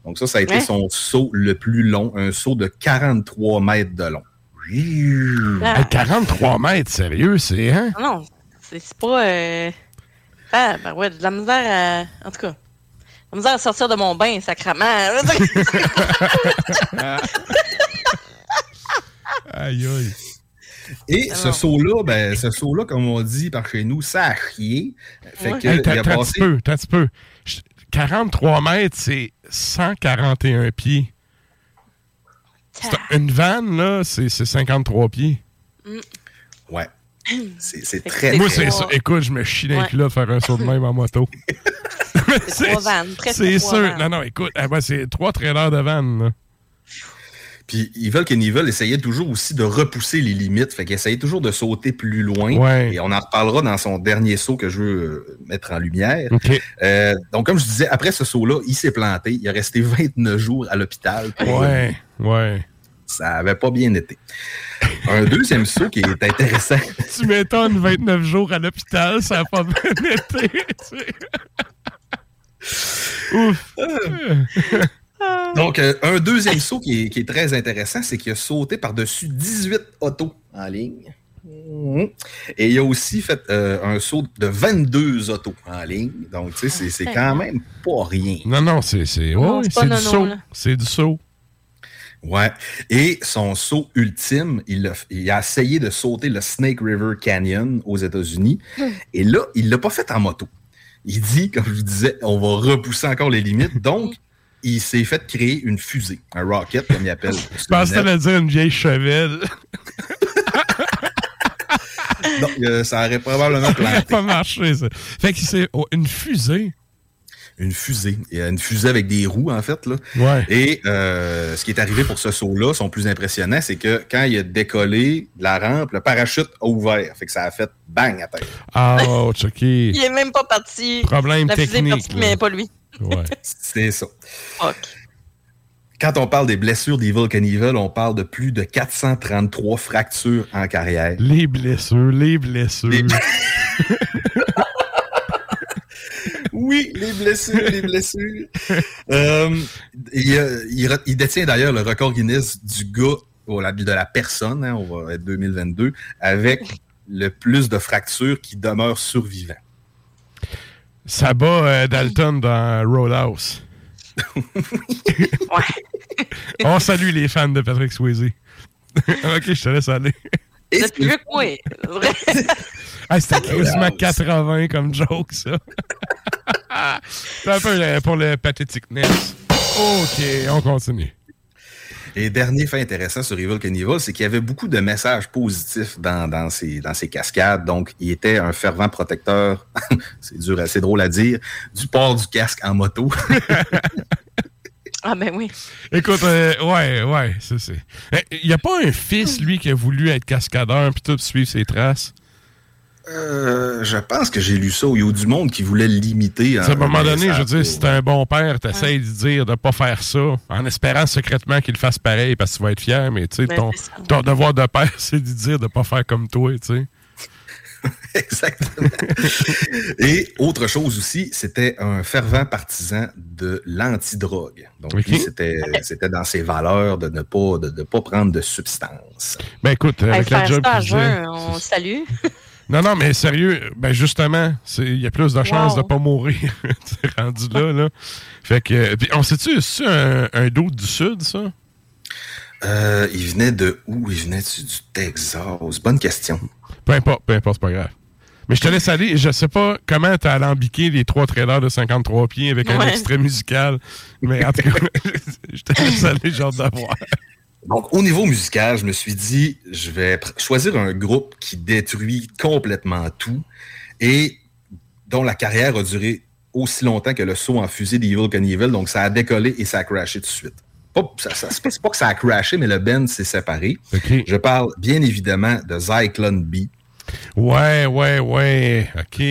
Donc, ça, ça a été Ouais. son saut le plus long, un saut de 43 mètres de long. Ah. Hey, 43 mètres, sérieux, c'est... Hein? Ah Non, c'est pas. Euh... Ah, ben ouais, de la misère à. En tout cas, de la misère à sortir de mon bain, sacrement. Aïe, aïe. Et Ah ce saut-là, ben, ce saut-là, comme on dit par chez nous, ça a chié. Fait Ouais. que, Hey, il t'as a passé- petit peu, t'as un petit peu. Je- 43 mètres, c'est 141 pieds. Une vanne, là, c'est c'est 53 pieds. Ouais. C'est très, Moi, c'est ça. Écoute, je me chie dans les Ouais. culottes de faire un saut de même en moto. C'est trois vannes, C'est trois sûr. vannes. Non, non, écoute, ah, ben, c'est trois trailers de vanne. Puis Evil Knievel essayait toujours aussi de repousser les limites. Fait qu'il essayait toujours de sauter plus loin. Ouais. Et on en reparlera dans son dernier saut que je veux euh, mettre en lumière. Euh, donc, comme je disais, après ce saut-là, il s'est planté. Il est resté 29 jours à l'hôpital. Euh, Ouais, ouais. Ça avait pas bien été. Un deuxième saut qui est intéressant. Tu m'étonnes, 29 jours à l'hôpital, ça a pas bien été. sais. Ouf. Donc, euh, un deuxième saut qui est, qui est très intéressant, c'est qu'il a sauté par-dessus 18 autos en ligne. Mhm. Et il a aussi fait euh, un saut de 22 autos en ligne. Donc, tu sais, c'est- c'est quand même pas rien. Non, non, c'est du saut. C'est du saut. Ouais. Et son saut ultime, il a, il a essayé de sauter le Snake River Canyon aux États-Unis. Et là, il l'a pas fait en moto. Il dit, comme je vous disais, on va repousser encore les limites. Donc, il s'est fait créer une fusée, un rocket, comme il appelle. Je pensais que dire une vieille chevelle. Donc, euh, ça aurait probablement Ça planté. aurait pas marché, ça. Fait que c'est oh, une fusée. Une fusée. Il y a une fusée avec des roues, en fait. Là. Ouais. Et euh, ce qui est arrivé pour ce saut-là, son plus impressionnant, c'est que quand il a décollé de la rampe, le parachute a ouvert. Fait que ça a fait bang à terre. Ah, oh, Chucky. Il est même pas parti. Problème La fusée est technique, partie, là. mais pas lui. Ouais. C'est ça. Fuck. Quand on parle des blessures d'Evil Knievel, on parle de plus de 433 fractures en carrière. Les blessures, les blessures. Oui, les blessures, les blessures. Euh, il, détient d'ailleurs le record Guinness du gars, ou la- de la personne, hein, on va être 2022, avec le plus de fractures qui demeurent survivants. Ça bat euh, Dalton dans Roadhouse. On salue les fans de Patrick Swayze. ok, je te laisse aller. Êtes plus vieux que moi. Ah, C'était quasiment 80 comme joke, ça. C'est un peu euh, pour le pathétiqueness. Ok, on continue. Et dernier fait intéressant sur Evil Knievel, c'est qu'il y avait beaucoup de messages positifs dans, dans, ces, dans ces cascades. Donc, il était un fervent protecteur, c'est dur, assez drôle à dire, du port du casque en moto. Ah, ben oui. Écoute, euh, ouais, ouais, ça c'est. Il n'y a pas un fils, lui, qui a voulu être cascadeur puis tout suivre ses traces? Euh, je pense que j'ai lu ça. Il y a du monde qui voulait limiter. À un moment donné, je veux dire, si t'es un bon père, t'essayes de dire de pas faire ça en espérant secrètement qu'il fasse pareil parce que tu vas être fier, mais tu sais, Ben, ton, c'est ça. ton devoir de père, c'est de dire de pas faire comme toi, tu sais. Exactement. Et autre chose aussi, c'était un fervent partisan de l'antidrogue. Donc, c'était c'était dans ses valeurs de ne pas, de, de pas prendre de substances. Ben écoute, avec la job ça faisait, jeun, on salue. Non, non, mais sérieux, ben justement, c'est- il y a plus de chances Wow. de pas mourir. C'est rendu là, là. Fait que. Puis on sait-tu, c'est un, un doute du Sud, ça? Euh, il venait de où? Il venait du, du Texas? Bonne question. Peu importe, peu importe, c'est pas grave. Mais je te laisse aller. Je sais pas comment t'as alambiqué les trois trailers de 53 pieds avec un extrait musical. Mais en tout cas, je te laisse aller, j'ai hâte de voir. Donc, au niveau musical, je me suis dit, je vais choisir un groupe qui détruit complètement tout et dont la carrière a duré aussi longtemps que le saut en fusée d'Evil Knievel. Donc, ça a décollé et ça a crashé tout de suite. Ça, ça- c'est pas- c'est pas que ça a crashé, mais le band s'est séparé. Je parle bien évidemment de Zyklon B. Ouais, ouais, ouais. OK.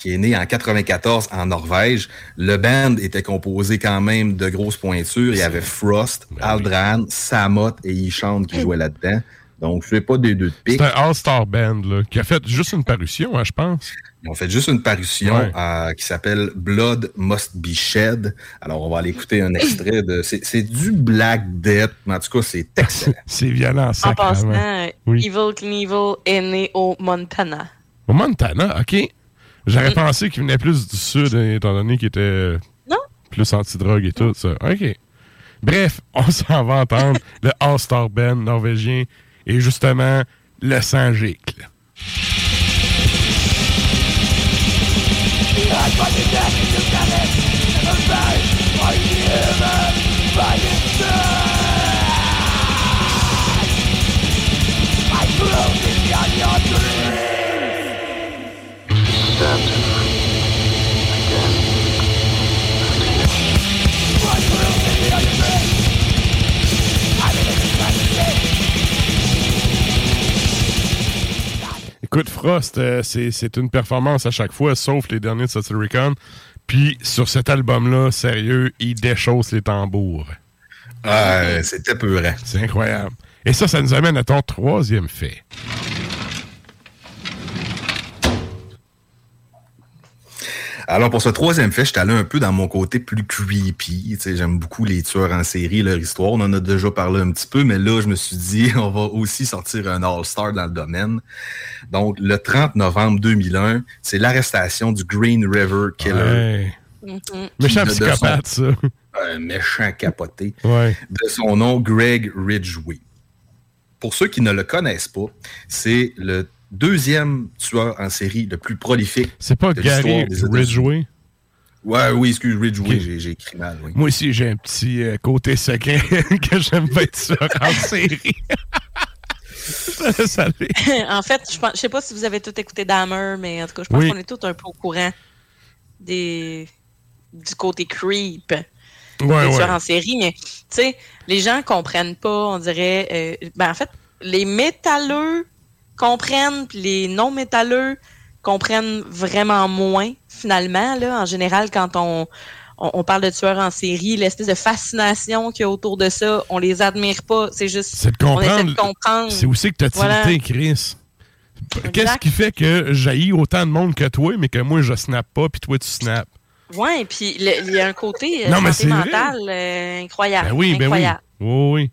Qui est né en 94 en Norvège. Le band était composé quand même de grosses pointures. Il y avait Frost, Aldran, Samot et Ishand qui jouaient là-dedans. Donc, je fais pas des deux de pique. C'est un All-Star Band, là, qui a fait juste une parution, hein, je pense. Ils ont fait juste une parution Ouais. euh, qui s'appelle Blood Must Be Shed. Alors, on va aller écouter un extrait de. C'est du Black Death, mais en tout cas, c'est excellent. C'est violent, En sacrément. passant, Oui. Evil Knievel est né au Montana. Au Montana, OK. J'aurais Mm. pensé qu'il venait plus du Sud, hein, étant donné qu'il était Non. plus anti-drogue et tout ça. OK. Bref, on s'en va entendre le All-Star Band norvégien et justement le sang Écoute, Frost, euh, c'est une performance à chaque fois, sauf les derniers de Satyricon. Puis sur cet album-là, sérieux, il déchausse les tambours. Ah, C'était peurant. C'est incroyable. Et ça, ça nous amène à ton troisième fait. Alors, pour ce troisième fait, je suis allé un peu dans mon côté plus creepy. Tu sais, J'aime beaucoup les tueurs en série, leur histoire. On en a déjà parlé un petit peu, mais là, je me suis dit, on va aussi sortir un All-Star dans le domaine. Donc, le 30 novembre 2001, c'est l'arrestation du Green River Killer. Ouais. Méchant psychopathe, son- ça. Un méchant capoté. Ouais. De son nom, Greg Ridgway. Pour ceux qui ne le connaissent pas, c'est le deuxième tueur en série le plus prolifique. C'est pas de l'histoire Gary. Ridgway? Ouais, oui, excuse, Ridgway, Ok. j'ai- écrit mal. Oui. Moi aussi, j'ai un petit euh, côté secret que j'aime bien ça en série. En fait, je pense, je sais pas si vous avez tout écouté Dahmer, mais en tout cas, je pense Oui. qu'on est tous un peu au courant des du côté creep Ouais, des ouais. tueurs en série. Mais tu sais, les gens comprennent pas, on dirait. euh, ben en fait, les métalleux comprennent, puis les non métalleux comprennent vraiment moins finalement. Là, en général, quand on on, on parle de tueurs en série, l'espèce de fascination qu'il y a autour de ça, on les admire pas. C'est juste. C'est de comprendre. C'est aussi que t'as Voilà. tilté, Chris? Qu'est-ce qui fait que j'haïs autant de monde que toi, mais que moi, je snap pas, puis toi, tu snaps? Ouais, puis il y a un côté euh, Non, mais santé mentale euh, incroyable. Ben oui, ben oui. incroyable. Oui, oui.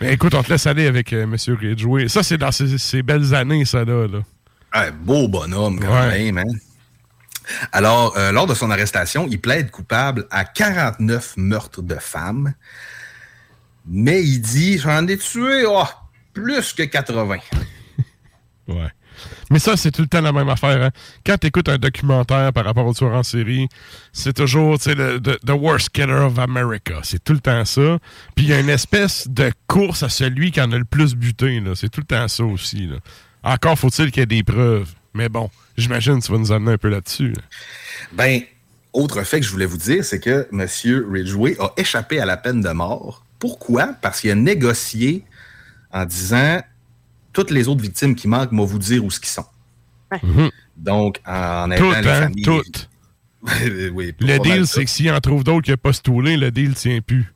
Mais écoute, on te laisse aller avec euh, M. Ridgway. Ça, c'est dans ces, ces belles années, ça, là. là. Ouais, beau bonhomme, quand Ouais. même. hein. Alors, euh, lors de son arrestation, il plaide coupable à 49 meurtres de femmes. Mais il dit J'en ai tué oh, plus que 80. Ouais. Mais ça, c'est tout le temps la même affaire. Hein. Quand tu écoutes un documentaire par rapport au tueur en série, c'est toujours, the, the Worst Killer of America. C'est tout le temps ça. Puis il y a une espèce de course à celui qui en a le plus buté. C'est tout le temps ça aussi. là. Encore faut-il qu'il y ait des preuves. Mais bon, j'imagine que tu vas nous amener un peu là-dessus. là. Ben, autre fait que je voulais vous dire, c'est que M. Ridgway a échappé à la peine de mort. Pourquoi? Parce qu'il a négocié en disant toutes les autres victimes qui manquent, moi vous dire où ce qu'ils sont. Mhm. Donc, en Tout, aidant les hein, familles. tout. oui, Le deal, c'est que s'il en trouve d'autres qui n'ont pas stoulé, le deal tient plus.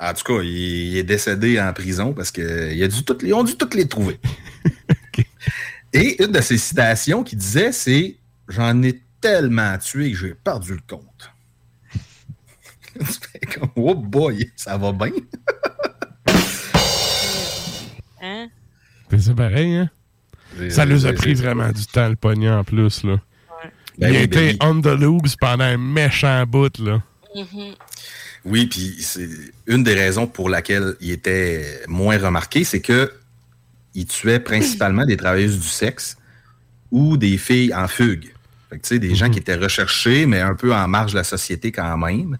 En tout cas, il, il est décédé en prison parce qu'ils toutes ont dû toutes les trouver. Et une de ses citations qui disait, c'est J'en ai tellement tué que j'ai perdu le compte. Comme, oh boy, ça va bien. Hein? C'est pareil, hein? Ça nous a c'est- pris c'est- vraiment du temps, le pognon, en plus, là. Ben il a oui, été ben on the loose pendant un méchant bout, là. Oui, puis c'est une des raisons pour laquelle il était moins remarqué, c'est que il tuait principalement des travailleuses du sexe ou des filles en fugue. Fait que, tu sais, des gens qui étaient recherchés, mais un peu en marge de la société quand même.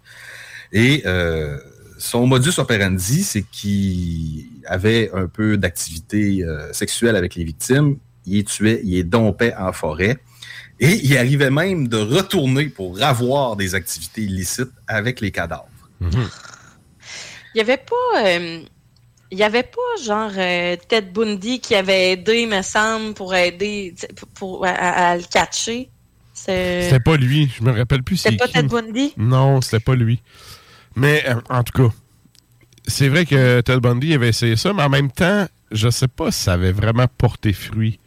Et euh, son modus operandi, c'est qu'il avait un peu d'activité euh, sexuelle avec les victimes. Il les tuait, il les dompait en forêt. Et il arrivait même de retourner pour avoir des activités illicites avec les cadavres. Il y avait pas. euh, il y avait pas genre euh, Ted Bundy qui avait aidé, me semble, pour aider pour, pour- à, le catcher. C'est- C'était pas lui. Je me rappelle plus c'est C'était pas qui. Ted Bundy? Non, c'était pas lui. Mais euh, en tout cas, c'est vrai que Ted Bundy avait essayé ça, mais en même temps, je sais pas si ça avait vraiment porté fruit.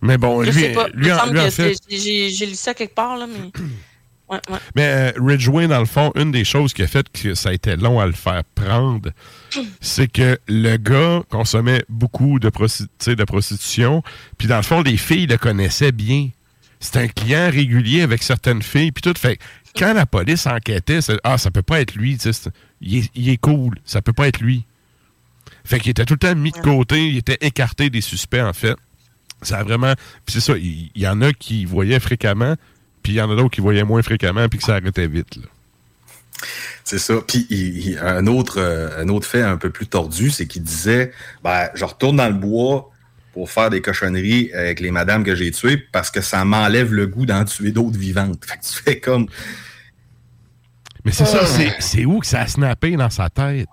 Mais bon, Je lui, sais pas. lui, en- en fait, j'ai lu ça quelque part, là, mais. Ouais, ouais. Mais euh, Ridgway, dans le fond, une des choses qui a fait que ça a été long à le faire prendre, c'est que le gars consommait beaucoup de, prosti- tu sais, de prostitution. Puis dans le fond, les filles le connaissaient bien. C'était un client régulier avec certaines filles. Puis tout fait. Quand la police enquêtait, c'est ah, ça peut pas être lui. Il est, il est cool. Ça peut pas être lui. Fait qu'il était tout le temps mis de côté. Il était écarté des suspects, en fait. Ça a vraiment. Puis c'est ça. Il il y, en a qui voyaient fréquemment. Puis il y en a d'autres qui voyaient moins fréquemment. Puis que ça arrêtait vite. là. C'est ça. Puis il- il- un, autre, euh, un autre fait un peu plus tordu, c'est qu'il disait ben, je retourne dans le bois pour faire des cochonneries avec les madames que j'ai tuées parce que ça m'enlève le goût d'en tuer d'autres vivantes. Fait que tu fais comme. Mais c'est ça, Ah. c'est- où que ça a snappé dans sa tête?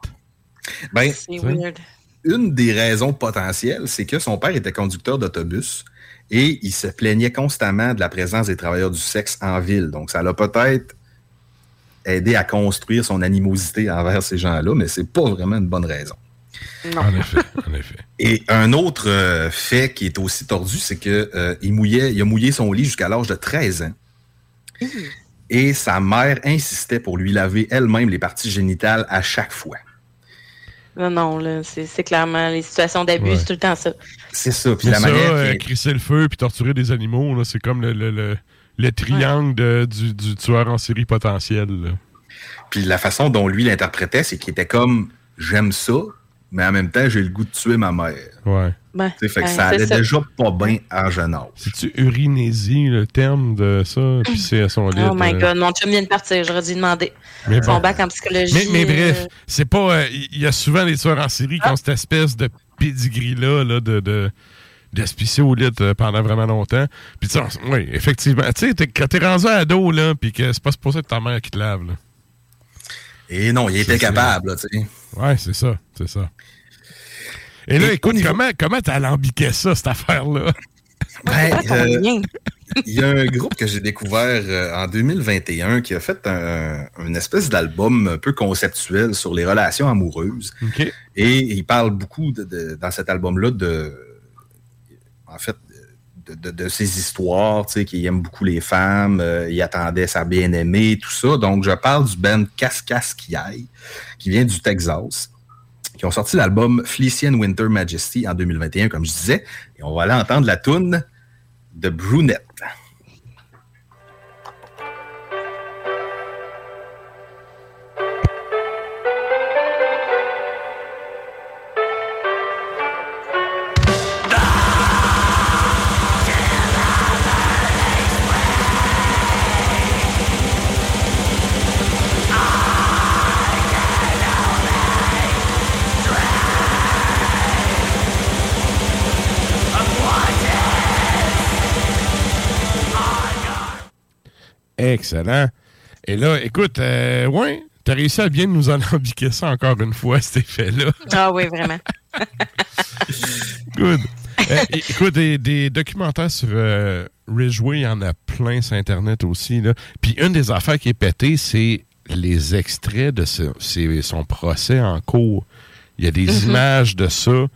Ben, C'est weird. une des raisons potentielles, c'est que son père était conducteur d'autobus et il se plaignait constamment de la présence des travailleurs du sexe en ville. Donc, ça l'a peut-être aidé à construire son animosité envers ces gens-là, mais c'est pas vraiment une bonne raison. En effet, en effet. Et un autre euh, fait qui est aussi tordu, c'est que euh, il mouillait, il a mouillé son lit jusqu'à l'âge de 13 ans. Et sa mère insistait pour lui laver elle-même les parties génitales à chaque fois. Non, non, là, c'est clairement les situations d'abus, Ouais. c'est tout le temps ça. C'est ça. Puis la ça, manière euh, qu'il- crisser le feu puis torturer des animaux, c'est comme le, le- le- le triangle de- du, du tueur en série potentiel. là. Puis la façon dont lui l'interprétait, c'est qu'il était comme j'aime ça, mais en même temps, j'ai le goût de tuer ma mère. Ouais. Ben, Tu sais, fait que ben, ça allait ça. déjà pas bien à jeune âge. C'est-tu urinésie, le terme de ça? Puis c'est à son lit. Oh my god, mon chum vient de partir, j'aurais dû demander. Mais Son bon. bac en psychologie. Mais, mais bref, euh, c'est pas. euh, Il y a souvent des tueurs en série qui ont cette espèce de pedigree-là là, de. de au lit euh, pendant vraiment longtemps. Puis, tu oui, effectivement. Tu sais, quand t'es rendu ado, là, puis que c'est pas supposé être ta mère qui te lave, là. Et non, il était capable, là, tu sais. Ouais, c'est ça, c'est ça. Et là, écoute, comment comment t'as alambiqué ça, cette affaire-là? Ben, euh, bien. Il y a un groupe que j'ai découvert euh, en 2021 qui a fait un, une espèce d'album un peu conceptuel sur les relations amoureuses. OK. Et il parle beaucoup de- de- dans cet album-là de, en fait, de, de- ses histoires, tu sais, qu'il aime beaucoup les femmes, euh, il attendait sa bien-aimée, tout ça. Donc, je parle du band Kaskaskiai, qui vient du Texas, qui ont sorti l'album Felician Winter Majesty en 2021, comme je disais. Et on va aller entendre la toune de Brunette. Excellent. Et là, écoute, euh, ouais, t'as réussi à bien nous alambiquer ça encore une fois, cet effet-là. Ah oui, vraiment. Good. Euh, écoute, des, des documentaires sur euh, Ridgeway, il y en a plein sur Internet aussi. Là. Puis une des affaires qui est pétée, c'est les extraits de ce- son procès en cours. Il y a des Mhm. images de ça.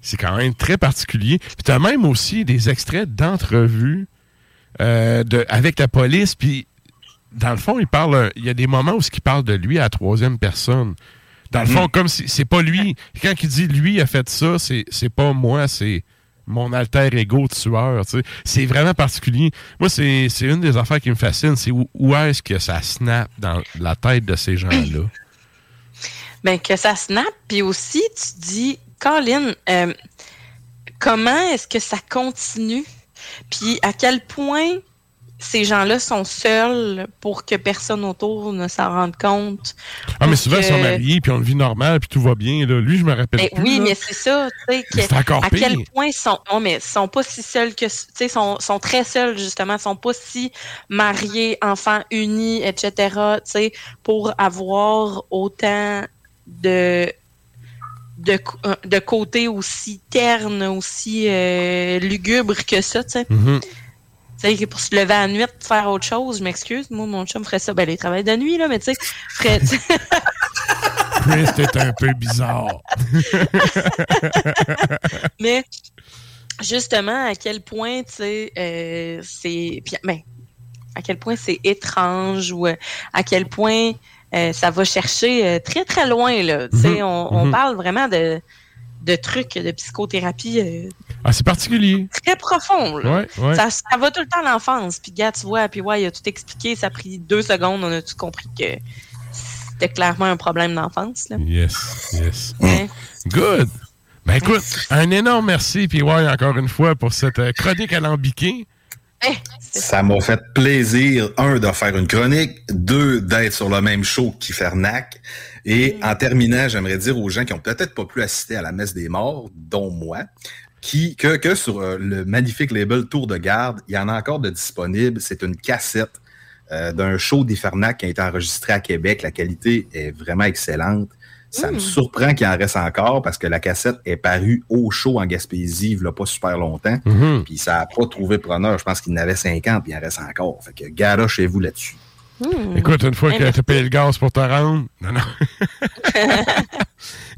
C'est quand même très particulier. Puis tu as même aussi des extraits d'entrevues euh, de- avec la police. Puis dans le fond, il parle. Il y a des moments où il parle de lui à la troisième personne. Dans le fond, comme si c'est pas lui. Quand il dit lui a fait ça, c'est c'est pas moi, c'est mon alter ego tueur. tu sais. C'est vraiment particulier. Moi, c'est c'est une des affaires qui me fascine. C'est où, où est-ce que ça snap dans la tête de ces gens-là? Ben, que ça snap, puis aussi, tu dis, Colin, euh, comment est-ce que ça continue? Puis à quel point ces gens-là sont seuls pour que personne autour ne s'en rende compte? Ah, mais souvent, ils sont mariés, puis on le vit normal, puis tout va bien. Là. Lui, je me rappelle Ben plus. oui, là. mais c'est ça, que- C'est encore à quel point ils sont, non, mais ils sont pas si seuls que, tu sais, sont, sont très seuls justement, ils sont pas si mariés, enfants unis, etc. Tu sais, pour avoir autant de de, euh, de côté aussi terne, aussi euh, lugubre que ça, tu sais. Mhm. Sais, pour se lever à la nuit, faire autre chose, je m'excuse, moi, mon chum ferait ça. Ben, il travaille de nuit, là, mais tu sais, ferait, Chris, t'es un peu bizarre. Mais justement, à quel point, tu sais, euh, c'est. puis, ben, à quel point c'est étrange ou euh, à quel point euh, ça va chercher euh, très, très loin, là. Tu sais, Mhm. on, on Mhm. parle vraiment de, de trucs de psychothérapie euh, Ah, c'est particulier. très profonds, là. Ouais, ouais. Ça, ça va tout le temps à l'enfance. Puis, gars, tu vois, puis ouais, il a tout expliqué. Ça a pris deux secondes. On a tout compris que c'était clairement un problème d'enfance, là? Yes, yes. Ouais. Good. Ben écoute, un énorme merci, puis ouais, encore une fois, pour cette euh, chronique alambiquée. Eh, Ça m'a fait plaisir, un, de faire une chronique, deux, d'être sur le même show qu'Ifernac. Et en terminant, j'aimerais dire aux gens qui ont peut-être pas pu assister à la messe des morts, dont moi, qui, que, que sur euh, le magnifique label Tour de Garde, il y en a encore de disponible. C'est une cassette euh, d'un show d'Ifernac qui a été enregistré à Québec. La qualité est vraiment excellente. Ça me Mm. surprend qu'il en reste encore parce que la cassette est parue au show en Gaspésie il n'y a pas super longtemps. Mhm. Puis ça n'a pas trouvé preneur. Je pense qu'il en avait 50 puis il en reste encore. Fait que gara chez vous là-dessus. Hmm. Écoute, une fois Eh, que tu as payé le gaz pour te rendre. Non, non.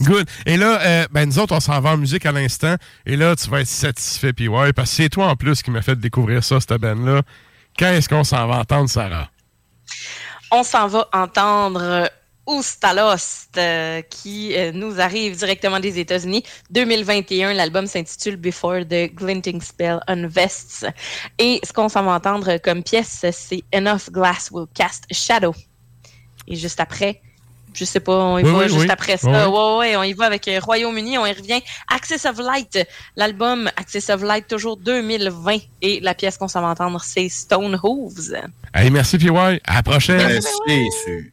Good. Et là, euh, ben, nous autres, on s'en va en musique à l'instant. Et là, tu vas être satisfait, puis ouais, parce que c'est toi en plus qui m'a fait découvrir ça, cette band-là. Quand est-ce qu'on s'en va entendre, Sarah? On s'en va entendre Oustalost, euh, qui euh, nous arrive directement des États-Unis. 2021, l'album s'intitule Before the Glinting Spell Unvests. Et ce qu'on s'en va entendre comme pièce, c'est Enough Glass Will Cast a Shadow. Et juste après, je sais pas, on y Oui, va oui, juste oui. après ça. Ouais, ouais, on y va avec euh, Royaume-Uni, on y revient. Access of Light, l'album Access of Light, toujours 2020. Et la pièce qu'on s'en va entendre, c'est Stone Hooves. Hey, merci, ouais. À la prochaine. C'est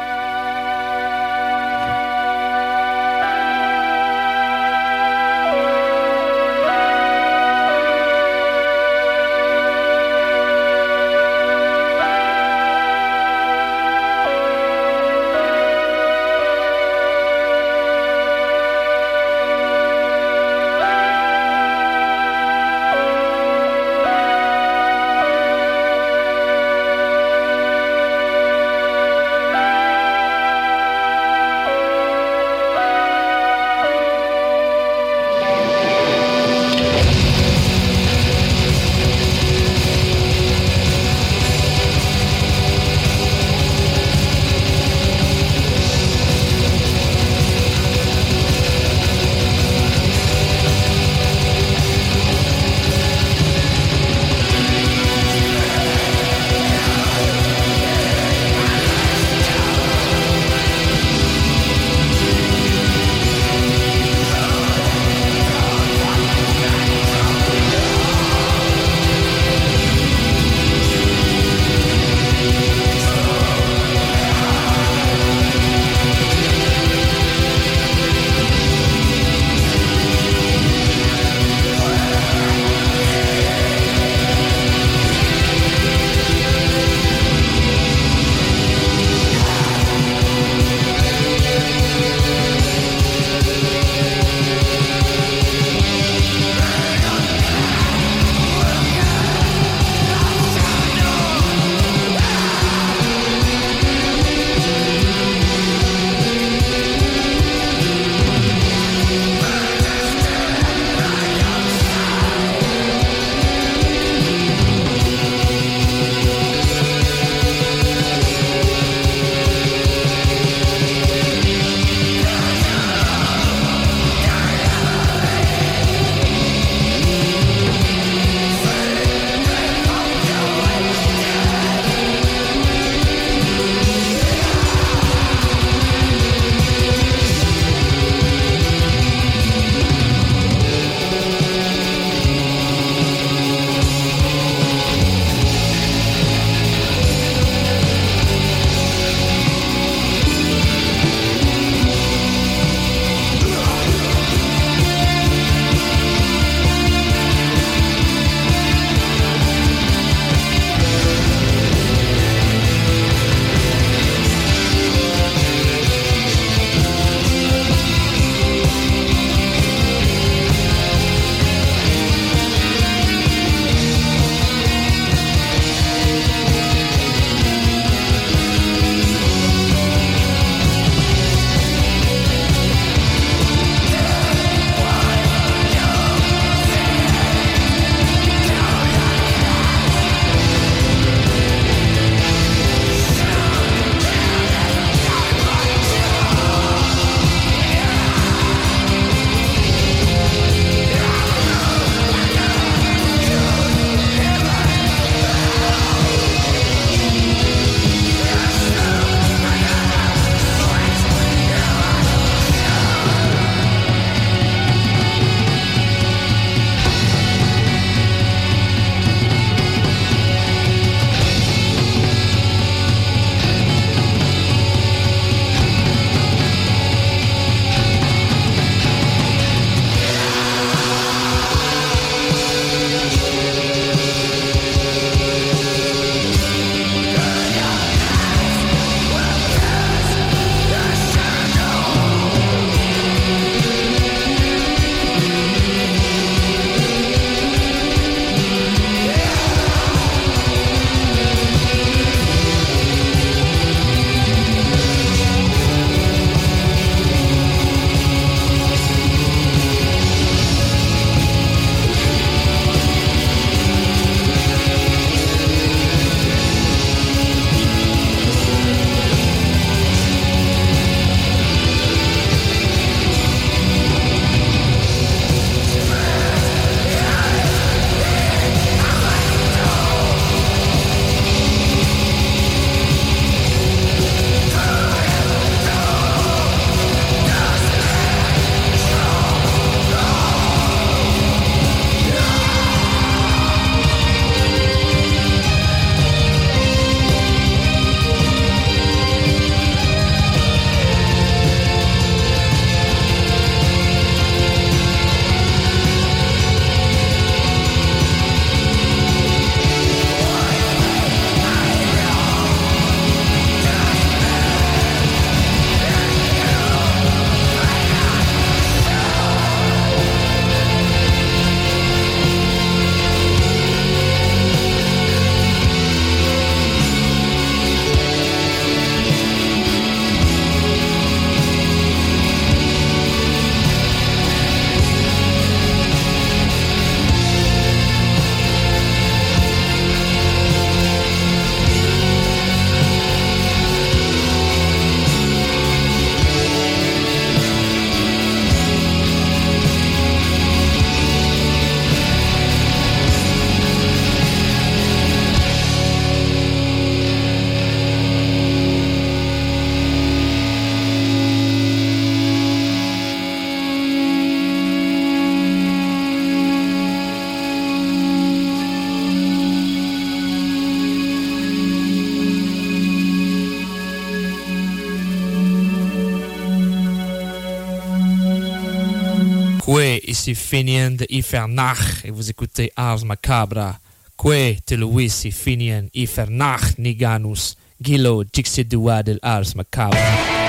ici Finian de Ifernach et vous écoutez Ars Macabra. Que te Luisi Finian Ifernach Niganus Gilo Dixidua del Ars Macabra.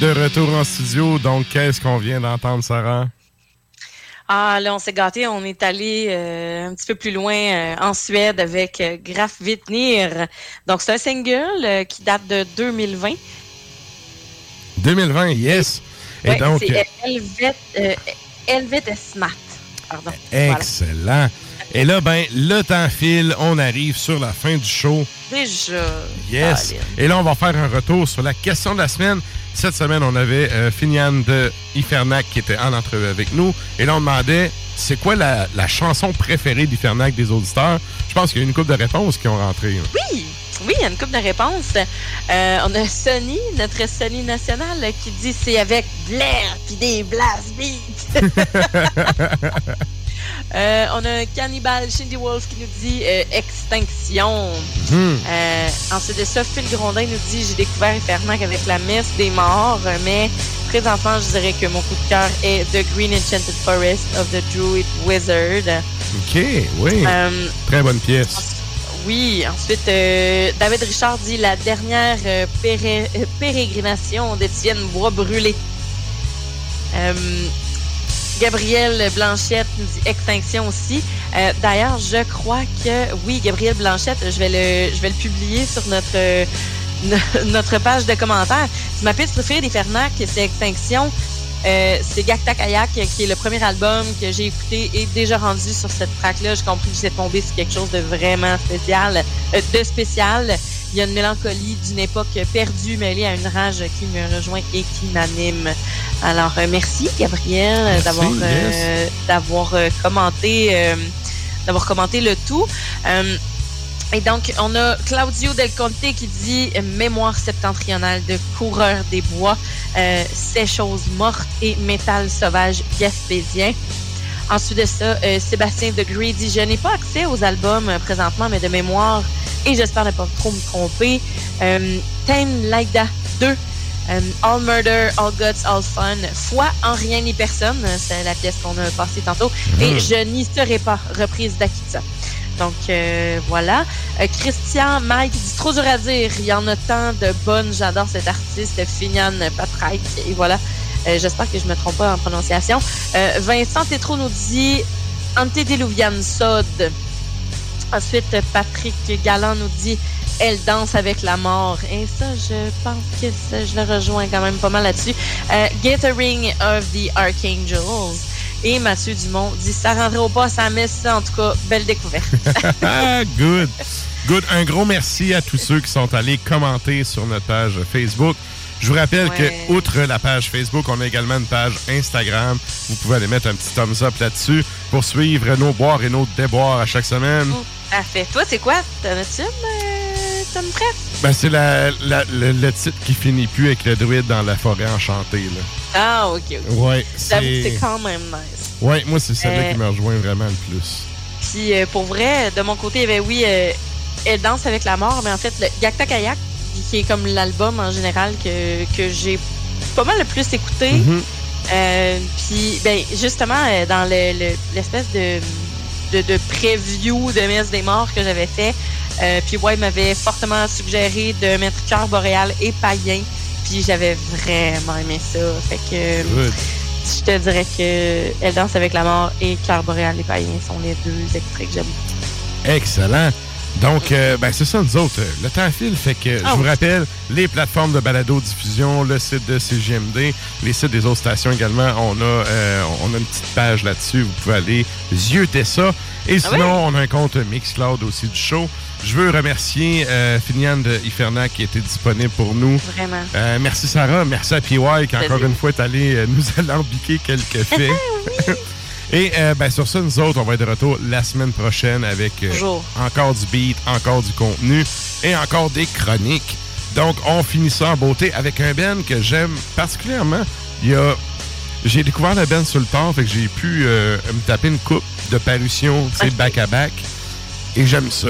De retour en studio. Donc, qu'est-ce qu'on vient d'entendre, Sarah? Ah, là, on s'est gâté. On est allé euh, un petit peu plus loin euh, en Suède avec euh, Graf Vitnir. Donc, c'est un single qui date de 2020. 2020, yes. Et Ouais, donc, c'est Helvet, Helvet Smart. Pardon. excellent. Et là, ben, le temps file. On arrive sur la fin du show. Déjà. Yes. Et là, on va faire un retour sur la question de la semaine. Cette semaine, on avait euh, Finian de Ifernac qui était en entrevue avec nous. Et là, on demandait c'est quoi la, la chanson préférée d'Ifernac des auditeurs? Je pense qu'il y a une couple de réponses qui ont rentré. là. Oui, oui, il y a une couple de réponses. Euh, on a Sony, notre Sony national, qui dit c'est avec Blair puis des blast beats. Euh, on a Cannibal Shindy Wolf qui nous dit euh, Extinction. Mhm. Euh, ensuite de ça, Phil Grondin nous dit J'ai découvert Infernac avec la messe des morts, mais présentement, je dirais que mon coup de cœur est The Green Enchanted Forest of the Druid Wizard. OK, oui. Très bonne pièce. oui, ensuite, David Richard dit la dernière péré- pérégrination d'Étienne Bois brûlé. Euh, Gabriel Blanchette nous dit extinction aussi. Euh, D'ailleurs, je crois que oui, Gabriel Blanchette, je vais le, publier sur notre euh, page de commentaires. Ma piste préférée des Fernac, c'est Extinction. Euh, c'est Gakta Kayak, qui est le premier album que j'ai écouté et déjà rendu sur cette track-là. J'ai compris que j'étais tombé sur quelque chose de vraiment spécial, de spécial. Il y a une mélancolie d'une époque perdue mêlée à une rage qui me rejoint et qui m'anime. Alors, euh, merci Gabriel d'avoir euh, yes. d'avoir euh, commenté d'avoir commenté le tout. Et donc, on a Claudio Del Conte qui dit Mémoire septentrionale de coureur des bois, euh, Ces choses mortes et métal sauvage gaspésien. Ensuite de ça, euh, Sébastien de Greedy. Je n'ai pas accès aux albums euh, présentement, mais de mémoire, et j'espère ne pas trop me tromper. Euh, Tame Laida 2. euh, all Murder, All Guts, All Fun, Foi en rien ni personne, c'est la pièce qu'on a passée tantôt, et Mhm. Je n'y serai pas, reprise d'Akita. Donc euh, voilà. Euh, Christian Mike dit trop dur à dire. Il y en a tant de bonnes. J'adore cet artiste, Finian Patraik. Et voilà. Euh, J'espère que je me trompe pas en prononciation. Euh, Vincent Tétro nous dit Antediluvian Sod. Ensuite, Patrick Galland nous dit Elle danse avec la mort. Et ça, je pense que ça, je le rejoins quand même pas mal là-dessus. Euh, Gathering of the Archangels. Et Mathieu Dumont dit Ça rendrait au pas à sa messe. En tout cas, belle découverte. Ah, Good. Good. Un gros merci à tous ceux qui sont allés commenter sur notre page Facebook. Je vous rappelle Ouais. que, outre la page Facebook, on a également une page Instagram. Vous pouvez aller mettre un petit thumbs up là-dessus pour suivre nos boires et nos déboires à chaque semaine. Parfait. Toi, c'est quoi? Euh, une prête Ben, c'est la, la- le, le titre qui finit plus avec le druide dans la forêt enchantée. Là. Ah, ok, ok. Ouais, c'est- quand même nice. Ouais, moi, c'est celle-là Euh, qui me rejoint vraiment le plus. Puis euh, pour vrai, de mon côté, y avait oui, euh, Elle danse avec la mort, mais en fait, le Gakta Kayak, qui est comme l'album en général que, que j'ai pas mal le plus écouté. Mhm. Euh, Puis, ben, justement, euh, dans le- le- l'espèce de, de, de preview de Messe des Morts que j'avais fait, euh, puis ouais, il m'avait fortement suggéré de mettre Cœur Boréal et Païen. Puis j'avais vraiment aimé ça. Fait que Good. je te dirais que Elle danse avec la mort et Cœur Boréal et Païen sont les deux extraits que j'aime. Excellent. Donc, euh, ben, c'est ça, nous autres. euh, Le temps file, fait que Ah je vous oui. rappelle les plateformes de balado-diffusion, le site de CGMD, les sites des autres stations également. On a, euh, on a une petite page là-dessus. Vous pouvez aller zioter ça. Et Ah sinon, on a un compte Mixcloud aussi du show. Je veux remercier euh, Finian de Iferna qui était disponible pour nous. Vraiment. Merci Sarah, merci à PY qui encore une fois est allé nous alambiquer quelques faits. Et euh, ben, sur ça, nous autres, on va être de retour la semaine prochaine avec euh, encore du beat, encore du contenu et encore des chroniques. Donc, on finit ça en beauté avec un Ben que j'aime particulièrement. Il y a... J'ai découvert le Ben sur le tard, fait que j'ai pu euh, me taper une coupe de parution, tu sais, back-à-back. Et j'aime ça.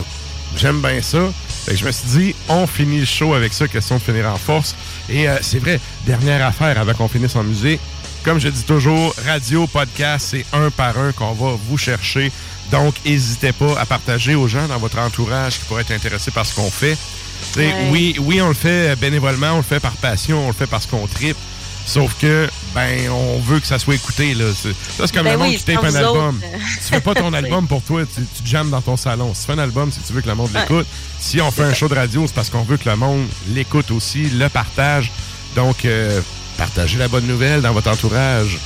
J'aime bien ça. Fait que je me suis dit, on finit le show avec ça, question de finir en force. Et euh, c'est vrai, dernière affaire avant qu'on finisse en musique. Comme je dis toujours, radio, podcast, c'est un par un qu'on va vous chercher. Donc, n'hésitez pas à partager aux gens dans votre entourage qui pourraient être intéressés par ce qu'on fait. Ouais. Oui, oui, on le fait bénévolement, on le fait par passion, on le fait parce qu'on tripe. Sauf que, ben, on veut que ça soit écouté, là. Ça, c'est comme Ben le monde qui tape un album. autres. tu fais pas ton album pour toi, tu, tu jammes dans ton salon. Si tu fais un album, si tu veux que le monde Ouais. l'écoute. Si on fait un show de radio, c'est parce qu'on veut que le monde l'écoute aussi, le partage. Donc, euh, partagez la bonne nouvelle dans votre entourage.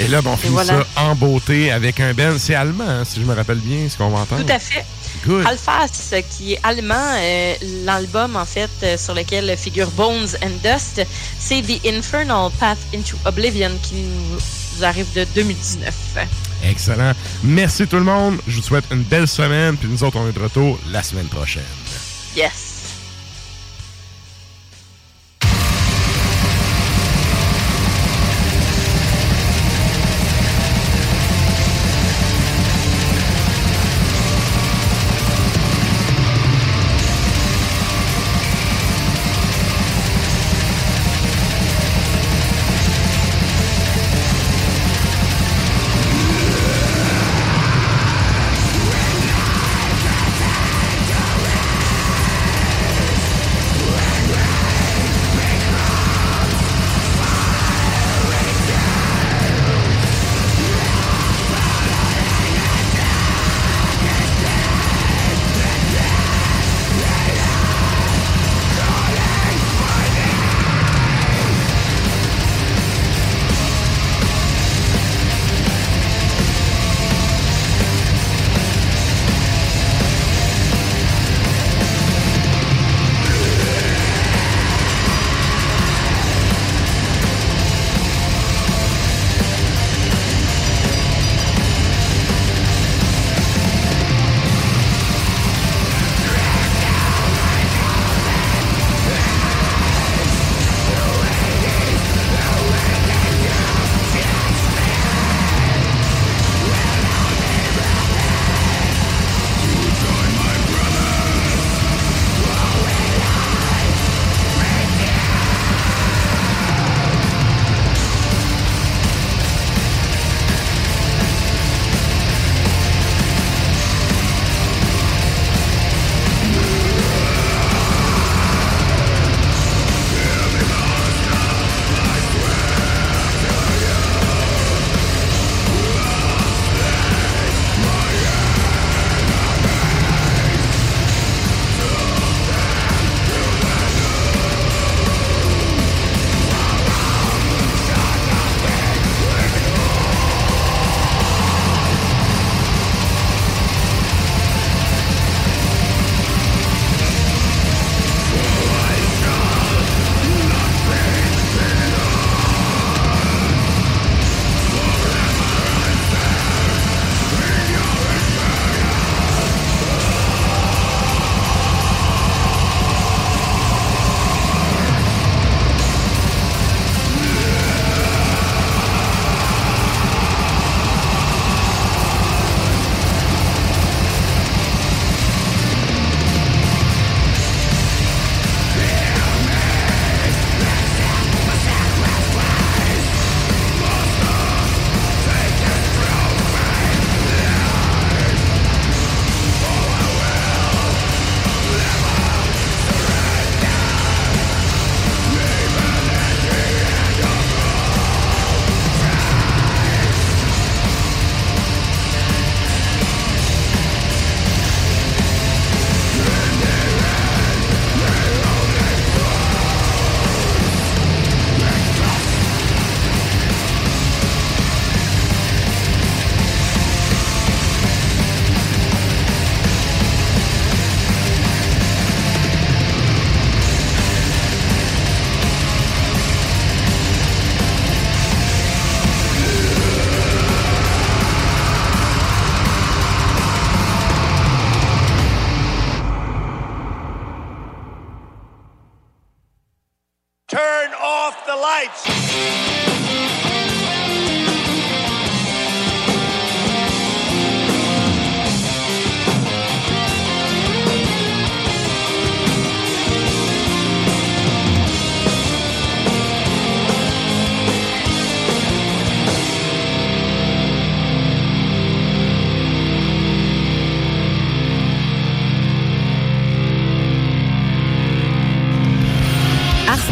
Et là, ben, on finit voilà. ça en beauté avec un Ben. C'est allemand, hein, si je me rappelle bien, ce qu'on va entendre. Tout à fait. Good. Alphas, qui est allemand, euh, l'album en fait euh, sur lequel figure Bones and Dust, c'est The Infernal Path into Oblivion qui nous arrive de 2019. Excellent. Merci tout le monde. Je vous souhaite une belle semaine. Puis nous autres, on est de retour la semaine prochaine. Yes.